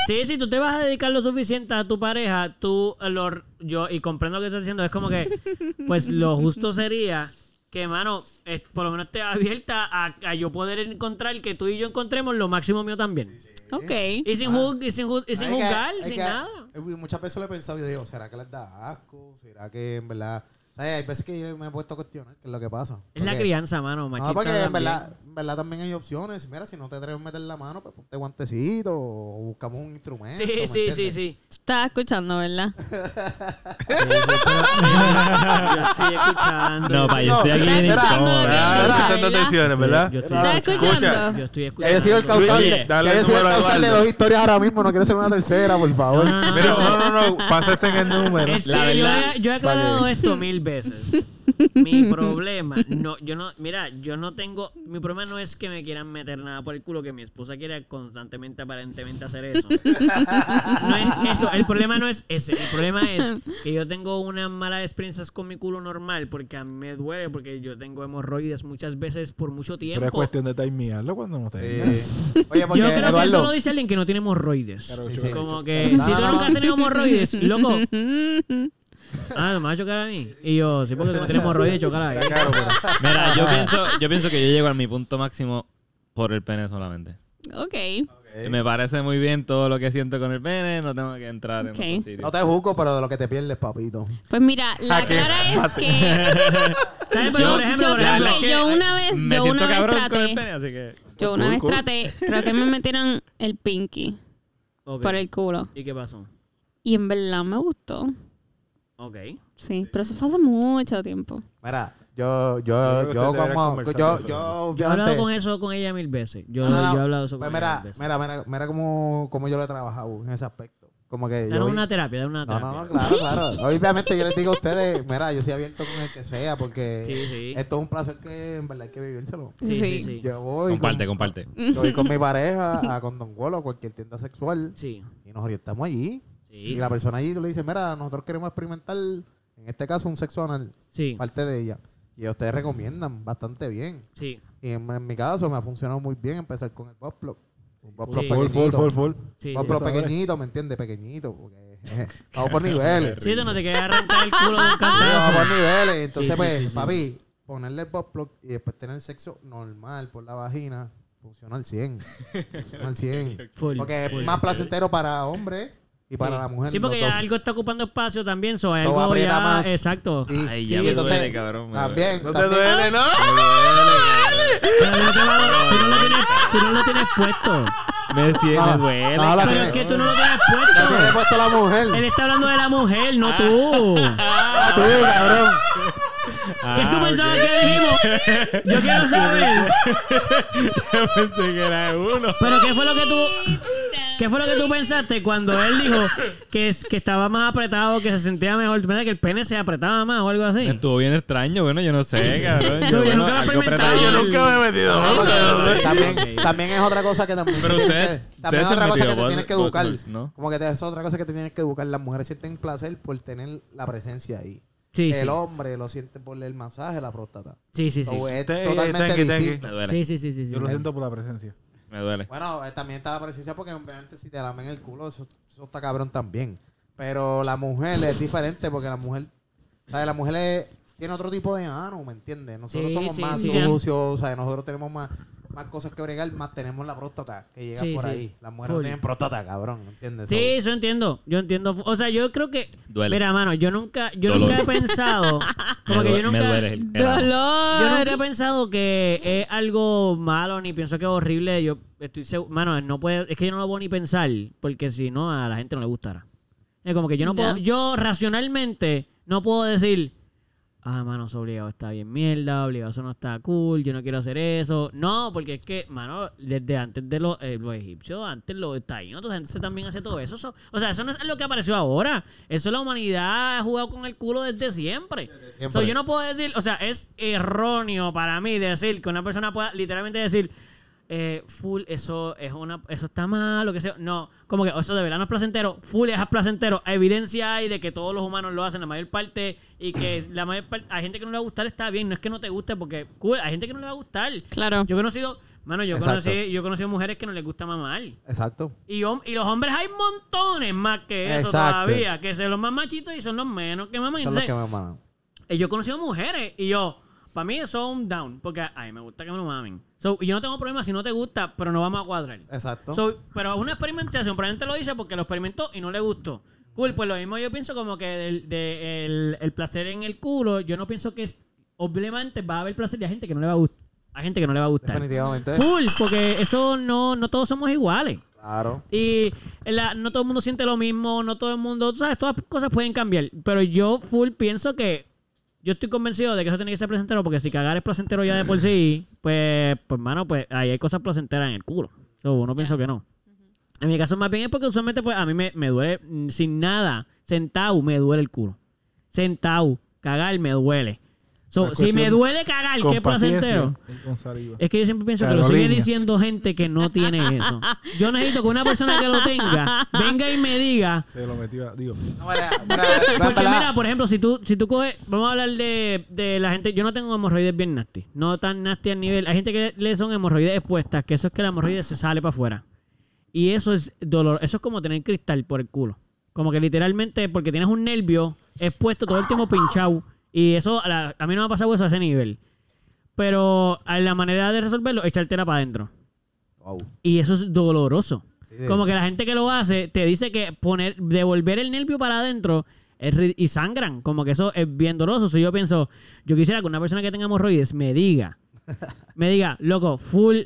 Sí, si tú te vas a dedicar lo suficiente a tu pareja, tú lo yo y comprendo lo que estás diciendo, es como que pues lo justo sería que, mano, eh, por lo menos esté abierta a, a yo poder encontrar que tú y yo encontremos lo máximo mío también. Ok. Y sin, juz- y sin, juz- y sin juzgar, sin que- nada. Muchas veces lo he pensado y yo digo, ¿será que les da asco? ¿Será que en verdad... ¿Sabes? Hay veces que yo me he puesto a cuestionar qué es lo que pasa. Es la crianza, mano, machista. No, porque en verdad, verdad también hay opciones. Mira, si no te atreves a meter la mano, pues ponte guantecito o buscamos un instrumento. Sí, ¿me sí, sí, entiendes? sí. Estás escuchando, ¿verdad? Yo estoy escuchando. No, pa, yo estoy aquí bien incómodo. Ah, prestando ¿verdad? Yo estoy ¿Estás escuchando. Yo estoy escuchando. haya sido el haya el sido el causal de dos historias ahora mismo. No quiero ser una tercera, por favor. No, no, no, Mira, no. no, no, no, pásate en el número. Es que La yo, verdad- he, yo he aclarado esto mil veces. Mi problema, no, yo no, mira, yo no tengo, mi problema no es que me quieran meter nada por el culo, que mi esposa quiera constantemente, aparentemente hacer eso. No es eso, el problema no es ese, el problema es que yo tengo unas malas experiencias con mi culo normal, porque a mí me duele, porque yo tengo hemorroides muchas veces por mucho Pero es tiempo. cuestión de timearlo cuando no te Sí. Oye, porque Yo creo que eso lo dice alguien que no tiene hemorroides. Sí, sí. Como que No, si tú nunca has tenido hemorroides, loco. Ah, me va a chocar a mí. Y yo, sí, porque tú tienes hemorroides, chocar a mí. Claro, pero Mira, yo pienso, yo pienso que yo llego a mi punto máximo por el pene solamente. Ok. Me parece muy bien todo lo que siento con el pene, no tengo que entrar en Ok. otro sitio. no te juzgo, pero de lo que te pierdes, papito. Pues mira, la clara es que yo, por ejemplo, yo por creo ejemplo, que yo una vez, Me yo siento una vez cabrón con el traté, pene, así que... yo una Cool, vez cool. traté, creo que me metieron el pinky. Ok. por el culo. ¿Y qué pasó? Y en verdad me gustó. Ok. Sí, pero eso fue hace mucho tiempo. Mira, yo, Yo yo, yo, como, yo, yo, Yo he hablado con eso con ella mil veces. Yo, No, no, no. yo he hablado eso con Pues ella mira, mil veces. mira, mira, mira cómo, cómo yo lo he trabajado en ese aspecto. Como que yo Danos vi- una terapia, danos una No, terapia. no, no, claro, claro. Obviamente yo les digo a ustedes, mira, yo soy abierto con el que sea porque Sí, sí. esto es un placer que en verdad hay que vivírselo. Sí, sí, sí. Yo voy Comparte, con, comparte. yo voy con mi pareja a Condon Wall o cualquier tienda sexual Sí. y nos orientamos allí. Sí. Y la persona allí le dice, mira, nosotros queremos experimentar, en este caso, un sexo anal, Sí. parte de ella. Y ustedes recomiendan bastante bien. Sí. Y en, en mi caso me ha funcionado muy bien empezar con el plug. Un plug Sí. Full, pequeñito. full, full, full. Vale. pequeñito, ¿me entiendes? Pequeñito. Porque, vamos por niveles. Sí, eso no te queda arrancar el culo de un Sí, vamos cantazo. por niveles. Entonces, pues, sí, sí. papi, ponerle el plug y después tener sexo normal por la vagina, funciona al 100. Funciona al 100. Full, Porque full. es más placentero para hombre y para Sí. la mujer. Sí, porque ya algo está ocupando espacio también. So, algo aprieta ya... más. Exacto. Sí. Ay, Sí, ya y me entonces, duele, cabrón. me También. No te duele, ¿no? Tú, no lo tienes, tú no lo tienes puesto. Me, sí, No, me duele. no, Pero tiene- es que tú no lo tienes La tiene puesto. puesto la mujer. Él está hablando de la mujer, no tú. Ah, tú, cabrón. ¿Qué tú Ah, pensabas que dijimos? Yo quiero saber. Yo pensé que era uno. Pero ¿qué fue lo que tú... ¿Qué fue lo que tú pensaste cuando él dijo que, es- que estaba más apretado, que se sentía mejor? ¿Tú pensás que el pene se apretaba más o algo así? Estuvo bien extraño, bueno, yo no sé, cabrón. Yo bueno, nunca lo he. Yo nunca me he metido. También, también es otra cosa que también, Pero que- también es otra cosa que te tienes que educar. Como que es otra cosa que te tienes que educar. Las mujeres sienten placer por tener la presencia ahí. Sí, el sí. hombre lo siente por el masaje, la próstata. Sí, sí, sí. So, es Te- totalmente tenki, tenki. distinto. Me duele. Sí, sí, sí, sí. sí. Yo lo siento por la presencia. Me duele. Bueno, eh, también está la presencia porque obviamente si te lamen el culo, eso, eso está cabrón también. Pero la mujer es diferente porque la mujer, ¿sabes? La mujer es- tiene otro tipo de ano, ¿me entiendes? Nosotros Sí, somos sí, más sí. sucios, ¿sabes? Nosotros tenemos más, más cosas que bregar, más tenemos la próstata que llega Sí, por sí. ahí. Las mujeres Full. no tienen próstata, cabrón, ¿entiendes? Sí, So, eso entiendo. Yo entiendo. O sea, yo creo que. Duele. Mira, mano, yo nunca, yo Dolor. nunca he pensado. Como me, que yo me nunca. duele el, el ano. ¡Dolor! Yo nunca he pensado que es algo malo, ni pienso que es horrible. Yo estoy seguro. Mano, no puede, es que yo no lo puedo ni pensar, porque si no, a la gente no le gustará. Es como que yo no puedo. Yo racionalmente no puedo decir. Ah, mano, eso obligado está bien mierda, obligado eso no está cool, yo no quiero hacer eso. No, porque es que, mano, desde antes de los, eh, los egipcios, antes los taínos, esa gente también hace todo eso. O sea, eso no es lo que apareció ahora. Eso la humanidad ha jugado con el culo desde siempre. siempre. So, yo no puedo decir, o sea, es erróneo para mí decir que una persona pueda literalmente decir, eh, full, eso es una, eso está mal, lo que sea. No, como que eso de verdad no es placentero, full es placentero. Evidencia hay de que todos los humanos lo hacen la mayor parte y que la mayor parte, hay gente que no le va a gustar, está bien, no es que no te guste porque cool, hay gente que no le va a gustar. Claro. Yo he conocido, mano, yo Exacto. conocí, yo he conocido mujeres que no les gusta mamar. Exacto. Y, los hombres hay montones más que eso Exacto. todavía, que son los más machitos y son los menos que maman. Son los Entonces, que me aman. eh, yo he conocido mujeres y yo, para mí eso es un down, porque a mí me gusta que me lo mamen. So, y yo no tengo problema si no te gusta, pero no vamos a cuadrar. Exacto. So, pero es una experimentación, probablemente lo hice porque lo experimentó y no le gustó. Cool, pues lo mismo yo pienso como que del, de el, el placer en el culo, yo no pienso que es, obviamente va a haber placer y hay gente que no le va a gustar. Hay gente que no le va a gustar. Definitivamente. Full, porque eso no, no todos somos iguales. Claro. Y la- no todo el mundo siente lo mismo, no todo el mundo, tú sabes, todas las cosas pueden cambiar. Pero yo full pienso que yo estoy convencido de que eso tiene que ser placentero, porque si cagar es placentero ya de por sí, pues, pues mano, pues ahí hay cosas placenteras en el culo. So, no pienso que no. En mi caso más bien es porque usualmente pues a mí me, me duele sin nada, sentado me duele el culo. Sentado, cagar me duele. So, si me duele cagar, ¿qué placentero? saliva. Es que yo siempre pienso que lo sigue Carolina. diciendo gente que no tiene eso. Yo necesito que una persona que lo tenga venga y me diga. Se lo metió, a- digo. No, Porque mira, por ejemplo, si tú, si tú coges, vamos a hablar de, de la gente, yo no tengo hemorroides bien nasty, no tan nasty al nivel, hay gente que le son hemorroides expuestas, que eso es que la hemorroide se sale para afuera. Y eso es dolor, eso es como tener cristal por el culo. Como que literalmente, porque tienes un nervio expuesto todo el tiempo pinchado. Y eso, a, la- a mí no me ha pasado eso a ese nivel. Pero a la manera de resolverlo, echártela para adentro. Wow. Y eso es doloroso. Sí, de- Como que la gente que lo hace te dice que poner, devolver el nervio para adentro es y sangran. Como que eso es bien doloroso. Si yo pienso, yo quisiera que una persona que tenga hemorroides me diga, me diga, loco, full,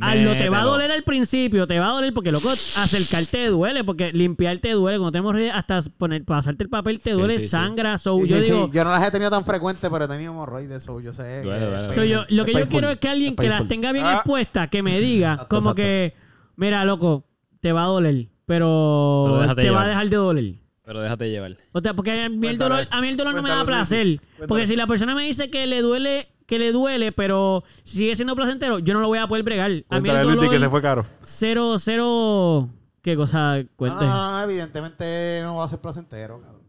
Hazlo, te va a doler al principio, te va a doler porque, loco, acercarte duele, porque limpiarte duele. Cuando tenemos hasta poner, pasarte el papel te duele, sí, sí. sangra. So, Sí, yo sí, sí. digo, Yo no las he tenido tan frecuentes, pero he tenido hemorroides, so yo sé. Duele, que- duele. so, yo, lo que yo quiero es que alguien que las tenga bien Ah. expuestas, que me diga, Exacto, como exacto. que, mira, loco, te va a doler, pero, te va a dejar de doler. Pero déjate llevar. O sea, porque a mí el dolor, a mí el dolor no me da placer. Porque si la persona me dice que le duele, que le duele, pero sigue siendo placentero, yo no lo voy a poder bregar. A mí el Luis, que te fue caro. cero, cero, ¿qué cosa? Cuente. no, no, no, evidentemente no va a ser placentero, cabrón.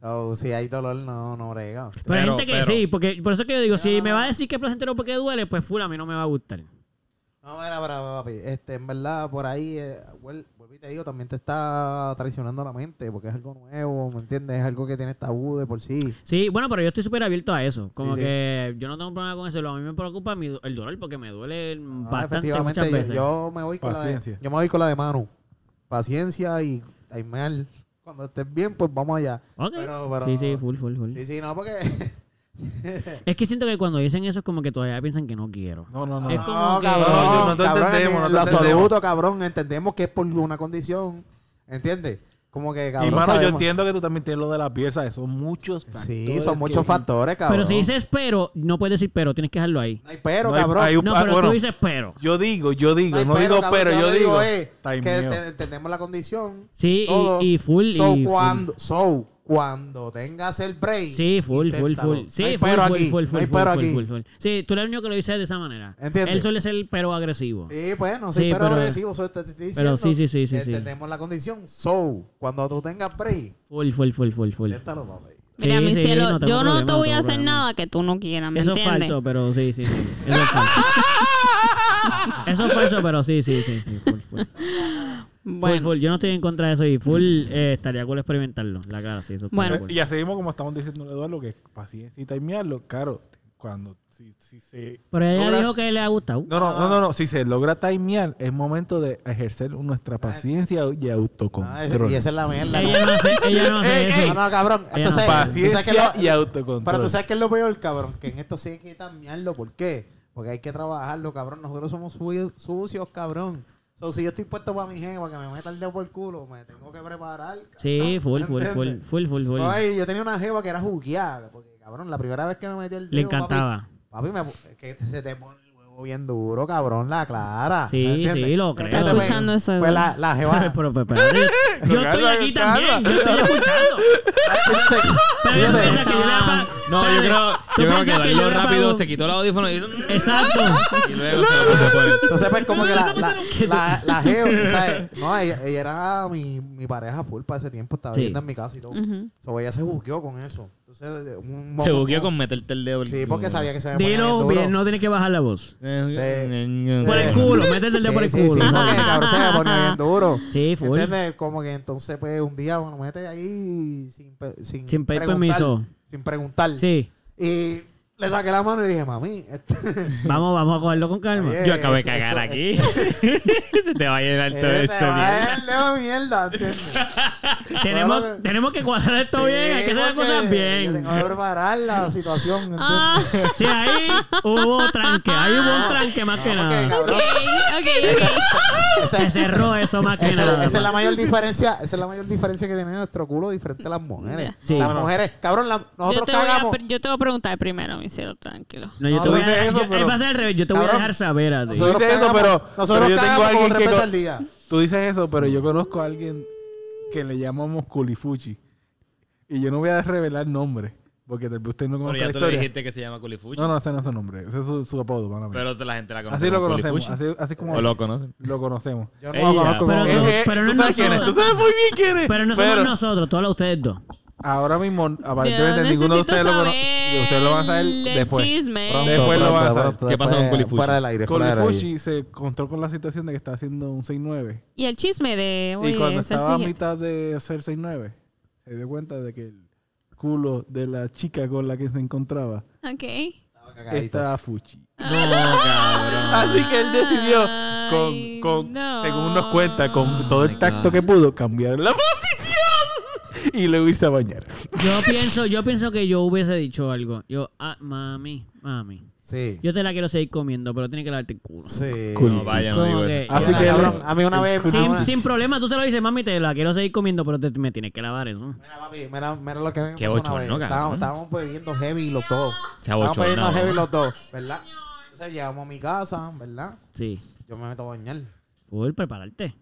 So, si hay dolor, no, no brega. Pero hay gente que pero- sí, porque por eso que yo digo, si me va a decir que es placentero porque duele, pues full a mí no me va a gustar. No, mira, mira, papi. Este, en verdad, por ahí, eh, vuel- vuelvo y te digo, también te está traicionando la mente, porque es algo nuevo, ¿me entiendes? Es algo que tiene tabú de por sí. Sí, bueno, pero yo estoy súper abierto a eso. Como sí. que yo no tengo problema con eso. Lo a mí me preocupa mi- el dolor porque me duele No, bastante efectivamente, muchas yo, veces. yo me voy con Paciencia. la de, yo me voy con la de Manu. Paciencia y aimear. Cuando estés bien, pues vamos allá. Ok. Pero, pero, sí, sí, full, full, full. Sí, sí, no, porque... Es que siento que cuando dicen eso es como que todavía piensan que no quiero. No, no, no. Es como no, que- cabrón, No, yo no te cabrón, entendemos, no te lo entendemos. absoluto, cabrón, entendemos que es por una condición, ¿entiendes? Como que, cabrón, y mano, yo sabemos- entiendo que tú también tienes lo de la pieza. Son muchos factores. Sí, son que- muchos factores, cabrón. Pero si dices pero, no puedes decir pero, tienes que dejarlo ahí. No hay pero, No hay- cabrón. hay un- No, pero bueno, tú dices pero. Yo digo, yo digo, hay no digo cabrón, pero, yo digo. eh, que te- entendemos la condición. Sí, y- todo. y full, So, y full. cuando, so, cuando tengas el break. Sí, full, full, full. Sí, no hay full, pero full, aquí. full, no full, hay full, pero full, aquí. full, full. Sí, tú eres el único que lo dices de esa manera. ¿Entiendes? Él suele ser el pero agresivo. Sí, pues, no soy Sí, pero, pero- agresivo, soy te, te estoy pero sí, sí, sí, sí, sí. Entendemos la condición. So, cuando tú tengas break, Full, full, full, full, full. inténtalo, papi. Mira, Sí, mi sí, cielo, no yo no te voy a hacer problema. nada que tú no quieras, ¿me Eso es falso, pero sí, sí, sí. Eso es falso. Eso es falso, pero sí, sí, sí, sí. Full, full. Bueno, full. Yo no estoy en contra de eso y full eh, estaría cool experimentarlo. La cara, sí, eso Bueno. cool. Y así mismo, como estamos diciendo Eduardo, que es paciencia y timearlo, claro, cuando si, si se Pero ella logra- dijo que le ha gustado. No, no, no, no, no, si se logra timear, es momento de ejercer nuestra paciencia y Ah, autocontrol. y esa es la mierda. Ella no hace, ella no hace Ey, eso. No, no, cabrón. Entonces, no. tú sabes que Paciencia lo- y autocontrol. Pero tú sabes que es lo peor, cabrón, que en esto sí hay que tamearlo. ¿Por qué? Porque hay que trabajarlo, cabrón. Nosotros somos su- sucios, cabrón. So, si yo estoy puesto para mi jeva que me meta el dedo por el culo, me tengo que preparar. Sí, full, full, full, full, full, full. Ay, yo tenía una jeva que era jugueada. Porque, cabrón, la primera vez que me metí el dedo. Le encantaba. Papi, papi, me, que se te pone el huevo bien duro, cabrón, la clara. Sí, sí, lo creo. Estoy pues, escuchando eso, Pues la, la jeva. Pero, pero, pero, yo, yo estoy aquí también. Yo estoy escuchando. Pero yo que yo le No, yo creo, ¿tú yo creo que le rápido se quitó el audífono y, Exacto. y luego se lo pasó por él. Entonces, pues, como que la, la, la, la jeva, ¿sabes? No, ella, ella era mi, mi pareja full para ese tiempo, estaba Sí. viviendo en mi casa y todo. Ujú. So, ella se buqueó con eso. Entonces, un Se buqueó con meterte el dedo. por el Sí, porque sabía que se me Dilo duro. bien, no tienes que bajar la voz. Eh, Por el culo, métete el dedo por el Sí, culo. Sí, porque cabrón se me ponía bien duro. Sí, full. ¿Entiendes? Como que entonces, pues, un día me mete ahí sin, sin, Sin pedir permiso. Sin preguntar. Sí. Y le saqué la mano y dije, mami, este, Vamos, vamos a cogerlo con calma. Oye, Yo acabo de esto- cagar esto- aquí. se te va a llenar todo eh, esto. te va a de mierda, ¿entiendes? Tenemos, Bueno, tenemos que cuadrar esto Sí, bien, hay que hacer las cosas yo bien. Tengo que preparar la situación, ¿entiendes? Ah, Sí, ahí hubo tranque, ahí hubo un tranque más que No, porque, nada. cabrón, ok, ok, ok. esa- Se cerró eso más que Esa, nada. esa es la mayor diferencia, esa es la mayor diferencia que tiene nuestro culo diferente a las mujeres. Sí. las Bueno. mujeres, cabrón, la- Yo nosotros a, cagamos. yo te voy a preguntar primero, mi cielo, tranquilo. No, yo No, te voy a eso, yo- pero- al revés, yo te voy a dejar saber a ti. Nosotros Dices eso, pero- nosotros pero yo tengo alguien que veces al día. Tú dices eso, pero yo conozco a alguien que le llamamos Culifuchi. Y yo no voy a revelar nombre, porque usted no Pero conozca ya la tú le dijiste que se llama Culifuchi. No, no, ese no es su nombre. Ese es su, su apodo, mala mía. Pero la gente la conoce. Así lo conocemos. Así, así como O lo conocen. lo conocemos. Yo no Ella. lo conozco Pero como- tú- pero tú no sabes quién es. Tú nosotros. sabes muy bien quién es. Pero no somos nosotros, todos ustedes dos. Ahora mismo, aparentemente, ninguno de ustedes lo conoce. Ustedes lo van a saber después. chisme. Pronto, Después lo pronto, van a saber. pronto, ¿Qué pasó con Culifuchi? Fuera del aire. Culifuchi se encontró con la situación de que estaba haciendo un 6-9. Y el chisme de. Y oye, cuando ser estaba a mitad de hacer 6-9, se dio cuenta de que el culo de la chica con la que se encontraba Ok. estaba fuchi. No, cabrón. Así que él decidió, con, con no. según nos cuenta, con todo el tacto que pudo, cambiar la posición y le irse a bañar. Yo pienso, yo pienso que yo hubiese dicho algo. Yo, ah, mami, mami. Sí. Yo te la quiero seguir comiendo, pero tienes que lavarte el culo. Sí. No, vaya, no digo que- eso. Así que cabrón, a mí una vez. Sin, una- sin problema, tú se lo dices, mami, te la quiero seguir comiendo, pero te- me tienes que lavar eso. Mira, papi, mira, mira lo que me Qué pasó una vez. cabrón. Estábamos, estábamos bebiendo heavy los dos. Se Estábamos bebiendo heavy los dos, ¿verdad? Entonces llegamos a mi casa, ¿verdad? Sí. Yo me meto a bañar. Poder prepararte.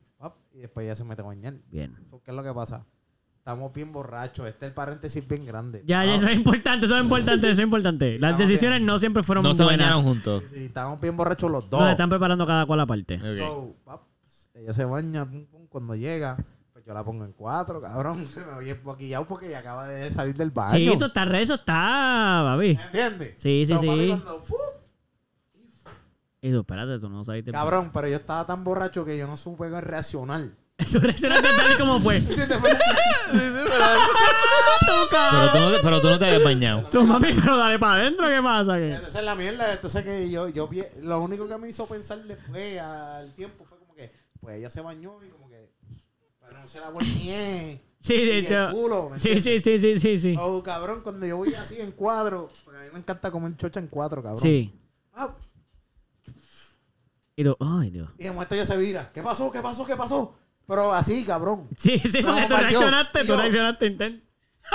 Y después ella se mete a bañar. Bien. ¿Qué es lo que pasa? Estamos bien borrachos. Este es el paréntesis bien grande. Ya, ya, eso es importante, eso es importante, eso es importante. Las Estamos decisiones no siempre fueron No se buenas. bañaron juntos. Sí, estábamos bien borrachos los dos. No, están preparando cada cual aparte. Ok. So, pap, ella se baña, pum, pum, cuando llega, pues yo la pongo en cuatro, cabrón. Se me oye poquillado porque ella acaba de salir del baño. Sí, esto está re, eso está, papi. ¿Me entiendes? Sí, sí, So, papi, sí. cuando, ¡fu! Y tú, espérate, tú no sabes. Cabrón, pero yo estaba tan borracho que yo no supe reaccionar. Eso reaccionaste tal y como fue. Pero tú, no, te- pero tú no te habías bañado. Tú, mami, pero dale para adentro, ¿qué pasa? ¿Qué? Esa es la mierda. Entonces que yo, yo vi- lo único que me hizo pensar después al tiempo fue como que, pues ella se bañó y como que, pero no se la ni Sí, de y el hecho. culo, ¿me Sí, entiendes? sí, sí, sí, sí, sí. Oh, cabrón, cuando yo voy así en cuadro, porque a mí me encanta comer chocha en cuadro, cabrón. Sí. Ah, Y tú, ay, Dios. y de momento ella se vira. ¿Qué pasó? ¿Qué pasó? ¿Qué pasó? Pero así, cabrón. Sí, sí, No, porque tú reaccionaste, tú reaccionaste intent.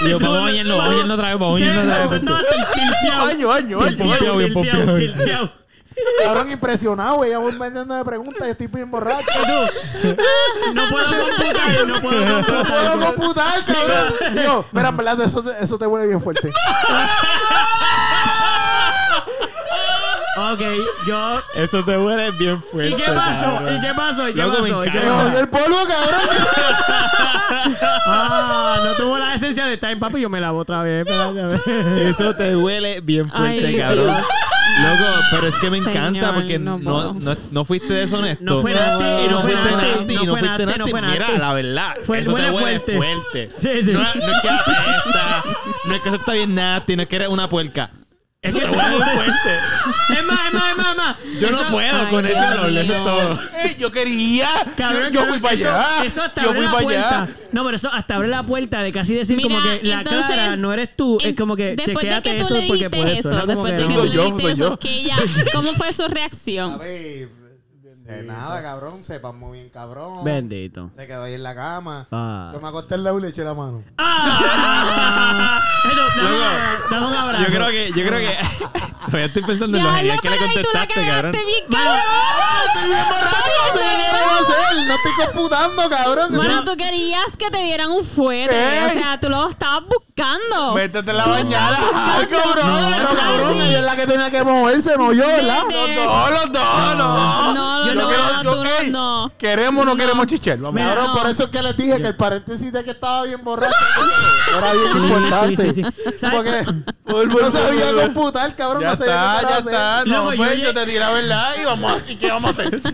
Y yo, vamos a bañarnos, vamos a bañarnos otra vez, vamos a bañarnos otra vez. Año, año, año. Cabrón, impresionado, ella voy vendiendo de preguntas y estoy bien borracho. No puedo computar, no puedo No computar. puedo computar, cabrón. Digo, mira, en verdad, eso, te- eso te huele bien fuerte. Ok, yo. Eso te huele bien fuerte. ¿Y qué pasó? cabrón. ¿Y qué pasó? ¿Y qué Loco, me pasó? ¿Y qué encanta. pasó? el polvo, cabrón. Ah, no tuvo la esencia de estar en papi. Yo me lavo otra vez. espérate, a ver. Eso te huele bien fuerte, Ay, cabrón. Dios. Loco, pero es que me encanta Señor, porque no no, puedo. no, no fuiste deshonesto. No fue nasty, Y no no fue fuiste nasty, y no fuiste nasty, fue Mira, nasty. la verdad, Fue- eso te huele huele fuerte. fuerte. Sí, sí. No, no es que apesta, no es que eso está bien nasty, no es que eres una puerca. Eso te huele muy fuerte. Es más, es más, es más, es más. Yo no Eso- puedo Ay, con ese Dios olor, eso es todo. Eh, yo quería. Cabrón, yo, yo fui para eso- allá. Eso hasta yo abre fui la para puerta. allá. No, pero eso hasta abre la puerta de casi decir como Mira, que la entonces, clara no eres tú. en- Es como que chequéate que tú eso le porque por eso. como después que de que no. tú le dijiste eso, que ¿cómo fue su A reacción? ver, de nada, cabrón. Sepan muy bien, cabrón. Bendito. Se quedó ahí en la cama. Ah. Yo me acosté al lado y le eché la mano. ¡Ah! Dame, dame un abrazo. Yo creo que, yo creo que. Todavía estoy pensando en lo Ya, genial no, que le la contestaste, cabrón. cagaste bien, cabrón. Estoy bien borracho, no sé qué quiero hacer. No estoy computando, cabrón. Bueno, tú querías que te dieran un fuete. Ey. O sea, tú lo estabas buscando. Métete en la bañada. Ay, cabrón. Pero cabrón, ella es la que tenía que moverse, no yo, ¿verdad? Vete. No, los dos, no. No, no, no quiero- no, tú no, ey, no. ¿Queremos o no, queremos chichel? Vamos. Mira, no. por eso es que les dije que el paréntesis de que estaba bien borracho era bien importante. sí, sí, sí. ¿Sabes? Porque Por- por- no sabía por- computar, cabrón. Ya no sabía está, ya hacer. está. No, pues yo te di la verdad y vamos así. ¿Qué vamos a hacer?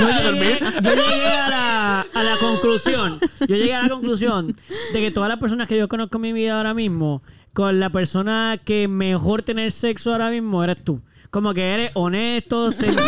Yo llegué, yo llegué a, la, a la conclusión. Yo llegué a la conclusión de que todas las personas que yo conozco en mi vida ahora mismo, con la persona que mejor tener sexo ahora mismo eres tú. Como que eres honesto, sincero.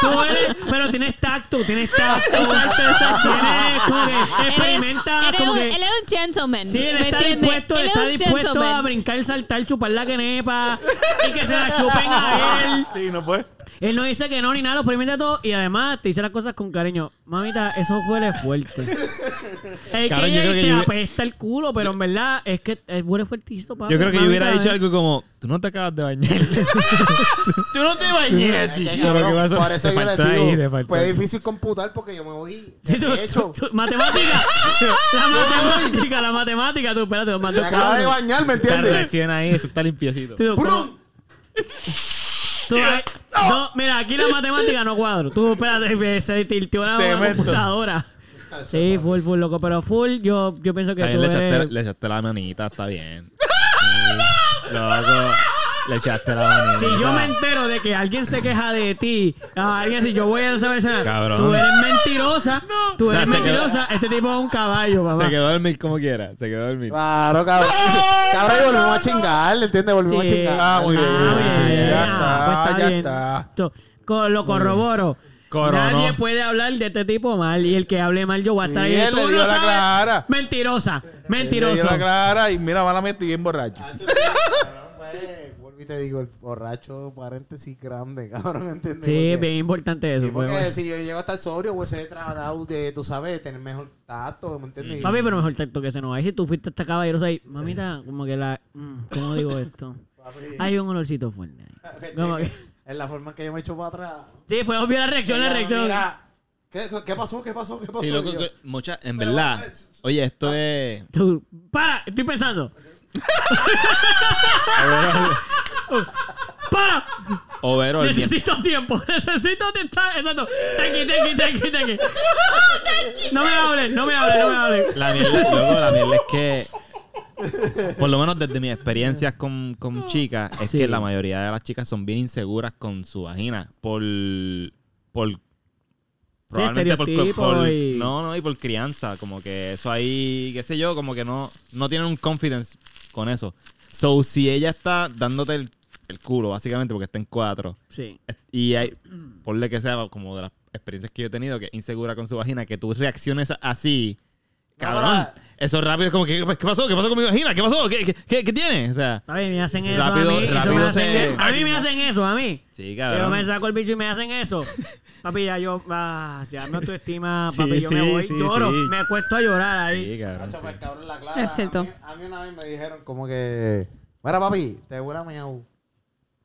Tú eres, pero tienes tacto, tienes tacto. Tienes como que experimenta, Él es como un- que. él es un gentleman. Sí, él ¿me está dispuesto, Él está dispuesto a brincar, saltar, chupar la quenepa y que se la chupen a él. Sí, no puede. Él no dice que no ni nada, lo experimenta todo y además te dice las cosas con cariño. Mamita, eso fue fuerte. es Cabrón, que, yo creo te yo- apesta el culo, pero en verdad es que es huele fuertísimo, papi. Yo creo que yo hubiera Mamita, dicho eh. algo como: Tú no te acabas de bañar. Tú no te bañes, Es que, chico. Pero cabrón, ¿qué pasó? por eso Te yo les faltó ahí, digo, te faltó fue ahí. difícil computar porque yo me voy Sí, tú- de hecho. tú- tú- matemática. la matemática, la matemática. Tú, espérate, dos más Me dos, acaba de bañar, ¿me Está entiendes? recién ahí, eso está limpiecito. Tú, ¡Brum! tú- no, mira, aquí la matemática no cuadro. Tú, espérate, se tilteó la Cemento. computadora. Sí, full, full, loco. Pero full, yo, yo pienso que tú le, echaste, eres... le echaste la manita, está bien. Sí. Loco, le echaste la manita. Si yo me entero de que alguien se queja de ti, a alguien si yo voy a esa persona, Cabrón. tú eres mentirosa, tú eres No, se quedó- mentirosa, este tipo es un caballo, papá. Se quedó a dormir como quiera, se quedó a dormir. Claro, cabrón. Cabrón, y volvimos a chingar, ¿entiendes? Volvimos Sí. a chingar. Ah, muy bien. Ah, bien. Ya Ah, está, pues ya bien. está. To- co- Lo corroboro. Coronó. Nadie puede hablar de este tipo mal. Y el que hable mal, yo voy a estar Sí, ahí. él Tú le no dio la sabes. clara. Mentirosa. Le dio Mentiroso. la clara y mira, mala estoy bien borracho. Pues, Vuelvo y te digo, el borracho paréntesis grande, cabrón, ¿entiendes? Sí, bien importante eso. Sí, porque pues, si yo llego a estar sobrio, pues he tratado de, tú sabes, tener mejor tacto, ¿me entiendes? Papi, pero mejor tacto que ese no hay. Si tú fuiste hasta caballerosa ahí, mamita, como que la. mm, ¿Cómo digo esto? Hay un olorcito fuerte ahí. Como que- En la forma en que yo me echo para atrás. Sí, fue obvia la reacción, la reacción. mira, ¿qué, qué pasó? ¿Qué pasó? ¿Qué pasó? Sí, loco, Y yo, que- mucha, en Pero, verdad. Oye, esto es. Tú, para, estoy pensando. Para, Overall, necesito tiempo, necesito tiempo. Exacto. Thank you. No me hables, no me hables, no me hables. La mierda, loco, la mierda es que. Por lo menos desde mis experiencias con, con chicas, es Sí. que la mayoría de las chicas son bien inseguras con su vagina. Por. Por. Probablemente por, por- y- No, no, y por crianza. Como que eso ahí, qué sé yo, como que no, no tienen un confidence con eso. So, si ella está dándote el, el culo, básicamente, porque está en cuatro, Sí. y hay, ponle que sea como de las experiencias que yo he tenido, que es insegura con su vagina, que tú reacciones así, cabrón. Ahora- Eso rápido es como, que, ¿qué pasó? ¿Qué pasó con mi vagina? ¿Qué pasó? ¿Qué, qué, qué, qué tiene? O sea, A mí me hacen eso rápido- a mí. eso rápido me hacen se- eso. A mí me hacen eso, a mí. sí, Yo cabrón. me saco el bicho y me hacen eso. Papi, ya yo, ah, ya me autoestima, Sí, papi, yo me sí, voy, sí, lloro, sí. me acuesto a llorar ahí. Sí, cabrón. Sí. pues, cabrón, la clara. Es cierto. A mí, a mí una vez me dijeron como que, mira papi, te huele a miau.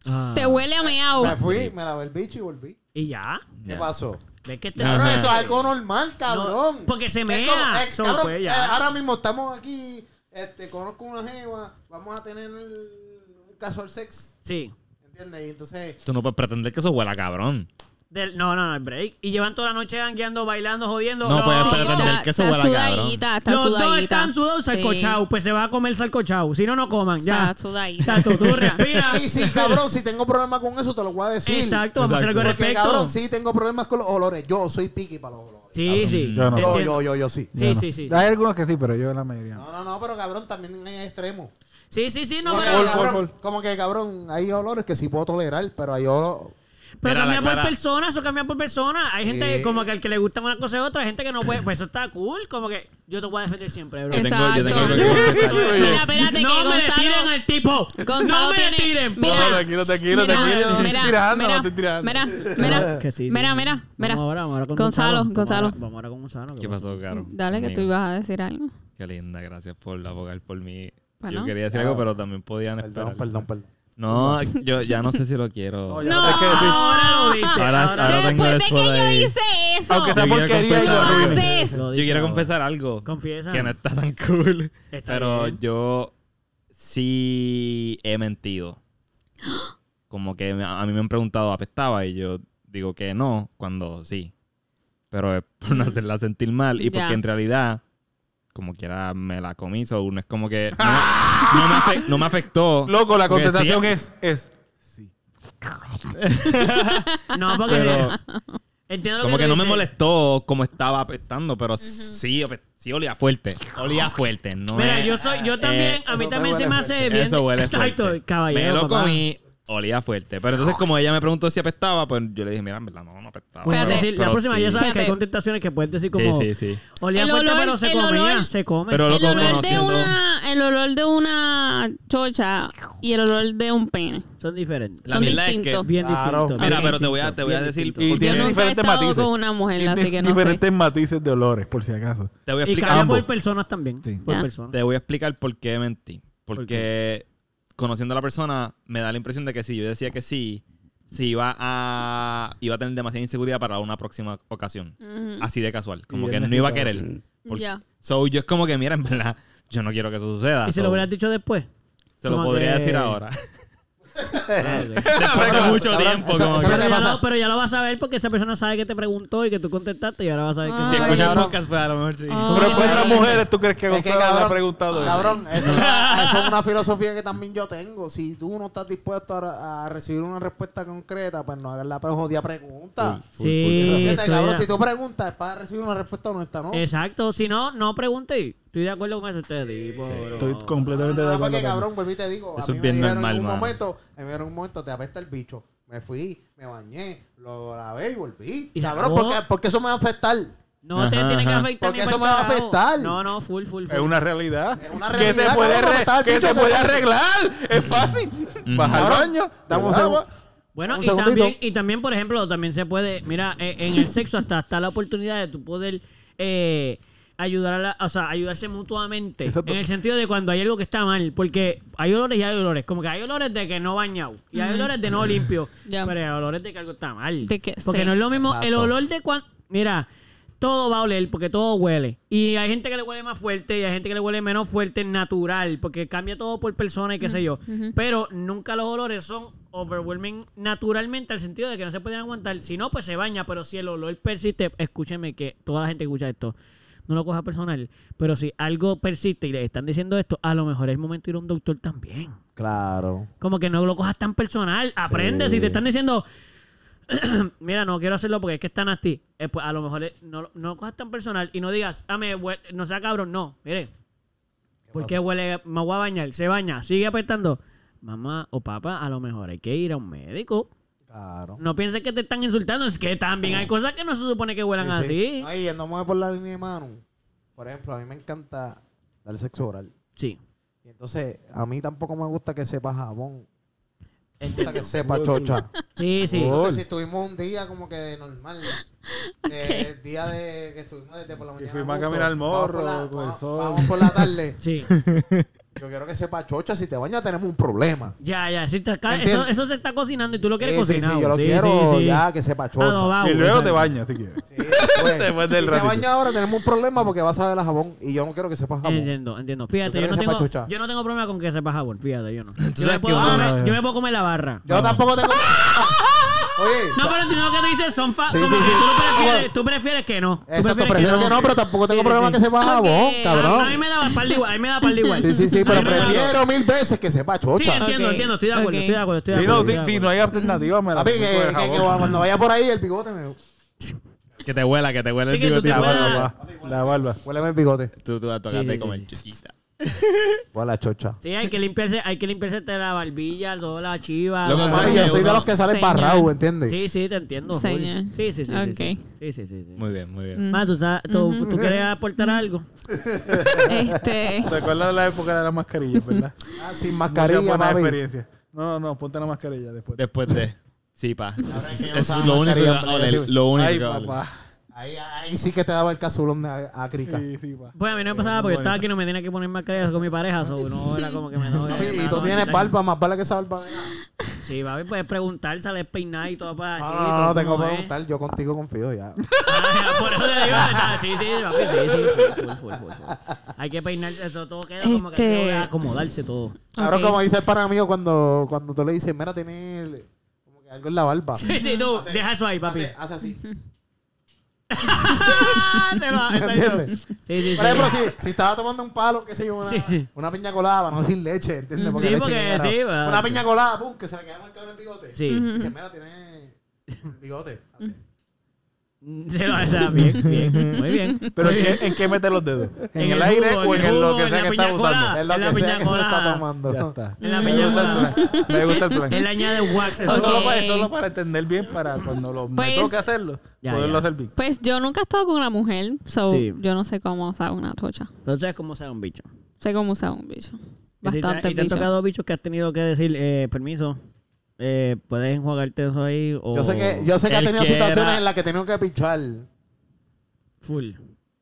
Ah. Te huele a meao. Me fui, me lavé el bicho y volví. Y ya. ¿Qué Ya. pasó? ¿Ves que este Ajá. Cabrón, eso es algo normal, cabrón. No, porque se mea. como- eh, So, cabrón, pues, eh, ahora mismo estamos aquí, este, conozco una jeva, vamos a tener un casual sex, Sí. ¿entiendes? Y entonces, Tú no puedes pretender que eso huela cabrón. Del- no, no, no, el break. Y llevan toda la noche gangueando, bailando, jodiendo. No Los- puedes Sí, pretender está- que eso está huela cabrón. sudadita, está Los sudadita. dos están sudados Sí. salcochados. Pues se va a comer salcochado. Si no, no coman. Ya. Está sudadita. Exacto, tú respiras. y si cabrón, si tengo problemas con eso, te lo voy a decir. Exacto, vamos a hacer algo al Porque respecto. cabrón, sí tengo problemas con los olores. Yo soy piqui para los olores. Sí, sí. Yo no. Yo, Entiendo. yo, yo, yo sí. Sí, sí, sí. Hay algunos que sí, pero yo la mayoría no. No, no, no, pero cabrón, también hay extremos. Sí, sí, sí, no, Como que, pero, cabrón, como que cabrón, hay olores que sí puedo tolerar, pero hay olores. Pero Mira, la cambia por Clara- persona, eso cambia por persona. Hay gente Sí. como que al que le gusta una cosa y otra, hay gente que no puede. Pues eso está cool. Como que yo te voy a defender siempre, bro. Yo tengo, yo tengo. Mira, espérate no que me Gonzalo... tiren al tipo. Gonzalo no me tiren. Mira, No, tranquilo, tranquilo, mira, tranquilo. No estoy mira, tirando, no mira, estoy tirando. Mira, mira, Que sí, sí, mira, mira, mira. Vamos ahora, vamos ahora con Gonzalo, Vamos Gonzalo. ahora- Vamos ahora con Gonzalo. ¿Qué pasó, Caro? Dale, que tú ibas a decir algo. Qué linda, gracias por abogar por mí. Bueno. Yo quería decir algo, pero también podían Perdón, esperar. perdón, perdón. No, yo ya no sé si lo quiero. ya No. Ahora lo dice. Ahora- ahora ahora lo- tengo Después de que yo hice eso. Aunque quiero porquería, Tú lo haces. Yo quiero confesar algo Confiesa. que no está tan cool. Está pero bien. yo sí he mentido. Como que a mí me han preguntado, ¿apestaba? Y yo digo que no, cuando sí. Pero es por no hacerla sentir mal y porque en realidad, como quiera, me la comí. So, no es como que. No, me- no me, afe- no me afectó. Loco, la contestación sí- es, es sí. No, porque Pero- entiendo lo Como que, no me molestó como estaba apestando, pero sí, sí olía fuerte. Olía fuerte, no Mira, es- yo soy, yo también, eh, a mí también se huele me hace bien. Eso huele Exacto, fuerte. caballero. Me lo papá. comí, olía fuerte. Pero entonces, como ella me preguntó si apestaba, pues yo le dije, mira, en verdad, no, no apestaba. Bueno, Espérate. decir, la Pero próxima sí. ya sabes que hay contestaciones que puedes decir Sí, como sí, sí. olía El fuerte olor- pero se el comía, olor- se come. Pero El olor, de conociendo- una, el olor de una chocha y el olor de un pene. Son diferentes. La Son verdad es que- distintos. Bien Claro. distintos. Mira, bien pero te voy a, distintos, te voy a decir. distintos. Y porque- tiene Yo nunca he diferentes matices. con una mujer, Y así di- que no sé. diferentes matices de olores, por si acaso. Te voy a Y explicar. cambia ambos. por personas también. Sí. Por personas. Te voy a explicar por qué mentí. ¿Por Porque conociendo a la persona, me da la impresión de que si yo decía que sí, sí iba a, iba a tener demasiada inseguridad para una próxima ocasión. Así de casual. Como que no iba a querer. Porque- Ya. So, yo es como que, mira, en verdad, yo no quiero que eso suceda. ¿Y So, lo hubieras dicho después? se lo podría que- decir ahora. Después de mucho tiempo. como que- Pero ya, lo, pero ya lo vas a ver porque esa persona sabe que te preguntó y que tú contestaste y ahora vas a ver que Ah. Si sí. escuchas cabrón. podcast, pues a lo mejor sí. Pero ¿cuántas mujeres tú crees que Es que Gonzalo le ha cabrón, preguntado eso? cabrón, eso es, una, eso es una filosofía que también yo tengo. Si tú no estás dispuesto a, a recibir una respuesta concreta, pues no hagas la jodida pregunta. Sí, Fíjate, estoy cabrón, de- si tú preguntas es para recibir una respuesta honesta, ¿no? Exacto. Si no, no pregunte. Estoy de acuerdo con eso. Este tipo, bro. Estoy completamente de acuerdo. porque cabrón, y te digo. Eso a mí es me bien dijeron normal, en un momento, me dijeron en un momento, te apesta el bicho. me fui, me bañé, lo lavé y volví. ¿Y Cabrón, porque, porque eso me va a afectar. No te Ajá, tiene que afectar Porque ni eso me va a afectar. No, no, full, full, full. Es una realidad. Es una que realidad, se puede, cabrón, arre- está el que bicho se que puede arreglar. Es fácil. Vas al Cabrón, baño, te segundo. lavas. Bueno, y también, y también, por ejemplo, también se puede, mira, eh, en el sexo hasta está la oportunidad de tú poder eh, ayudar a la, o sea, ayudarse mutuamente. Exacto. En el sentido de cuando hay algo que está mal, porque hay olores y hay olores. Como que hay olores de que no bañado y hay olores de no limpio. Pero hay olores de que algo está mal. De que- porque sí. no es lo mismo el olor de cuando, mira, todo va a oler porque todo huele. Y hay gente que le huele más fuerte y hay gente que le huele menos fuerte, natural, porque cambia todo por persona y qué sé yo. Pero nunca los olores son overwhelming naturalmente al sentido de que no se pueden aguantar. Si no, pues se baña, pero si el olor persiste, escúcheme que toda la gente que escucha esto. No lo coja personal, pero si algo persiste y le están diciendo esto, a lo mejor es momento de ir a un doctor también. Claro. Como que no lo cojas tan personal. Aprende. Sí. Si te están diciendo, mira, no quiero hacerlo porque es que están así. Eh, pues a lo mejor no, no lo cojas tan personal y no digas, ah, me hue- no sea cabrón. No, mire. ¿Por qué huele? Me voy a bañar. Se baña. Sigue apretando. Mamá o papá, a lo mejor hay que ir a un médico. Claro. No pienses que te están insultando. Es que también hay cosas que no se supone que huelan Sí, sí. así. Ay, yéndome por la línea de mano. Por ejemplo, a mí me encanta dar sexo oral. Sí. Y entonces, a mí tampoco me gusta que sepa jabón. Me gusta que sepa chocha. Sí, sí. Entonces, si estuvimos un día como que de normal, de, día de que estuvimos desde por la mañana. fuimos a caminar al vamos por morro, la- con el vamos- sol. Vamos por la tarde. Sí. Yo quiero que sepa chocha. Si te bañas, tenemos un problema. Ya, ya. Si te ca- eso, eso se está cocinando y tú lo quieres Sí, sí, cocinar. sí, yo lo quiero ya que sepa chocha. Adobado, Y luego te bañas si quieres. Sí, después. Después del si te bañas ahora, tenemos un problema porque vas a ver a jabón. Y yo no quiero que sepa jabón. Entiendo, entiendo. Fíjate, Yo yo no, tengo, chucha. yo no tengo problema con que sepa jabón. Fíjate, yo no. Yo me, puedo comer, yo me puedo comer la barra. Yo tampoco tengo. Oye, No, pero entiendo lo que tú dices. Son fa Sí, sí, sí. Tú, prefieres, tú prefieres que no. Exacto, prefieres prefiero que no, pero tampoco tengo Sí, problema sí, que sí. sepa jabón, Ok. A, a cabrón. mí me da par de igual. A mí me da par de igual. Sí, sí, sí, pero mí prefiero mil veces que sepa Sí, chocha. entiendo, Ok, entiendo. Estoy de acuerdo, ok. estoy de acuerdo. Estoy de Si acuerdo, no, estoy si, de si acuerdo. no hay alternativa, me la Papi, pongo que, de que- que jabón. cuando vaya por ahí el bigote me. Que te huela, que te huela Sí, el que tú te bigotito. La barba. La barba. Huéleme el bigote. Tú, tú vas a tocarte Sí, sí, como sí, el chiquita. Huele a chocha. Sí, hay que limpiarse, hay que limpiarse de la barbilla, toda la chiva. La- ¿sabes Papi, que yo soy de los que salen Señor. barrados, ¿entiendes? Sí, sí, te entiendo. Sí, sí, sí. sí, Ok. Sí, sí, sí. sí, sí. Muy bien, muy bien. Ma, ¿tú, sabes- tú, ¿tú quieres aportar algo? Este. ¿Te acuerdas de la época de las mascarillas, verdad? Ah, sin mascarilla, buenas papi. experiencias. No, no, ponte la mascarilla después. Después de. Sí, pa. Eso es lo único que va a oler. Lo único Ay, que va a oler. papá. Ahí, ahí sí que te daba el casulón a, a Crica. Sí, sí, pa. Pues a mí no me pasaba porque yo estaba aquí y no me tenía que poner mascarilla con mi pareja, so, no era como que me no, y tú tienes barba, más barba que esa barba. Sí, papi, puedes preguntar, sales peinar y todo para No, así. no, no, tengo que preguntar. Yo contigo confío ya. Ah, Por eso te digo, sí, sí, papi, sí, sí, full, full, full, full. Hay que peinar eso, todo queda como que hay Este- que acomodarse todo. Ahora, Ok. como dice el pana mío cuando, cuando tú le dices, mira, tiene como que algo en la barba. Sí, sí, tú, deja eso ahí, papi. Hace así. Te lo haces, ¿Entiendes? Sí, sí, sí. Por ejemplo, si, si estaba tomando un palo, qué sé yo, una, Sí. una piña colada, para no decir leche, ¿entiendes? Porque Sí, leche porque sí, va. Una piña colada, pum, que se le queda marcado en el bigote. Sí. Dice, mira, tiene el bigote. Así. Se lo hace bien, bien, muy bien. Pero muy ¿en bien. qué, ¿en qué meter los dedos? ¿En, En el, el aire jugo, o en el lo que sea que está usando? lo En la que sea se está tomando. Ya está. En la Me piña gusta colada. el plan. Me gusta el plan. Él añade wax. No, solo, para, solo para entender bien, para cuando lo, Pues- me toque hacerlo, Ya, poderlo ya. hacer bien. Pues yo nunca he estado con una mujer, so Sí. yo no sé cómo usar una tocha. Entonces, ¿cómo ser un bicho? Sé cómo usar un bicho. ¿Y te- Bastante ¿Y te han tocado bichos que has tenido que decir, eh, permiso, eh, puedes enjuagarte eso ahí? O Yo sé que, yo sé que ha tenido que situaciones era- en las que tengo que pichar. Full.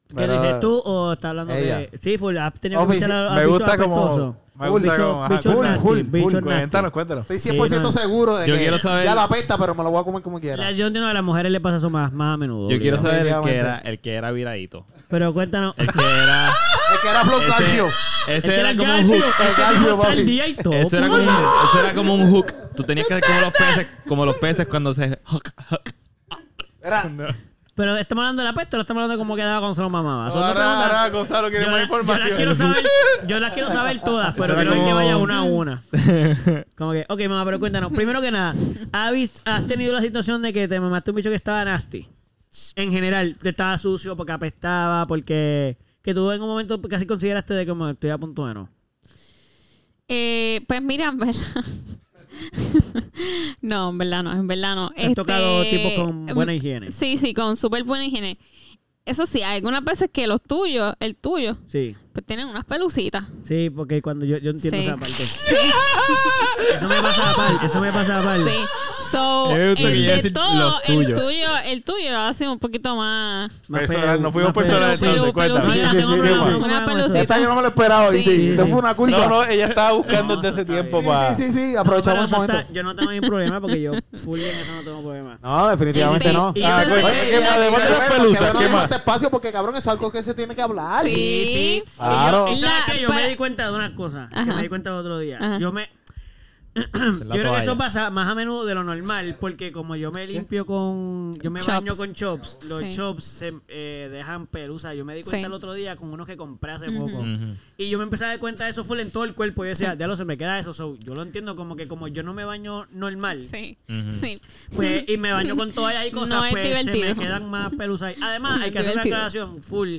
¿Qué Pero- dices tú o estás hablando Ella. de...? Sí, full. ¿Has tenido que a, a Me gusta como... Me gusta bicho- como... bicho full, nasty, full, full. Cuéntanos, cuéntanos. Estoy 100% no. seguro de Yo que quiero saber- ya la apesta, pero me la voy a comer como quiera. Yo entiendo que a las mujeres les pasa eso más, más a menudo. Yo quiero saber el que era, el que era viradito. Pero cuéntanos. El que era. Es que era Flow ese era como un hook. papi. Eso era, como, puñeta. eso era como un hook. Tú tenías que hacer como los peces, como los peces cuando se hook, hook. Era, Pero estamos hablando de la peste o estamos hablando de cómo quedaba cuando se lo mamaba. Son dos Ahora, preguntas. ahora Gonzalo quiere Yo más la- yo información. las quiero saber, yo las quiero saber todas, pero Eso era quiero que como- vaya una a una. Como que, ok, mamá, pero cuéntanos. Primero que nada, ¿has, vis- has tenido la situación de que te mamaste un bicho que estaba nasty? En general, que estaba sucio porque apestaba, porque... Que tú en un momento casi consideraste de como estoy a punto de no. Eh, pues mira, en verdad. No, en verdad no, en verdad no. Te han tocado Este, tipos con buena higiene. Sí, sí, con súper buena higiene. Eso sí, hay algunas veces que los tuyos, el tuyo, Sí, tienen unas pelucitas. sí, porque cuando yo, yo entiendo Sí. esa parte. Eso me pasa aparte, eso me pasa aparte. Sí. So, el de todo, los el tuyo, el tuyo hace un poquito más... Más Personal, no fuimos Pelu- entonces, cuéntame. pelucita, Sí, sí, sí, sí, una- sí. una ¿Cómo pelucita. Esta yo no me lo esperaba. Sí, Esto sí. fue una culpa. No, no, ella estaba buscando No, desde ese tiempo Sí, para. sí, sí, sí, No, aprovechamos el momento. está- yo no tengo ningún problema porque yo full en eso no tengo problema. No, definitivamente no. y Ah, pues, pensé- ¿qué más? Además de las pelusas, no ¿qué más? espacio porque, cabrón, eso es algo que se tiene que hablar. Sí. Sí, sí. Claro. Y yo, ¿y sabes La- qué? Yo para- me di cuenta de una cosa que me di cuenta el otro día. Ajá. Yo me yo creo que eso pasa más a menudo de lo normal, porque como yo me limpio con. Yo me Chops. baño con chops, los Sí. chops se eh, dejan pelusa. Yo me di cuenta Sí. el otro día con unos que compré hace poco. Y yo me empecé a dar cuenta de eso full en todo el cuerpo. Y yo decía, ya lo se me queda eso. So, yo lo entiendo como que como yo no me baño normal. Sí, sí. Pues, y me baño con toalla y cosas, No es pues se me quedan más pelusas. ahí. Además, No hay que hacer una aclaración full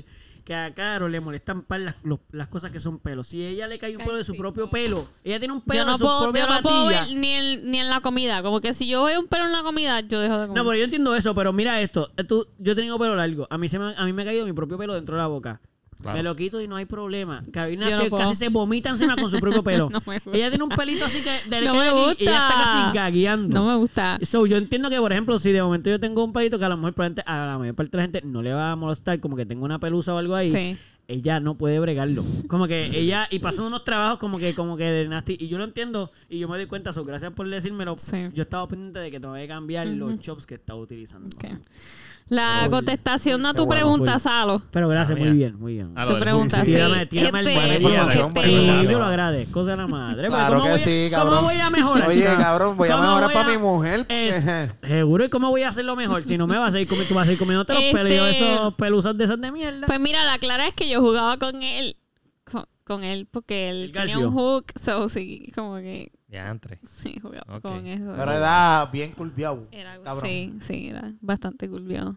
que a Caro le molestan par las, los- las cosas que son pelos. Si ella le cae un Ay, pelo de su sí. propio pelo, ella tiene un pelo Yo no de su puedo, propia yo no puedo patilla. ver ni, en- ni en la comida. Como que si yo veo un pelo en la comida, yo dejo de comer. No, pero yo entiendo eso, pero mira esto. eh, tú- yo he tenido pelo largo. A mí, se me, a mí me ha caído mi propio pelo dentro de la boca. Claro. Me lo quito y no hay problema. No casi se vomita encima con su propio pelo. No ella tiene un pelito así que de No que me gusta. y ella está casi gagueando. No me gusta. So, yo entiendo que, por ejemplo, si de momento yo tengo un pelito que a lo mejor probablemente a la mayor parte de la gente no le va a molestar, como que tengo una pelusa o algo ahí, Sí. ella no puede bregarlo. Como que ella, y pasan unos trabajos como que, como que de nasty, y yo lo entiendo, y yo me doy cuenta, so, gracias por decírmelo. Sí. Yo estaba pendiente de que tengo que cambiar los chops que estaba utilizando. Ok. La contestación a tu bueno, pregunta. Salo. Pero gracias, Ah, muy bien, muy bien. Tu pregunta, sí. Tírame, tírame Este, el información, buena Sí, yo lo agradezco de la madre. Claro ¿cómo que voy a- sí, cabrón. ¿Cómo voy a mejorar? Oye, cabrón, voy a ¿Cómo mejorar voy para mi mujer. Es- seguro, ¿y cómo voy a hacerlo mejor? Si no me vas a seguir comiendo, tú vas a comiéndote los Este- pelos esos pelusas de esas de mierda. Pues mira, la clara es que yo jugaba con él. Con, con él porque él El tenía un hook. So, sí, como que. Ya entre. Sí, jugaba con eso. Pero era bien curviado. Era, cabrón. sí, sí, era bastante curviado.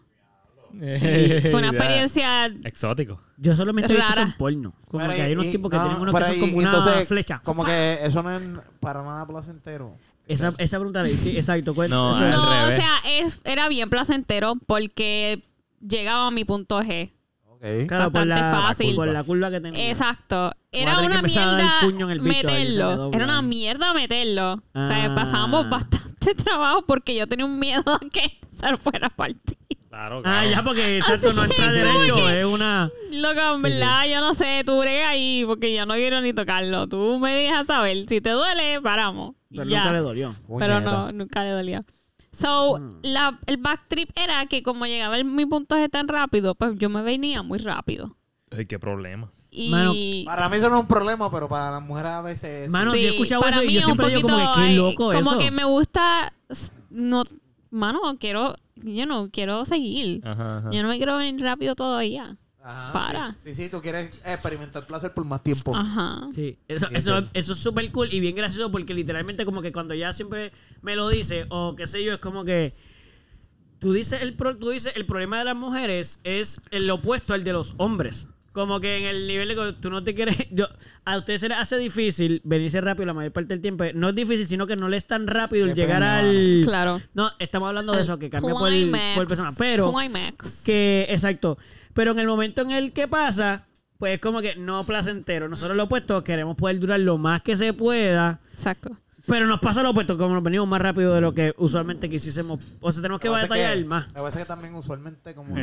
Fue una experiencia. Exótico. Yo solamente he visto eso en porno. Como Pero que hay unos y- tipos que no, tienen unos que son y- como una flecha. Como que eso no es para nada placentero. Esa, esa pregunta le sí, exacto. No, No, o revés. sea, es, era bien placentero porque llegaba a mi punto G. Ok. claro, por la, bastante fácil. por la curva que tenía. Exacto. Era una mierda meterlo. Era una mierda meterlo. O sea, Ah. pasamos bastante trabajo porque yo tenía un miedo a que se fuera a partir. Claro, Ah, claro. ya, porque exacto, no entra derecho. Es una. Loco, en verdad, yo no sé, tú brega ahí porque yo no quiero ni tocarlo. Tú me dejas saber. Si te duele, paramos. Pero ya. nunca le dolió. Pero no, nunca le dolía. So, Mm. la, el backtrip era que como llegaba el, mi punto G tan rápido, pues yo me venía muy rápido. Ay, qué problema. Y Mano, Para mí eso no es un problema, pero para las mujeres a veces... es- Mano, yo he escuchado eso y yo siempre digo como que qué ay, loco Como eso. que me gusta, no, mano, quiero, yo no, quiero seguir. Ajá, ajá. Yo no me quiero venir rápido todavía. Ajá, para. Sí, sí, sí, tú quieres experimentar placer por más tiempo. Ajá. Sí, eso, eso, eso es súper cool y bien gracioso porque literalmente como que cuando ya siempre me lo dice o qué sé yo, es como que tú dices el, pro- tú dices el problema de las mujeres es el opuesto al de los hombres. Como que en el nivel de que tú no te quieres... Yo, a ustedes se les hace difícil venirse rápido la mayor parte del tiempo. No es difícil, sino que no le es tan rápido el llegar al... Claro. No, estamos hablando de eso, que cambia por, por persona. Pero Climax. que, exacto. Pero en el momento en el que pasa, pues es como que no placentero. Nosotros lo opuesto queremos poder durar lo más que se pueda. Exacto. Pero nos pasa lo opuesto, como nos venimos más rápido de lo que usualmente quisiésemos. O sea, tenemos que batallar más. Lo que pasa es que también usualmente como que...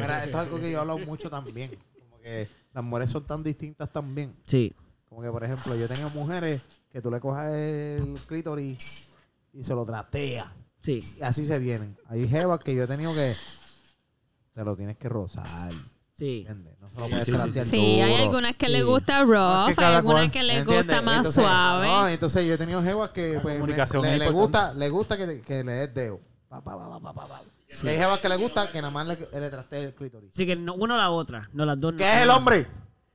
mira, esto es algo que yo he hablado mucho también. Que las mujeres son tan distintas también. Sí. Como que, por ejemplo, yo he tenido mujeres que tú le cojas el clítoris y se lo tratea. Sí. Y así se vienen. Hay jevas que yo he tenido que... Te lo tienes que rozar. Sí. ¿Entiendes? No se lo puedes sí, sí, tratear Sí, hay duro. algunas que Sí. le gusta Es rough, que hay algunas cual, que le ¿Entiendes? gusta más Entonces, suave. No, entonces yo he tenido jevas que pues, me- le, le gusta, le gusta que, que le des dedo. Pa, pa, pa, pa. Y hay jevas que le gusta que nada más le, le trastee el clítoris. Así que no, uno o la otra, no las dos. no. ¿Qué es el hombre?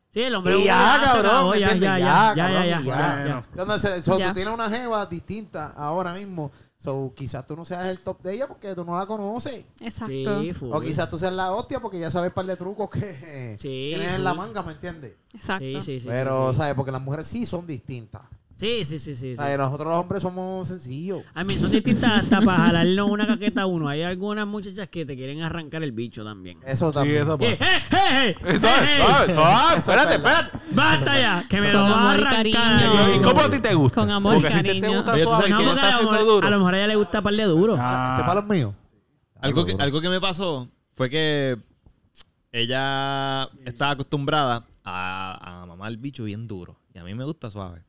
Sí, el hombre. Y ya, cabrón, ¿me ya, entiendes? ya, Ya, ya, ya, cabrón, ya, y ya, ya. ya. Entonces, so, Ya. tú tienes una jeva distinta ahora mismo. So, quizás tú no seas el top de ella porque tú no la conoces. Exacto. Sí. O quizás tú seas la hostia porque ya sabes par de trucos que Sí, tienes en la manga, ¿me entiendes? Exacto. Sí, sí, sí. Pero, sí. ¿sabes? Porque las mujeres sí son distintas. Sí, sí, sí, sí. O sea, nosotros los hombres somos sencillos. A mí son distintas hasta para jalarnos una caqueta a uno. Hay algunas muchachas que te quieren arrancar el bicho también. Eso Sí, también. eso Eh, pasa. eh, eh, eh, Eso eh, es, eh. suave, Eso espérate, es espérate. Basta ya, que me lo va a arrancar. cariño. ¿Y cómo a ti te gusta? Con amor y Porque si te cariño. gusta Oye, ¿tú sabes No, que porque está haciendo duro. a lo mejor a ella le gusta par de duro. Ah, ¿Este palo es mío? Algo que, algo que me pasó fue que ella estaba acostumbrada a, a mamar el bicho bien duro. Y a mí me gusta suave.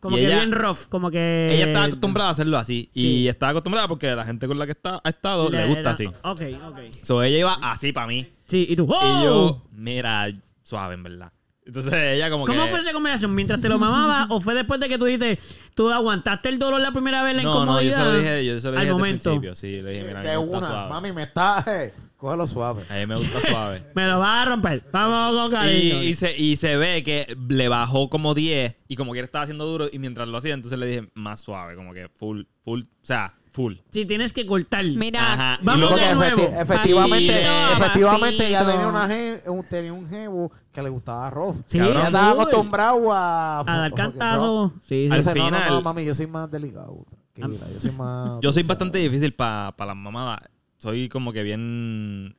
Como y que ella- bien rough, como que... Ella estaba acostumbrada a hacerlo así. Sí. Y estaba acostumbrada porque la gente con la que está, ha estado le, gusta así. Ok, ok. So ella iba así para mí. Sí, y tú... Y yo, mira, suave en verdad. Entonces ella como ¿Cómo que... fue esa combinación? ¿Mientras te lo mamaba o fue después de que tú dijiste, tú aguantaste el dolor la primera vez, la No, no, yo incomodidad? se lo dije, yo se lo al dije el momento. principio. Sí, le dije, mira, De una. suave. Mami, me está... eh, cógelo suave. A mí me gusta suave. Me lo vas a romper. Vamos con Y, cariño. y se, y se ve que le bajó como 10 y como que él estaba haciendo duro y mientras lo hacía, entonces le dije más suave, como que full, full, o sea, full. Si tienes que cortar. Mira, Ajá. Vamos de Porque nuevo. efecti- efectivamente, Pasito, efectivamente ella pasito. tenía, una je- un, tenía un jevo que le gustaba arroz. Sí, ella estaba full. acostumbrado a... A dar cantazo. Sí, sí. Al Entonces, no, no, final- no, mami, yo soy más delicado. Tranquila, yo soy más... Yo soy bastante difícil para las mamadas. Soy como que bien...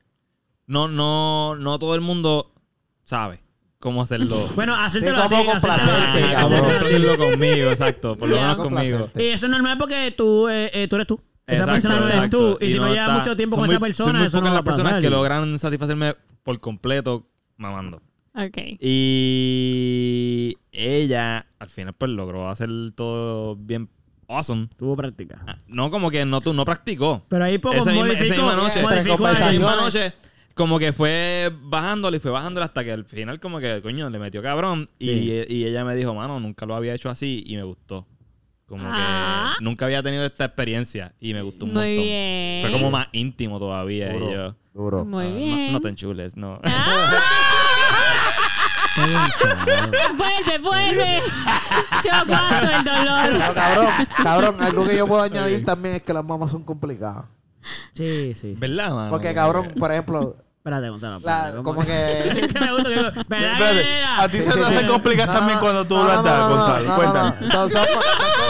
No, no, no todo el mundo sabe cómo hacerlo. Bueno, hacértelo Sí, cómo complacerte, cabrón. hacerlo conmigo, exacto. Por lo menos Con conmigo. Y eso es normal porque tú, eh, eh, tú eres tú. Esa Exacto, persona no eres tú. Y, si no, llevas está- mucho tiempo son con muy- esa persona, son muy eso no pocas va las personas pasar. que logran satisfacerme por completo mamando. Ok. Y ella, al final, pues logró hacer todo bien awesome. Tuvo práctica. Ah, No, como que no, tú, no practicó. Pero ahí poco esa, misma, esa modificó, misma noche, modificó esa misma noche, como que fue bajándole y fue bajándole hasta que al final, como que, coño, le metió cabrón. Y, Sí. y ella me dijo, mano, nunca lo había hecho así y me gustó. Como Ah. que nunca había tenido esta experiencia y me gustó un Muy montón. bien. Fue como más íntimo todavía. y Duro, yo, duro. Muy ah, no- bien. No, te enchules, no. vuelve, vuelve. Yo aguanto el dolor. No, cabrón, cabrón, algo que yo puedo añadir también es que las mamás son complicadas. Sí, sí. ¿Verdad, mano? Porque, cabrón, por ejemplo, Espérate, Gonzalo. la- como que... que me gusta que ¿Verdad Espérate, a ti Sí, se sí, te sí. hace complicar No, también no, cuando tú no, no, Gonzalo. no. Son, son- son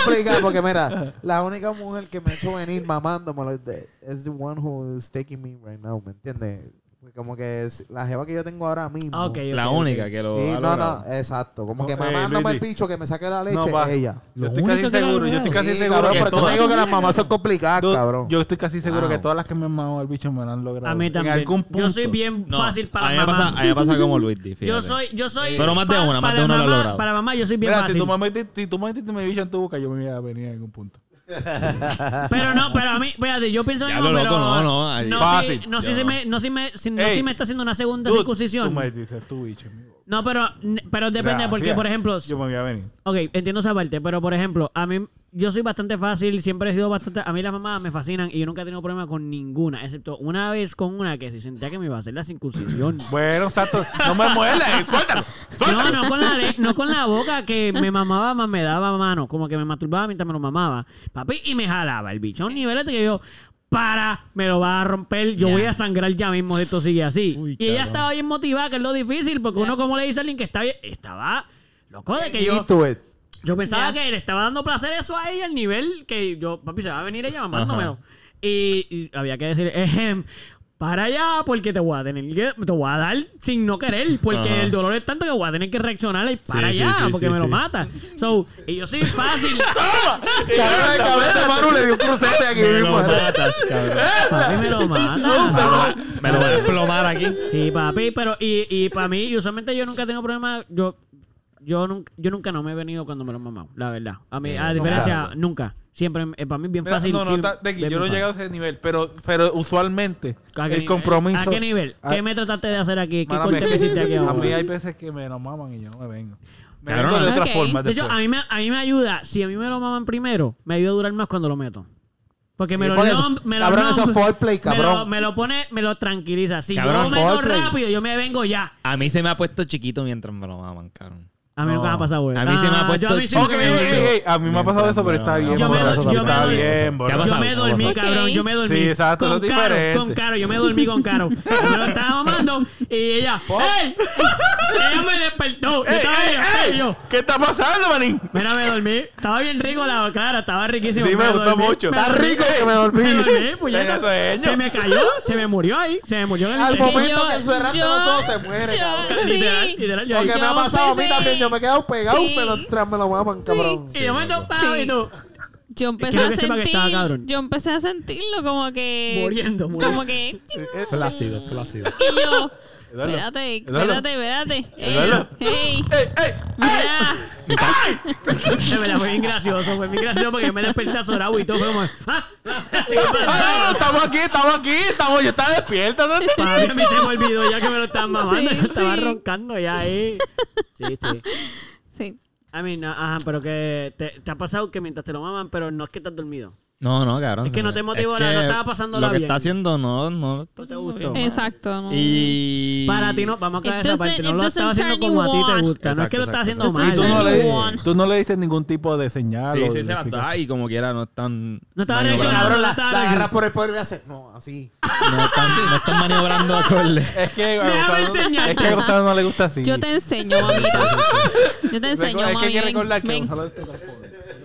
complicadas porque, mira, la única mujer que me ha hecho venir mamándome es the one who is taking me right now, ¿me entiendes? Porque como que es la jeva que yo tengo ahora mismo. Ah, ok, ok, La ok. única que lo Sí, ha no, logrado. no, exacto. Como que No, eh, mamándome el Luigi. bicho que me saque la leche, No, ella. Yo estoy único casi que seguro, yo estoy casi Sí, seguro cabrón, que por eso te todas- digo que las mamás son complicadas, Yo- cabrón. Yo estoy casi seguro Wow. que todas las que me han mamado el bicho me lo han logrado. A mí también. En algún punto. Yo soy bien No, fácil para a mí la me mamá. pasa, a mí me pasa como Luis Yo fíjate. soy, yo soy. Pero más de una, más para de una lo ha mamá- logrado. Para mamá, yo soy bien Mira, si fácil. tú, me metiste, si tú me metiste mi bicho en tu boca, yo me iba a venir en algún punto. Pero no, pero a mí, espérate, yo pienso Ya mismo, lo pero. loco, no, no, ahí- No, Fácil. si, no, si Yo se no. me, no, si me, si, no Ey, si me está haciendo una segunda Tú- circuncisión. Tú me metiste tu bicho en mi boca. No, pero, pero depende, porque, por ejemplo. Yo me voy a venir. Ok, entiendo esa parte, pero por ejemplo, a mí, yo soy bastante fácil, siempre he sido bastante. A mí las mamás me fascinan y yo nunca he tenido problema con ninguna, excepto una vez con una que se sentía que me iba a hacer la circuncisión. Bueno, exacto. No me muelas, suéltalo. No, Suéltalo. no con, la no con la boca que me mamaba más, me daba mano, como que me masturbaba mientras me lo mamaba. Papi, y me jalaba el bicho a un nivel que yo, para, me lo va a romper, yo voy a sangrar ya mismo esto sigue así. Uy, y ella estaba bien motivada, que es lo difícil, porque uno como le dice a alguien que está bien, estaba loco de que yo... Yo pensaba que le estaba dando placer eso a ella al nivel que yo, papi, se va a venir ella mamándomelo. Y, y había que decir, ejem, para allá porque te voy a tener que, te voy a dar sin no querer, porque Ajá. el dolor es tanto que voy a tener que reaccionar y para Sí, allá, sí, sí, porque sí, me lo mata. So, y yo soy fácil. El cabrón de Manu le dio un crucete aquí Me lo mismo. matas, cabrón. papi me lo mata. Me lo voy a desplomar aquí. Sí, papi, pero y, y para mí, y usualmente yo nunca tengo problema, yo yo nunca, yo nunca no me he venido cuando me lo he mamado, la verdad. A mí, a diferencia, nunca. Siempre, eh, para mí es bien fácil. no, no, sí, yo no he llegado a ese nivel, pero, pero usualmente ¿A el nivel? compromiso. ¿A qué nivel? a- ¿Qué me trataste de hacer aquí? ¿Qué Mala corte me hiciste aquí A ahora? mí hay veces que me lo maman y yo no me vengo. Me vengo de otra forma De hecho, a mí, me, a mí me ayuda. Si a mí me lo maman primero, me ayuda a durar más cuando lo meto. Porque me Sí, lo nom- me lo cabrón, nom- es foreplay, me cabrón. lo- Me lo pone, me lo tranquiliza. Si Cabrón, yo meto foreplay. rápido, yo me vengo ya. A mí se me ha puesto chiquito mientras me lo maman, cabrón. A mí No. nunca me ha pasado, güey. A mí se me ha Ah, puesto yo a mí sí Ok, me- ey, ey, ey, a mí me ha pasado eso, pero está bien. Yo me yo está bien, ¿Qué ha borracho. Yo me dormí, cabrón. Yo me dormí. Sí, exacto, con es Caro, diferente. con Caro. Yo me dormí con Caro. Yo me lo estaba mamando y ella. ¡Ey! Ella me despertó. ¡Ey, estaba ey, yo, ¿Qué está pasando, manín? Mira, me dormí. Estaba bien rico la cara, estaba riquísimo. Sí, me gustó dormí, mucho. Está rico que me dormí. Me dormí, puñeta. Se me cayó, se me murió ahí. Se me murió en el Al momento que cerraste los ojos se muere, cabrón. sí. Literal, literal. Porque me ha pasado a mí también. Yo me he quedado pegado, Sí. me lo, tras me lo maman, cabrón. Y yo me topaba Sí. y tú. Yo empecé Quiero a que sepa que sentir, estaba cabrón. yo empecé a sentirlo como que Muriendo, muriendo. como que Flácido, flácido. y yo Eduardo, espérate, espérate, espérate. Ey, ey, ¡Ey. De verdad, fue bien gracioso. Fue bien gracioso porque yo me desperté azorado y todo. Fue como. ¡Ah! ¡Ah, no, estamos aquí, estamos aquí! Estamos, yo estaba despierto. ¿no? Mí a mí se me olvidó ya que me lo estaban mamando. Yo estaba sí. roncando ya ahí. Sí, sí. Sí. I mean, ajá, pero que te, te ha pasado que mientras te lo maman, pero no es que estás dormido. No, no, cabrón. Es que no te motivó Es nada, no estaba pasándola Lo que bien. está haciendo no, no No te gustó. Exacto. No. Y... Para ti no, vamos a It esa parte. No lo estaba haciendo como a ti te gusta. no es que lo Exacto, estás haciendo exacto. mal. Y tú no, le, tú no le diste ningún tipo de señal. Sí, o sí, se las explicación. da y como quiera no están... No estaba reaccionando. la, estaba la agarras por el poder y le hace, no, así. No están, no están maniobrando acorde. Es que es que a Gustavo no le gusta así. Yo te enseño, mamita. Yo te enseño, es que hay que recordar que. Gonzalo es teléfono.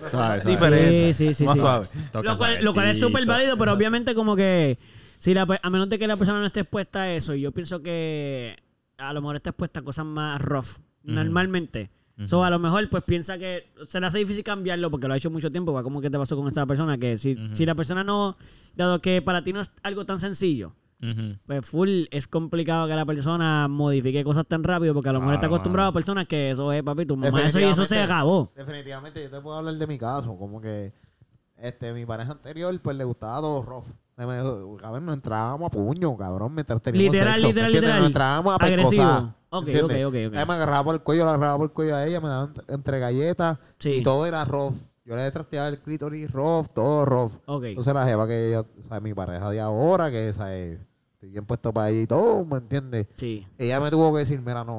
Suave, suave. diferente. Sí, sí, sí, más sí. suave. Toca Lo cual, lo cual es súper válido, pero obviamente como que si la, a menos de que la persona no esté expuesta a eso, y yo pienso que a lo mejor está expuesta a cosas más rough, normalmente. So, a lo mejor pues piensa que se le hace difícil cambiarlo porque lo ha hecho mucho tiempo, va como que te pasó con esa persona, que si, si la persona no, dado que para ti no es algo tan sencillo, Pues full es complicado que la persona modifique cosas tan rápido porque a lo mejor está acostumbrado a personas que eso es, papi, tu mamá eso y eso se acabó. Definitivamente, yo te puedo hablar de mi caso. Como que este mi pareja anterior, pues le gustaba todo rough. Cabrón, nos entrábamos a puño, cabrón, mientras teníamos Literal, sexo. literal, literal. Nos entrábamos a Agresivo. pescosar. Ok, ok, ok, ok. Ella me agarraba por el cuello, la agarraba por el cuello a ella, me daba entre, galletas Sí. y todo era rough. Yo le trasteaba el clítoris rough, todo rough. Ok. Entonces la jeva que yo, o sea, mi pareja de ahora, que ¿sabes? Estoy bien puesto para ella y todo, ¿me entiendes? Sí, Ella me tuvo que decir, mira, no,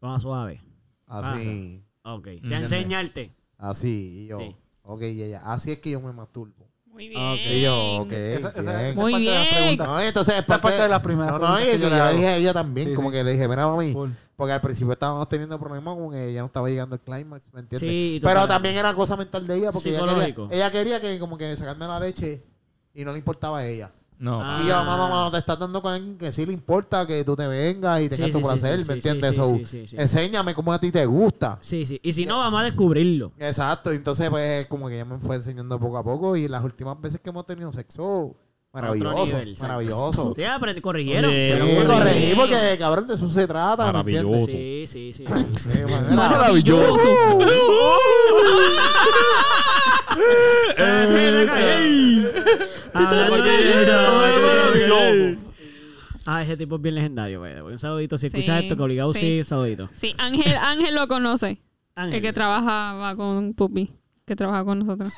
vamos suave. así, Ok. Te enseñarte. así. Y yo, Sí. ok, y ella, así es que yo me masturbo. Muy bien. Ok. Y yo, ok, Esa- esa- bien. Muy parte de las bien. preguntas. No, entonces es parte de las primeras No, no, que que yo le dije a ella también, Sí, como sí. que le dije, mira, mami, Full. porque al principio estábamos teniendo problemas con que ella no estaba llegando al climax, ¿me entiendes? Sí, Pero también era cosa mental de ella, porque ella quería, ella quería que como que sacarme la leche y no le importaba a ella. No, Ah. Y yo, mamá, mamá, te estás dando con alguien que sí le importa que tú te vengas y tengas Sí, tu sí, placer, sí, ¿me sí, entiendes? sí, So, sí, sí, sí. Enséñame cómo a ti te gusta. Sí, sí. Y si no, vamos a descubrirlo. Exacto, entonces pues como que ella me fue enseñando poco a poco y las últimas veces que hemos tenido sexo, maravilloso, nivel, maravilloso. Sí, aprendí, corrigieron. Oye, Pero Sí, corregí porque cabrón de eso se trata, ¿me Maravilloso. entiendes? Sí, sí, sí. sí. Man, Maravilloso. Hablando Todo es maravilloso. Ah, ese tipo es bien legendario, güey. Un saludito. Si Sí, escuchas esto, que obligado sí, sí. saludito. Sí, Ángel, Ángel lo conoce. Ángel. El que trabajaba con Pupi. Que trabaja con nosotros.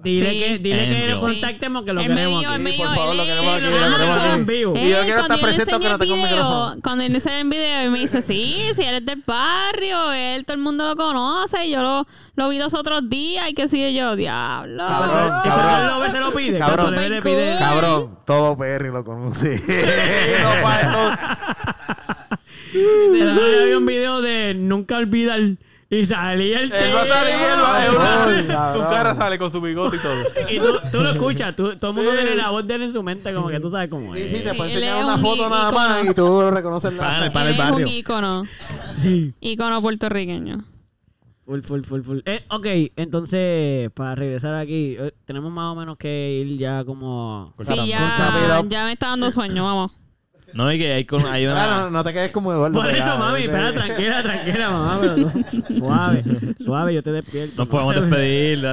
Dile Sí. que, dile que lo contactemos, que lo Él queremos él aquí. Sí, por favor, lo queremos aquí, lo queremos aquí. en vivo. Y yo él, quiero estar presente aunque no tenga un el video, micrófono. Cuando él enseñó el video, él me dice, sí, si él es del barrio, él, todo el mundo lo conoce, y yo lo, lo vi los otros días, y que sigue yo, diablo. Cabrón, cabrón. se lo pide. Cabrón. Le pide. Cabrón, todo Perry lo conoce. No, había un video de nunca olvidar y salía el Él va a salir, él va- una- cabrón. Su cara sale con su bigote y todo. Y tú, tú lo escuchas, tú- todo el mundo tiene la voz de él en su mente, como que tú sabes cómo Sí, es. sí, te puede Sí, él enseñar es una un foto nada ícono. más y tú reconoces Para el- para el Él es barrio. un ícono. Sí. Ícono puertorriqueño. Full, full, full, full. Eh, ok, entonces, para regresar aquí, eh, tenemos más o menos que ir ya como... Sí, ya, Rápido. ya me está dando sueño, vamos. No, y que hay, con, hay Ah, una... no, no te quedes como Eduardo. Por eso, mami, ¿eh? espera, tranquila, tranquila, mamá, pero tú- suave, suave, yo te despierto. Nos podemos despedir.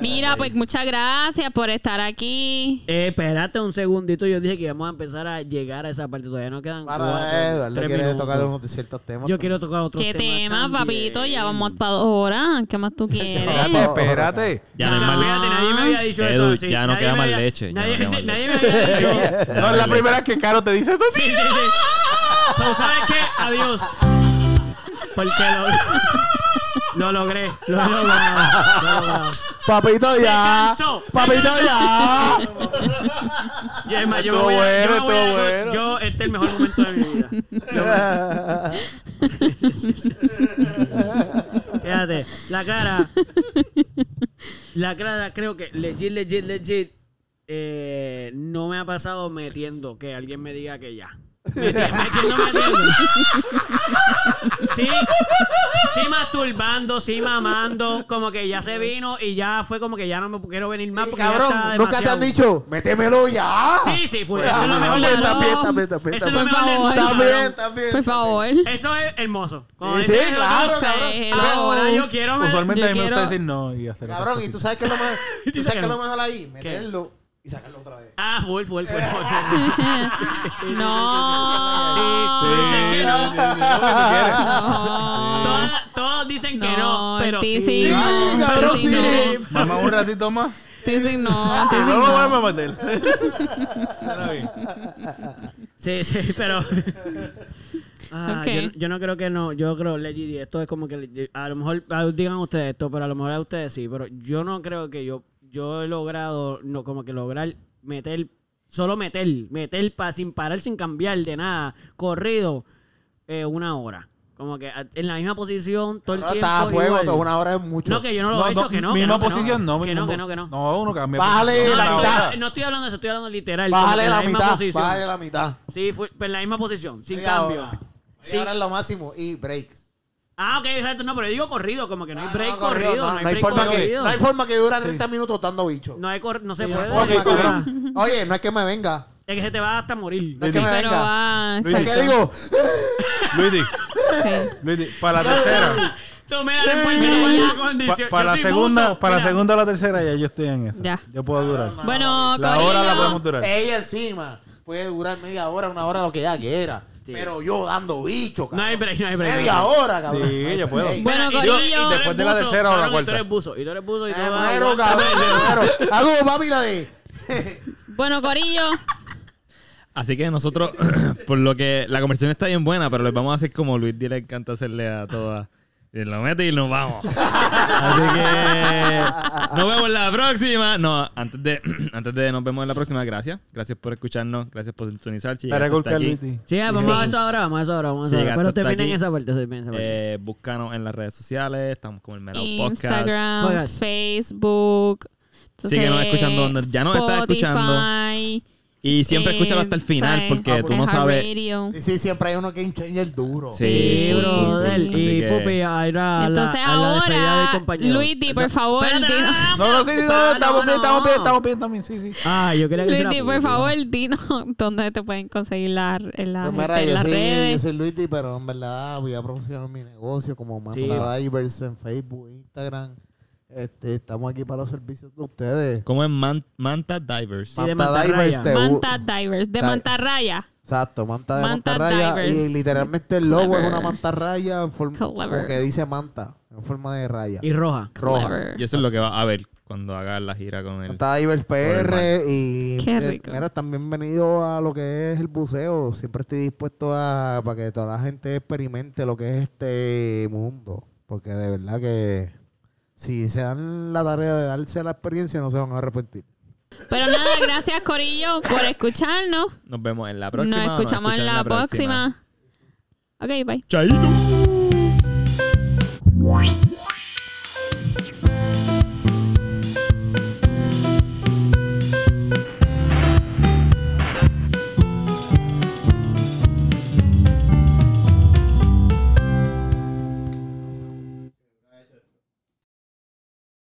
Mira, pues muchas gracias por estar aquí. Eh, espérate un segundito, yo dije que íbamos a empezar a llegar a esa parte, todavía no quedan Para cuatro, Eduardo, quiere minutos. tocar unos de ciertos temas. Yo quiero tocar otros ¿Qué temas tema, también. papito? Ya vamos para dos horas. ¿Qué más tú quieres? Espérate, espérate. Ya no hay No, más fíjate, nadie me había dicho Edu, eso. sí, ya no nadie queda más leche, Nadie, me había dicho. No es la primera vez que Caro te dice esto. Sí, sí, sí. So, ¿Sabes qué? Adiós. Porque lo... Lo logré. Lo logrado. Lo logrado. Papito Se ya. cansó, se Papito ya. Yo, es más, yo voy a- yo voy a- bueno. Yo, este es el mejor momento de mi vida. Fíjate, la cara. La cara, creo que legit, legit, legit. Eh, no me ha pasado metiendo que alguien me diga que ya. Meti- metiendo, metiendo. Sí, sí masturbando, sí mamando, como que ya se vino y ya fue como que ya no me quiero venir más porque ya está Cabrón, nunca te han dicho, métemelo ya. Sí, sí, fue. Eso es lo mejor de Claro. También, Eso es lo Por mejor del También, también. Por favor. Eso es hermoso. Como Sí, sí, claro, cabrón. Ahora yo quiero me- Usualmente Yo a mí me gusta decir no y hacer Cabrón, y tú sabes que es lo mejor, tú sabes que lo mejor ahí, meterlo y sacarlo otra vez. Ah, full, full, full. full. No. Sí, dicen que no. Todas- Todos dicen que no, pero sí. sí. Cabrón, sí. Mamá, un ratito más. Ti sí no. sí no lo vamos a meter. Sí, sí, pero. Ah, yo, yo no creo que no, yo creo legit, esto es como que a lo mejor digan ustedes esto, pero a lo mejor a ustedes sí, pero yo no creo que yo yo he logrado no como que lograr meter solo meter, meter pa, sin parar sin cambiar de nada, corrido eh, una hora. Como que ah, en la misma posición todo el No, tiempo. está a fuego, igual. toda una hora es mucho. No, que yo no lo he hecho, que no. que Misma no, que posición, no. Que no, que no, que no. No, uno cambia. Bájale la Una mitad. No estoy hablando de eso, estoy hablando literal. Bájale la misma mitad, posición. bájale la mitad. Sí, fue en la misma posición, sin Media cambio. hora. Sí. Media hora es lo máximo y breaks. Ah, ok, exacto. No, pero yo digo corrido, como que no hay break No, corrido. No, hay no hay break forma que, corrido. no hay forma que dura 30 minutos dando bicho. No hay cor- no se No hay puede. forma, cabrón. Oye, no es que me venga. Es que se te va hasta morir. No es que me Pero venga. va. Luis, Es que digo, Luigi. Luigi, para la tercera. Tú me das después que para la segunda, buzo. para la segunda o la tercera ya yo estoy en eso. Ya. Yo puedo durar. Bueno, La hora la podemos durar. ella encima puede durar media hora, una hora, lo que ella quiera. Sí. Pero yo dando bicho, cabrón. No hay break, no hay break. Media hora, cabrón. Sí, yo puedo. Bueno, Corillo. y eres Después de la buzo, tercera o la cuarta. Y tú eres buzo. Y tú eres buzo y tú muero, aguantar. cabrón. Hago papi la de. Bueno, Corillo. Así que nosotros, por lo que la conversación está bien buena, pero les vamos a hacer como Luis D le encanta hacerle a todas. Y lo mete y nos vamos. Así que nos vemos la próxima. No, antes de, antes de nos vemos en la próxima, gracias. Gracias por escucharnos, gracias por sintonizar. Si Para colcar aquí, Luigi. Sí, vamos a eso ahora, vamos a eso ahora, vamos a eso Sí, ahora. Pero terminen esa parte, terminen esa parte. eh, búscanos en las redes sociales. Estamos como el Melao Podcast. Instagram, Podcast. Facebook. Síguenos escuchando donde ya nos estás escuchando. Y siempre eh, escúchalo hasta el final ¿sabes? porque tú no sabes. Sí, sí, siempre hay uno game changer duro. Sí, Sí, Y que- Pupi, a ir a la, Entonces la ahora. Luigi, por favor. No, no, sí, sí, no, estamos bien, estamos bien, estamos bien también, sí, sí. Ah, yo quería que hiciera por favor, dinos dónde te pueden conseguir la, la, Pues mira, yo soy, yo soy Luigi, pero en verdad voy a promocionar mi negocio como Sí. Manta Divers en Facebook, Instagram. Este, estamos aquí para los servicios de ustedes. ¿Cómo es Man- Manta Divers? Sí, de Manta Divers te- Manta Divers, de Mantarraya. Exacto, manta de Manta mantarraya. Divers. Y literalmente el logo es una mantarraya en forma Clever. que dice manta, en forma de raya. Y roja. roja. Clever. Y eso es lo que va a ver cuando haga la gira con él. Manta Divers PR y Qué eh, rico. mira, están bienvenidos a lo que es el buceo. Siempre estoy dispuesto a para que toda la gente experimente lo que es este mundo. Porque de verdad que si se dan la tarea de darse la experiencia no se van a arrepentir. Pero nada, gracias Corillo por escucharnos. Nos vemos en la próxima. Nos escuchamos en la próxima. Ok, bye. Chaito.